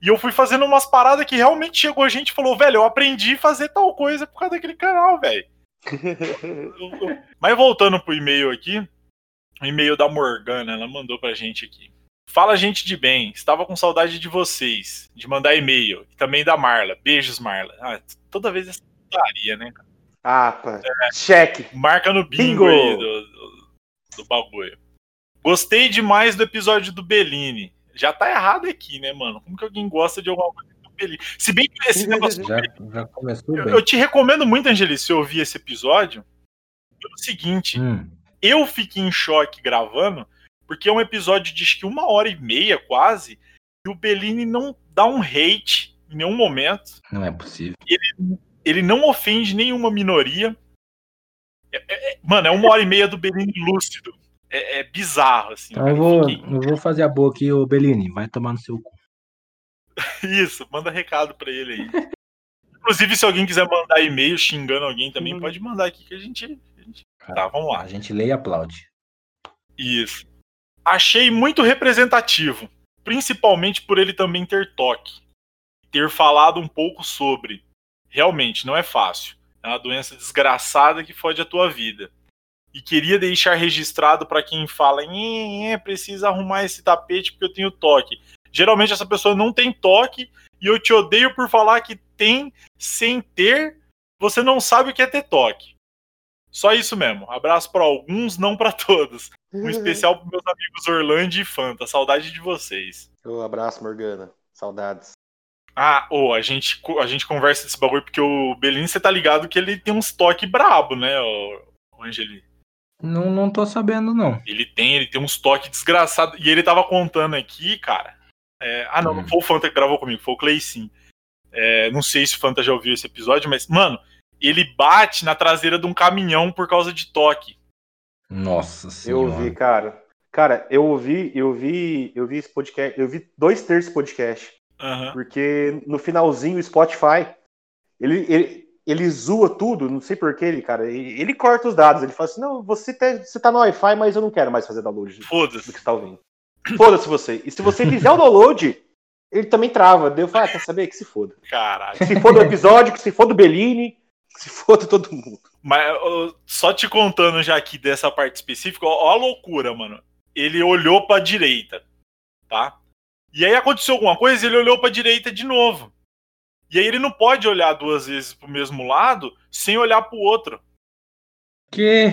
[SPEAKER 2] e eu fui fazendo umas paradas que realmente chegou a gente e falou, velho, eu aprendi a fazer tal coisa por causa daquele canal, velho. Mas voltando pro e-mail aqui, o e-mail da Morgana, ela mandou pra gente aqui. Fala, gente de bem. Estava com saudade de vocês, de mandar e-mail. E também da Marla. Beijos, Marla. Ah, toda vez essa putaria, né?
[SPEAKER 3] ah, pá. cheque.
[SPEAKER 2] Marca no bingo,
[SPEAKER 3] Bingo!
[SPEAKER 2] aí do, do, do bagulho. Gostei demais do episódio do Bellini. Já tá errado aqui, né, mano? Como que alguém gosta de alguma coisa do Bellini? Se bem que esse negócio
[SPEAKER 4] Já, já começou
[SPEAKER 2] Eu,
[SPEAKER 4] bem.
[SPEAKER 2] eu te recomendo muito, Angelice, ouvir esse episódio pelo seguinte:
[SPEAKER 4] Hum,
[SPEAKER 2] eu fiquei em choque gravando, porque é um episódio de acho que uma hora e meia quase, e o Bellini não dá um hate em nenhum momento.
[SPEAKER 4] não é possível.
[SPEAKER 2] Ele não ofende nenhuma minoria. É- é- é- mano, é uma hora e meia do Bellini lúcido. É, é bizarro, assim.
[SPEAKER 4] Então eu vou,
[SPEAKER 2] fiquei-
[SPEAKER 4] eu vou fazer a boa aqui, ô Bellini. Vai tomar no seu cu.
[SPEAKER 2] Isso, manda recado pra ele aí. Inclusive, se alguém quiser mandar e-mail xingando alguém também,
[SPEAKER 3] Uhum.
[SPEAKER 2] pode mandar aqui que a gente. a gente- Tá, vamos lá.
[SPEAKER 4] A gente lê e aplaude.
[SPEAKER 2] Isso. Achei muito representativo, principalmente por ele também ter toque. Ter falado um pouco sobre. Realmente, não é fácil. É uma doença desgraçada que fode a tua vida. E queria deixar registrado para quem fala, "Nhê, nhê, precisa arrumar esse tapete porque eu tenho toque. Geralmente essa pessoa não tem toque e eu te odeio por falar que tem sem ter. Você não sabe o que é ter toque. Só isso mesmo. Abraço para alguns, não para todos. Um especial para meus amigos Orlando e Fanta. Saudade de vocês.
[SPEAKER 3] Um abraço, Morgana. Saudades.
[SPEAKER 2] Ah, ô, a gente, a gente conversa desse bagulho porque o Belini, você tá ligado que ele tem uns toques brabo, né, o, Angeli?
[SPEAKER 4] Não, não tô sabendo, não.
[SPEAKER 2] Ele tem, ele tem uns toques desgraçados. E ele tava contando aqui, cara. é, ah, não, não
[SPEAKER 4] Hum.
[SPEAKER 2] foi o Fanta que gravou comigo, foi o Clay sim. É, não sei se o Fanta já ouviu esse episódio, mas, mano, ele bate na traseira de um caminhão por causa de toque.
[SPEAKER 4] Nossa
[SPEAKER 3] Eu
[SPEAKER 4] senhora.
[SPEAKER 3] ouvi, cara. Cara, eu ouvi, eu vi, eu vi esse podcast, eu vi dois terços do podcast.
[SPEAKER 2] Aham.
[SPEAKER 3] Porque no finalzinho o Spotify, ele, ele- ele zoa tudo, não sei porquê, ele, cara. Ele, ele corta os dados. Ele fala assim: não, você tá, você tá no Wi-Fi, mas eu não quero mais fazer download do
[SPEAKER 2] Foda-se.
[SPEAKER 3] que você tá ouvindo. Foda-se você. E se você fizer o download, ele também trava. Daí eu falo, ah, quer saber? Que se foda.
[SPEAKER 2] Caralho.
[SPEAKER 3] Que se foda o episódio, que se foda o Bellini, que se foda todo mundo.
[SPEAKER 2] Mas só te contando já aqui dessa parte específica, ó, ó a loucura, mano. Ele olhou pra direita, tá? E aí aconteceu alguma coisa e ele olhou pra direita de novo. E aí ele não pode olhar duas vezes pro mesmo lado sem olhar pro outro,
[SPEAKER 4] Que?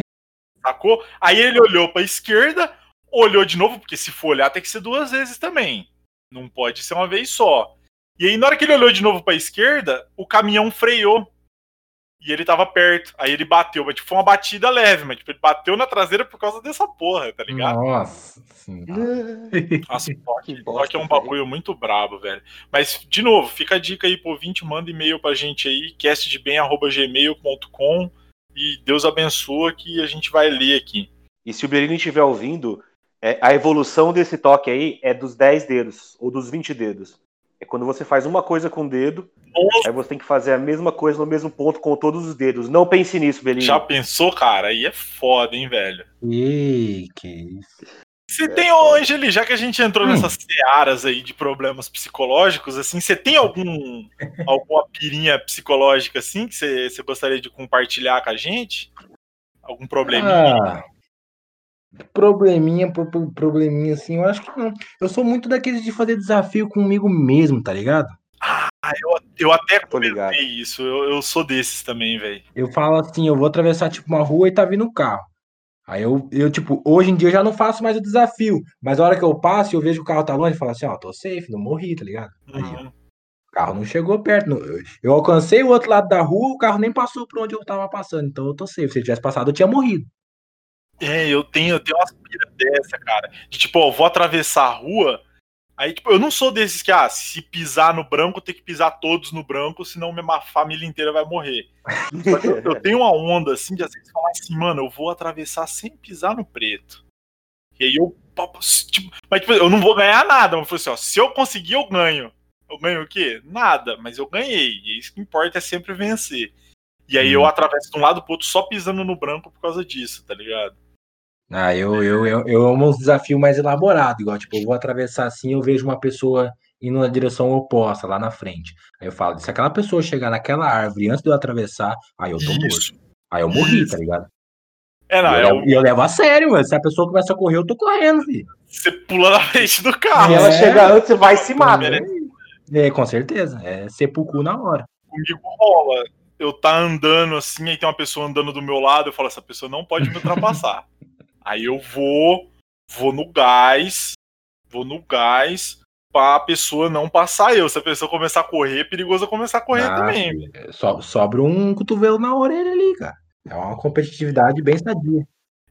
[SPEAKER 2] sacou? Aí ele olhou pra esquerda, olhou de novo, porque se for olhar tem que ser duas vezes também. Não pode ser uma vez só. E aí na hora que ele olhou de novo pra esquerda, o caminhão freou. E ele tava perto. Aí ele bateu, mas tipo, foi uma batida leve, mas tipo, ele bateu na traseira por causa dessa porra, tá ligado?
[SPEAKER 4] Nossa senhora.
[SPEAKER 2] Nossa, toque,
[SPEAKER 3] Que bosta,
[SPEAKER 2] toque é um
[SPEAKER 3] velho.
[SPEAKER 2] bagulho muito brabo, velho. Mas, de novo, fica a dica aí pro ouvinte, manda e-mail pra gente aí, castdebem.gmail.com e Deus abençoa que a gente vai ler aqui.
[SPEAKER 3] E se o Bellini estiver ouvindo, é, a evolução desse toque aí é dos 10 dedos, ou dos 20 dedos. É quando você faz uma coisa com o dedo,
[SPEAKER 2] Nossa,
[SPEAKER 3] aí você tem que fazer a mesma coisa no mesmo ponto com todos os dedos. Não pense nisso, Bellini.
[SPEAKER 2] já pensou, cara? Aí é foda, hein, velho.
[SPEAKER 4] Ih, que isso.
[SPEAKER 2] Você tem, ô Angeli, já que a gente entrou
[SPEAKER 4] Hum.
[SPEAKER 2] nessas searas aí de problemas psicológicos, assim, você tem algum alguma pirinha psicológica assim que você, você gostaria de compartilhar com a gente? Algum probleminha?
[SPEAKER 4] Ah, probleminha, pro- pro- probleminha assim, eu acho que não. Eu sou muito daqueles de fazer desafio comigo mesmo, tá ligado?
[SPEAKER 2] Ah, eu, eu até
[SPEAKER 3] Tô ligado.
[SPEAKER 2] comentei isso, eu, eu sou desses também, velho.
[SPEAKER 4] Eu falo assim, eu vou atravessar tipo uma rua e tá vindo um carro. Aí eu, eu, tipo, hoje em dia eu já não faço mais o desafio. Mas a hora que eu passo e eu vejo que o carro tá longe, eu falo assim, ó, tô safe, não morri, tá ligado? Aí,
[SPEAKER 2] Uhum.
[SPEAKER 4] o carro não chegou perto. não- eu, eu alcancei o outro lado da rua, o carro nem passou por onde eu tava passando. Então eu tô safe. Se ele tivesse passado, eu tinha morrido.
[SPEAKER 2] É, eu tenho, eu tenho umas pira dessa, cara. De tipo, ó, vou atravessar a rua. Aí, tipo, eu não sou desses que, ah, se pisar no branco, tem que pisar todos no branco, senão minha família inteira vai morrer. Eu, eu tenho uma onda, assim, de às vezes falar assim, mano, eu vou atravessar sem pisar no preto. E aí eu. Tipo, mas, tipo, eu não vou ganhar nada. Mas eu assim, ó, se eu conseguir, eu ganho. Eu ganho o quê? Nada, mas eu ganhei. E isso que importa é sempre vencer. E aí eu
[SPEAKER 4] Hum.
[SPEAKER 2] atravesso de um lado pro outro só pisando no branco por causa disso, tá ligado?
[SPEAKER 4] Ah, eu, eu, eu, eu amo uns desafios mais elaborados, igual, tipo, eu vou atravessar assim, eu vejo uma pessoa indo na direção oposta, lá na frente. Aí eu falo, se aquela pessoa chegar naquela árvore antes de eu atravessar, aí eu tô morto.
[SPEAKER 2] Isso.
[SPEAKER 4] Aí eu morri,
[SPEAKER 2] Isso.
[SPEAKER 4] tá ligado?
[SPEAKER 2] É,
[SPEAKER 4] E
[SPEAKER 2] não,
[SPEAKER 4] eu,
[SPEAKER 2] é
[SPEAKER 4] levo,
[SPEAKER 2] o,
[SPEAKER 4] e eu levo a sério, mano. Se a pessoa começa a correr, eu tô correndo, filho.
[SPEAKER 2] você pula na frente do
[SPEAKER 3] Se
[SPEAKER 2] carro.
[SPEAKER 3] ela
[SPEAKER 4] É.
[SPEAKER 3] chegar antes, você vai e se mata.
[SPEAKER 2] Beleza.
[SPEAKER 4] É, com certeza. É sepulcro na hora.
[SPEAKER 2] Comigo rola. Eu tá andando assim, aí tem uma pessoa andando do meu lado, eu falo, essa pessoa não pode me ultrapassar. aí eu vou, vou no gás, vou no gás pra pessoa não passar eu. Se a pessoa começar a correr, é perigoso eu começar a correr
[SPEAKER 4] Ah,
[SPEAKER 2] também.
[SPEAKER 4] é, so- sobra um cotovelo na orelha ali, cara. É uma competitividade bem sadia.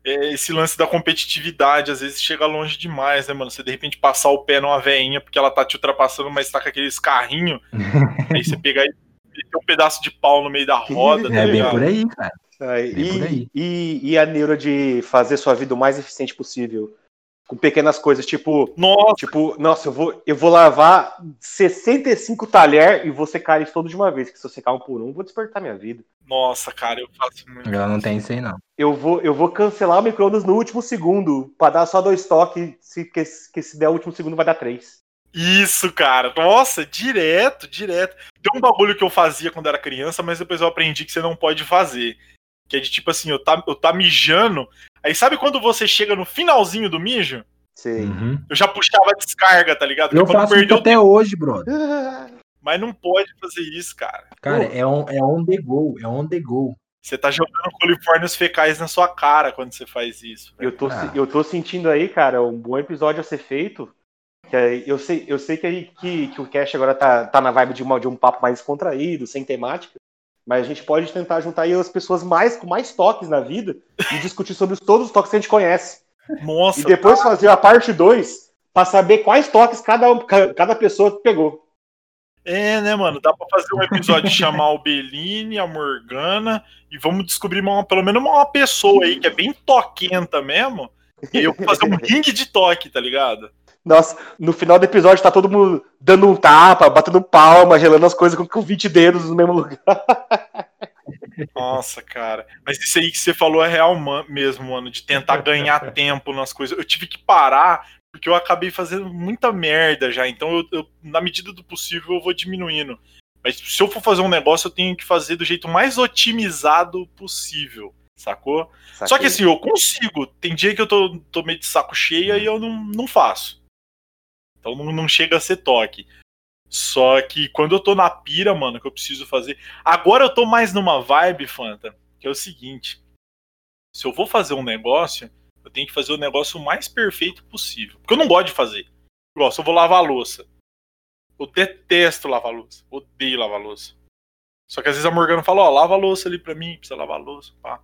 [SPEAKER 2] É, esse lance da competitividade, às vezes chega longe demais, né, mano? Você de repente passar o pé numa veinha porque ela tá te ultrapassando, mas tá com aqueles carrinhos. aí você pegar e meter um pedaço de pau no meio da roda, tá
[SPEAKER 4] É bem por aí, cara.
[SPEAKER 3] Aí,
[SPEAKER 4] Bem por aí.
[SPEAKER 3] e, e, e a neura de fazer sua vida o mais eficiente possível. Com pequenas coisas, tipo,
[SPEAKER 2] Nossa,
[SPEAKER 3] tipo, nossa, eu vou, eu vou lavar 65 talher e vou secar eles todos de uma vez, que se eu secar um por um, eu vou despertar minha vida.
[SPEAKER 2] nossa, cara, eu faço muito.
[SPEAKER 4] Eu não tenho isso aí, não.
[SPEAKER 3] Eu vou, eu vou cancelar o micro-ondas no último segundo, pra dar só dois toques, se, que, que se der o último segundo vai dar três.
[SPEAKER 2] Isso, cara. Nossa, direto, direto. Tem um bagulho que eu fazia quando era criança, mas depois eu aprendi que você não pode fazer. Que é de tipo assim, eu tá, eu tá mijando. Aí sabe quando você chega no finalzinho do mijo?
[SPEAKER 3] Sei.
[SPEAKER 4] Uhum.
[SPEAKER 2] Eu já puxava a descarga, tá ligado?
[SPEAKER 4] Eu faço isso
[SPEAKER 2] perdeu
[SPEAKER 4] até hoje, brother.
[SPEAKER 2] Mas não pode fazer isso, cara.
[SPEAKER 4] Cara,
[SPEAKER 3] Pô.
[SPEAKER 4] é on, é on the go, é on the go.
[SPEAKER 2] Você tá jogando coliformes fecais na sua cara quando você faz isso. velho.
[SPEAKER 3] Eu tô,
[SPEAKER 4] Ah.
[SPEAKER 3] eu tô sentindo aí, cara, um bom episódio a ser feito. Que eu, sei, eu sei que, que, que o Cash agora tá, tá na vibe de, uma, de um papo mais descontraído, sem temática. Mas a gente pode tentar juntar aí as pessoas mais com mais toques na vida e discutir sobre os- todos os toques que a gente conhece.
[SPEAKER 2] Nossa,
[SPEAKER 3] E depois fazer a parte 2 pra saber quais toques cada, um- ca- cada pessoa pegou.
[SPEAKER 2] É, né, mano? Dá pra fazer um episódio de chamar o Bellini, a Morgana, e vamos descobrir uma- pelo menos uma pessoa aí que é bem toquenta mesmo. E eu vou fazer um ringue de toque, tá ligado?
[SPEAKER 3] Nossa, no final do episódio tá todo mundo dando um tapa, batendo palma, gelando as coisas com, com 20 dedos no mesmo lugar.
[SPEAKER 2] Nossa, cara. Mas isso aí que você falou é real mesmo, mano, de tentar ganhar tempo nas coisas. Eu tive que parar porque eu acabei fazendo muita merda já. Então, eu, eu, na medida do possível, eu vou diminuindo. Mas se eu for fazer um negócio, eu tenho que fazer do jeito mais otimizado possível, sacou? Só que
[SPEAKER 3] Saquei.
[SPEAKER 2] assim, eu consigo. Tem dia que eu tô, tô meio de saco cheio e eu não, não faço. Então não, não chega a ser toque. Só que quando eu tô na pira, mano, que eu preciso fazer. Agora eu tô mais numa vibe, Fanta, que é o seguinte. Se eu vou fazer um negócio, eu tenho que fazer o negócio o mais perfeito possível. Porque eu não gosto de fazer. Igual, se eu vou lavar a louça. Eu detesto lavar a louça. Odeio lavar a louça. Só que às vezes a Morgana fala, ó, lava a louça ali pra mim, precisa lavar a louça, pá.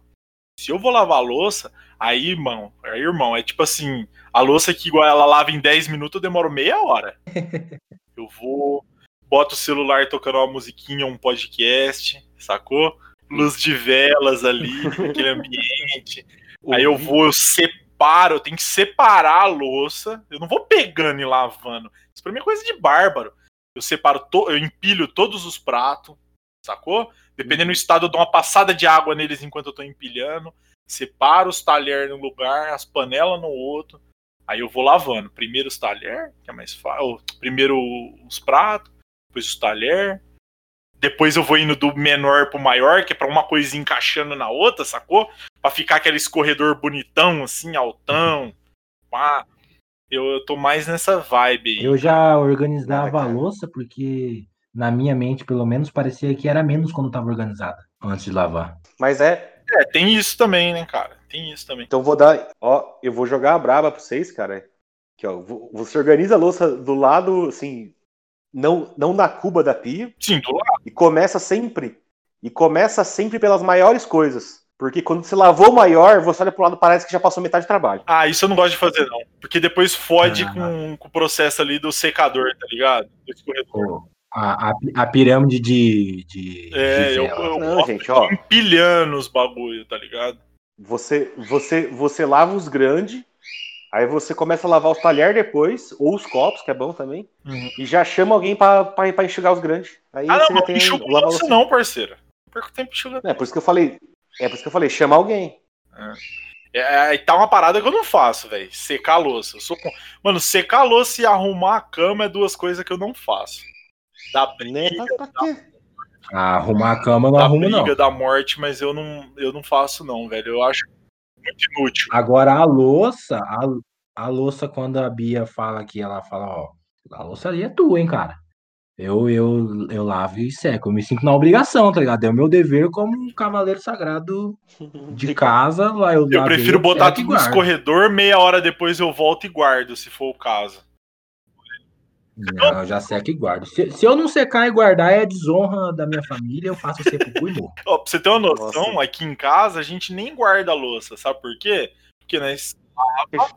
[SPEAKER 2] Se eu vou lavar a louça, aí, irmão, aí, irmão, é tipo assim, a louça que igual ela lava em 10 minutos, eu demoro meia hora. eu vou, boto o celular tocando uma musiquinha, um podcast, sacou? Luz de velas ali, aquele ambiente. Aí eu vou, eu separo, eu tenho que separar a louça. Eu não vou pegando e lavando. Isso pra mim é coisa de bárbaro. Eu separo, to, eu empilho todos os pratos, sacou? Dependendo do estado, eu dou uma passada de água neles enquanto eu tô empilhando. Separo os talheres num lugar, as panelas no outro. Aí eu vou lavando. Primeiro os talheres, que é mais fácil. Primeiro os pratos, depois os talheres. Depois eu vou indo do menor pro maior, que é pra uma coisinha encaixando na outra, sacou? Pra ficar aquele escorredor bonitão, assim, altão. Pá. Eu, eu tô mais nessa vibe aí.
[SPEAKER 4] Eu já organizava a louça porque, na minha mente, pelo menos, parecia que era menos quando tava organizada, antes de lavar.
[SPEAKER 3] Mas é.
[SPEAKER 2] É, tem isso também, né, cara? Tem isso também.
[SPEAKER 3] Então vou dar. Ó, eu vou jogar a braba pra vocês, cara. Aqui, ó. vo- Você organiza a louça do lado, assim. Não, não na cuba da pia.
[SPEAKER 2] Sim, do lado.
[SPEAKER 3] E começa sempre. E começa sempre pelas maiores coisas. Porque quando você lavou maior, você olha pro lado parece que já passou metade do trabalho.
[SPEAKER 2] Ah, isso eu não gosto de fazer, não. Porque depois fode
[SPEAKER 4] Ah.
[SPEAKER 2] com, com o processo ali do secador, tá ligado? Do escorredor.
[SPEAKER 4] Pô, A, a, a pirâmide de. de
[SPEAKER 2] É, eu,
[SPEAKER 4] Gisela.
[SPEAKER 2] eu
[SPEAKER 3] Não, gente, ó.
[SPEAKER 2] de empilhando os bagulho, tá ligado?
[SPEAKER 3] Você, você, você lava os grandes, aí você começa a lavar os talheres depois, ou os copos, que é bom também,
[SPEAKER 2] Uhum.
[SPEAKER 3] e já chama alguém pra, pra, pra enxugar os grandes. Aí
[SPEAKER 2] Ah,
[SPEAKER 3] você
[SPEAKER 2] não,
[SPEAKER 3] tem
[SPEAKER 2] enxuga louça não, parceiro. Perco tempo enxugando.
[SPEAKER 3] É por isso que eu falei. É por isso que eu falei, chama alguém.
[SPEAKER 2] É, aí tá uma parada que eu não faço, velho. Secar a louça. Eu sou com... Mano, secar a louça e arrumar a cama é duas coisas que eu não faço. Dá briga,
[SPEAKER 3] Né?
[SPEAKER 4] Ah, Arrumar a cama eu não
[SPEAKER 2] briga
[SPEAKER 4] não.
[SPEAKER 2] da morte, mas eu não, eu não faço, não, velho. Eu acho muito inútil.
[SPEAKER 4] Agora a louça, a, a louça, quando a Bia fala que ela fala, ó, a louça ali é tua, hein, cara. Eu, eu, eu lavo e seco. Eu me sinto na obrigação, tá ligado? É o meu dever como um cavaleiro sagrado de casa. Lá eu,
[SPEAKER 2] Eu prefiro botar
[SPEAKER 4] e
[SPEAKER 2] tudo no escorredor, meia hora depois eu volto e guardo, se for o caso.
[SPEAKER 4] Não, eu já seco e guardo. Se, se eu não secar e guardar, é desonra da minha família, eu faço sepulcro e morro.
[SPEAKER 2] Ó, pra você ter uma noção,
[SPEAKER 3] Nossa.
[SPEAKER 2] aqui em casa a gente nem guarda a louça, sabe por quê? Porque nós
[SPEAKER 4] vai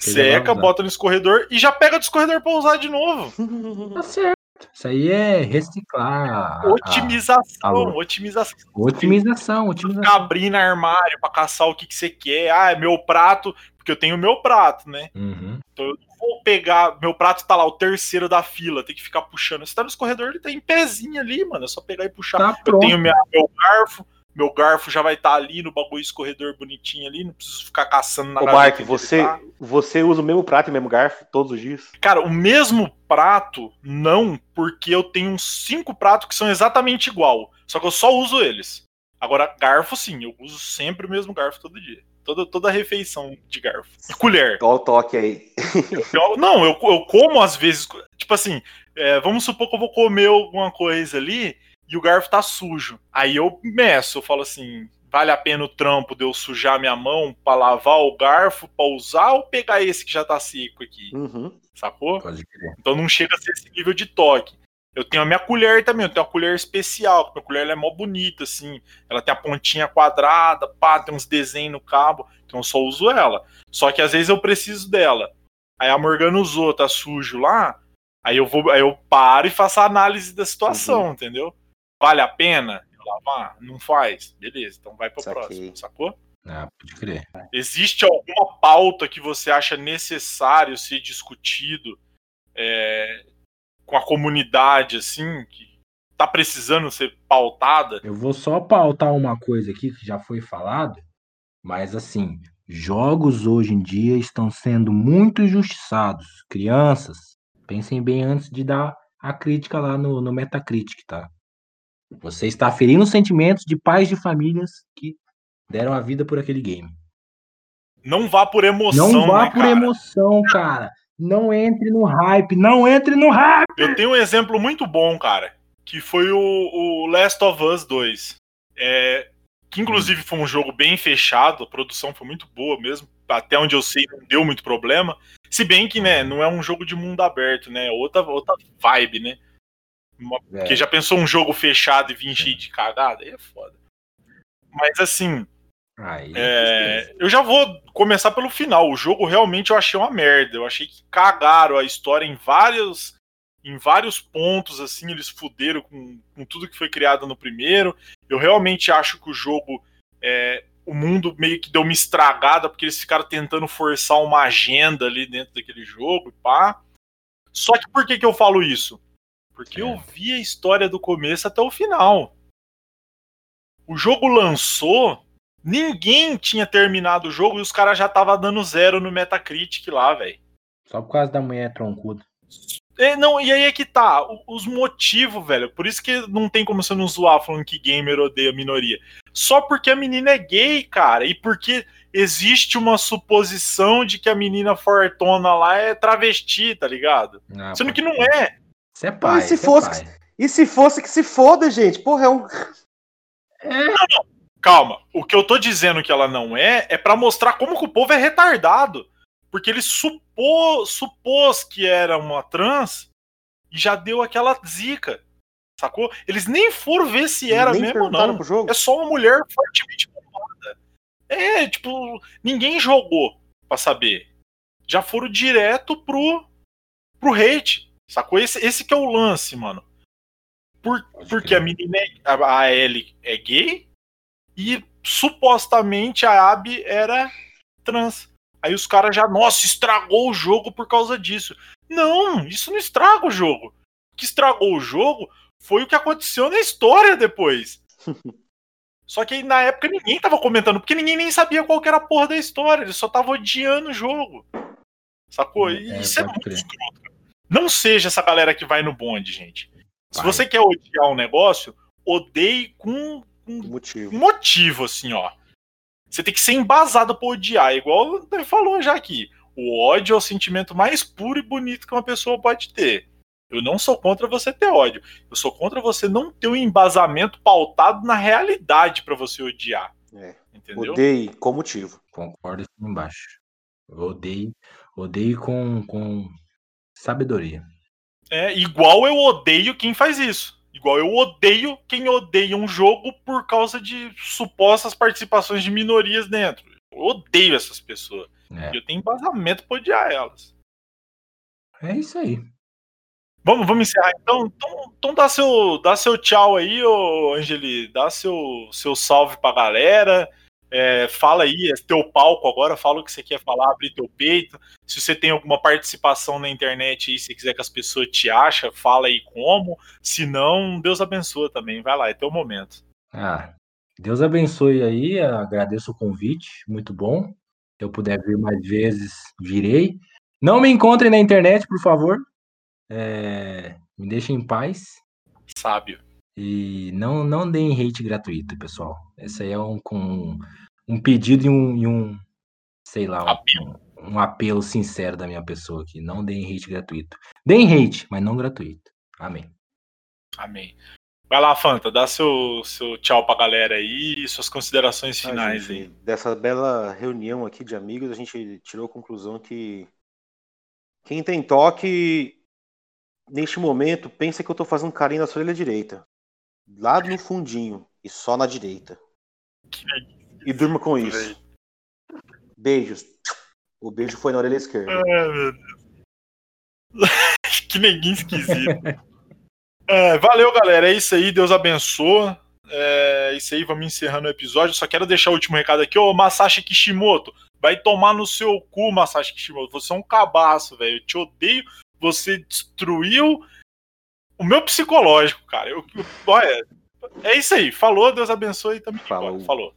[SPEAKER 2] seca, bota no escorredor e já pega do escorredor pra usar de novo.
[SPEAKER 4] Tá certo. Isso aí é reciclar. a- a-
[SPEAKER 2] Otimização, otimização.
[SPEAKER 4] Otimização, otimização.
[SPEAKER 2] Ficar abrindo armário pra caçar o que, que você quer. Ah, é meu prato, porque eu tenho o meu prato, né?
[SPEAKER 4] Uhum.
[SPEAKER 2] Então eu vou pegar. Meu prato tá lá, o terceiro da fila, tem que ficar puxando. Você tá no escorredor, ele tem pezinho ali, mano. É só pegar e puxar.
[SPEAKER 4] Tá
[SPEAKER 2] Eu tenho minha- meu garfo, meu garfo já vai estar ali no bagulho escorredor bonitinho ali, não preciso ficar caçando na
[SPEAKER 3] Ô,
[SPEAKER 2] ele
[SPEAKER 3] você,
[SPEAKER 2] tá.
[SPEAKER 3] você usa o mesmo prato e o mesmo garfo todos os dias?
[SPEAKER 2] Cara, o mesmo prato, não, porque eu tenho uns cinco pratos que são exatamente igual, só que eu só uso eles. Agora, garfo sim, eu uso sempre o mesmo garfo todo dia. Toda, toda refeição de garfo. E colher.
[SPEAKER 3] Olha o toque aí.
[SPEAKER 2] Eu- não, eu, eu como às vezes. Tipo assim, é, vamos supor que eu vou comer alguma coisa ali e o garfo tá sujo. Aí eu meço, eu falo assim: vale a pena o trampo de eu sujar minha mão pra lavar o garfo, pra usar ou pegar esse que já tá seco aqui?
[SPEAKER 3] Uhum.
[SPEAKER 2] Sacou?
[SPEAKER 4] Pode crer.
[SPEAKER 2] Então não chega a ser esse nível de toque. Eu tenho a minha colher também, eu tenho uma colher especial, porque minha colher é mó bonita, assim. Ela tem a pontinha quadrada, pá, tem uns desenhos no cabo, então eu só uso ela. Só que às vezes eu preciso dela. Aí a Morgana usou, tá sujo lá, aí eu vou, aí eu paro e faço a análise da situação, entendeu? Vale a pena eu lavar? Não faz? Beleza, então vai pro
[SPEAKER 3] Saquei.
[SPEAKER 2] próximo, sacou?
[SPEAKER 4] Ah, pode crer.
[SPEAKER 2] Existe alguma pauta que você acha necessário ser discutido é, com a comunidade, assim, que tá precisando ser pautada.
[SPEAKER 4] Eu vou só pautar uma coisa aqui que já foi falado, mas assim, jogos hoje em dia estão sendo muito injustiçados. Crianças, pensem bem antes de dar a crítica lá no, no Metacritic, tá? Você está ferindo os sentimentos de pais de famílias que deram a vida por aquele game.
[SPEAKER 2] Não vá por emoção,
[SPEAKER 4] Não vá
[SPEAKER 2] né,
[SPEAKER 4] por
[SPEAKER 2] cara?
[SPEAKER 4] emoção, cara. Não entre no hype, não entre no hype.
[SPEAKER 2] Eu tenho um exemplo muito bom, cara, que foi o, o Last of Us 2. É, que inclusive foi um jogo bem fechado, a produção foi muito boa mesmo. Até onde eu sei, não deu muito problema. Se bem que, né, não é um jogo de mundo aberto, né? é Outra, outra vibe, né? Uma-
[SPEAKER 4] É.
[SPEAKER 2] Porque já pensou um jogo fechado e vir cheio de cagada? Aí é foda. Mas assim,
[SPEAKER 4] Aí,
[SPEAKER 2] é, eu já vou começar pelo final. O jogo realmente eu achei uma merda. Eu achei que cagaram a história em vários, em vários pontos, assim, eles fuderam com, com tudo que foi criado no primeiro. Eu realmente acho que o jogo, é, o mundo meio que deu uma estragada, porque eles ficaram tentando forçar uma agenda ali dentro daquele jogo, pá. Só que por que, que eu falo isso? Porque eu vi a história do começo até o final. O jogo lançou, ninguém tinha terminado o jogo e os caras já tava dando zero no Metacritic lá, velho.
[SPEAKER 4] Só por causa da mulher troncuda.
[SPEAKER 2] É, não, e aí é que tá, o- os motivos, velho. Por isso que não tem como você não zoar falando que gamer odeia a minoria. Só porque a menina é gay, cara, e porque existe uma suposição de que a menina fortona lá é travesti, tá ligado?
[SPEAKER 4] Ah,
[SPEAKER 2] Sendo que não é.
[SPEAKER 4] Você é pai.
[SPEAKER 3] se
[SPEAKER 4] cê é
[SPEAKER 3] fosse-
[SPEAKER 4] pai.
[SPEAKER 3] E se fosse que se foda, gente? Porra, é um.
[SPEAKER 2] Calma, o que eu tô dizendo que ela não é, é pra mostrar como que o povo é retardado. Porque ele supô, supôs que era uma trans e já deu aquela zica. Sacou? Eles nem foram ver se era
[SPEAKER 3] nem
[SPEAKER 2] mesmo ou não. É só uma mulher fortemente bombada. É, tipo, ninguém jogou pra saber. Já foram direto pro, pro hate. Sacou? Esse, esse que é o lance, mano. Por, porque a menina, é, a, a Ellie é gay e supostamente a Abby era trans. Aí os caras já, nossa, estragou o jogo por causa disso. Não, isso não estraga o jogo. O que estragou o jogo foi o que aconteceu na história depois. Só que aí, na época ninguém tava comentando, porque ninguém nem sabia qual que era a porra da história, eles só tava odiando o jogo. Sacou? E
[SPEAKER 4] É,
[SPEAKER 2] isso é muito escroto. Não seja essa galera que vai no bonde, gente. Se
[SPEAKER 4] Vai.
[SPEAKER 2] você quer odiar um negócio, odeie com
[SPEAKER 3] Motivo.
[SPEAKER 2] motivo, assim, ó. Você tem que ser embasado pra odiar, igual ele falou já aqui. O ódio é o sentimento mais puro e bonito que uma pessoa pode ter. Eu não sou contra você ter ódio. Eu sou contra você não ter um embasamento pautado na realidade pra você odiar.
[SPEAKER 3] É.
[SPEAKER 2] Entendeu?
[SPEAKER 3] Odeie com motivo.
[SPEAKER 4] Concordo aqui embaixo. Eu odeio, odeio com, com sabedoria.
[SPEAKER 2] É igual eu odeio quem faz isso. Igual eu odeio quem odeia um jogo por causa de supostas participações de minorias dentro. Eu odeio essas pessoas.
[SPEAKER 4] É,
[SPEAKER 2] eu tenho embasamento pra odiar elas.
[SPEAKER 4] é isso aí.
[SPEAKER 2] Vamos, vamos encerrar então? Então, então dá, seu, dá seu tchau aí, ô Angeli. Dá seu, seu salve pra galera. É, fala aí, é teu palco agora, fala o que você quer falar, abrir teu peito. Se você tem alguma participação na internet aí, se quiser que as pessoas te achem, fala aí como. Se não, Deus abençoa também. Vai lá, é teu momento.
[SPEAKER 4] Ah, Deus abençoe aí, agradeço o convite, muito bom. Se eu puder vir mais vezes, virei. Não me encontrem na internet, por favor. É, me deixem em paz.
[SPEAKER 2] Sábio.
[SPEAKER 4] E não, não deem hate gratuito, pessoal. Esse aí é um, com um pedido e um, e um sei lá, um,
[SPEAKER 2] Apelo.
[SPEAKER 4] um apelo sincero da minha pessoa aqui. Não deem hate gratuito. Deem hate, mas não gratuito. Amém.
[SPEAKER 2] Amém. Vai lá, Fanta, dá seu, seu tchau pra galera aí e suas considerações
[SPEAKER 3] Ah,
[SPEAKER 2] finais
[SPEAKER 3] gente,
[SPEAKER 2] aí.
[SPEAKER 3] Dessa bela reunião aqui de amigos, a gente tirou a conclusão que quem tem toque, neste momento, pensa que eu tô fazendo carinho na sua orelha direita. Lá no fundinho, e só na direita. E durma com isso. Beijos. O beijo foi na orelha esquerda.
[SPEAKER 2] Meu Deus. que neguinho esquisito. É, valeu, galera. É isso aí. Deus abençoa. É isso aí. Vamos encerrando o episódio. Só quero deixar o último recado aqui. Ô, Masashi Kishimoto. Vai tomar no seu cu, Masashi Kishimoto. Você é um cabaço, velho. Eu te odeio. Você destruiu o meu psicológico, cara. Eu, eu- olha, é isso aí. Falou, Deus abençoe e também.
[SPEAKER 5] Falou.
[SPEAKER 2] Falou.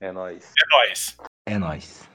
[SPEAKER 5] É nóis.
[SPEAKER 2] É nóis.
[SPEAKER 4] É nóis.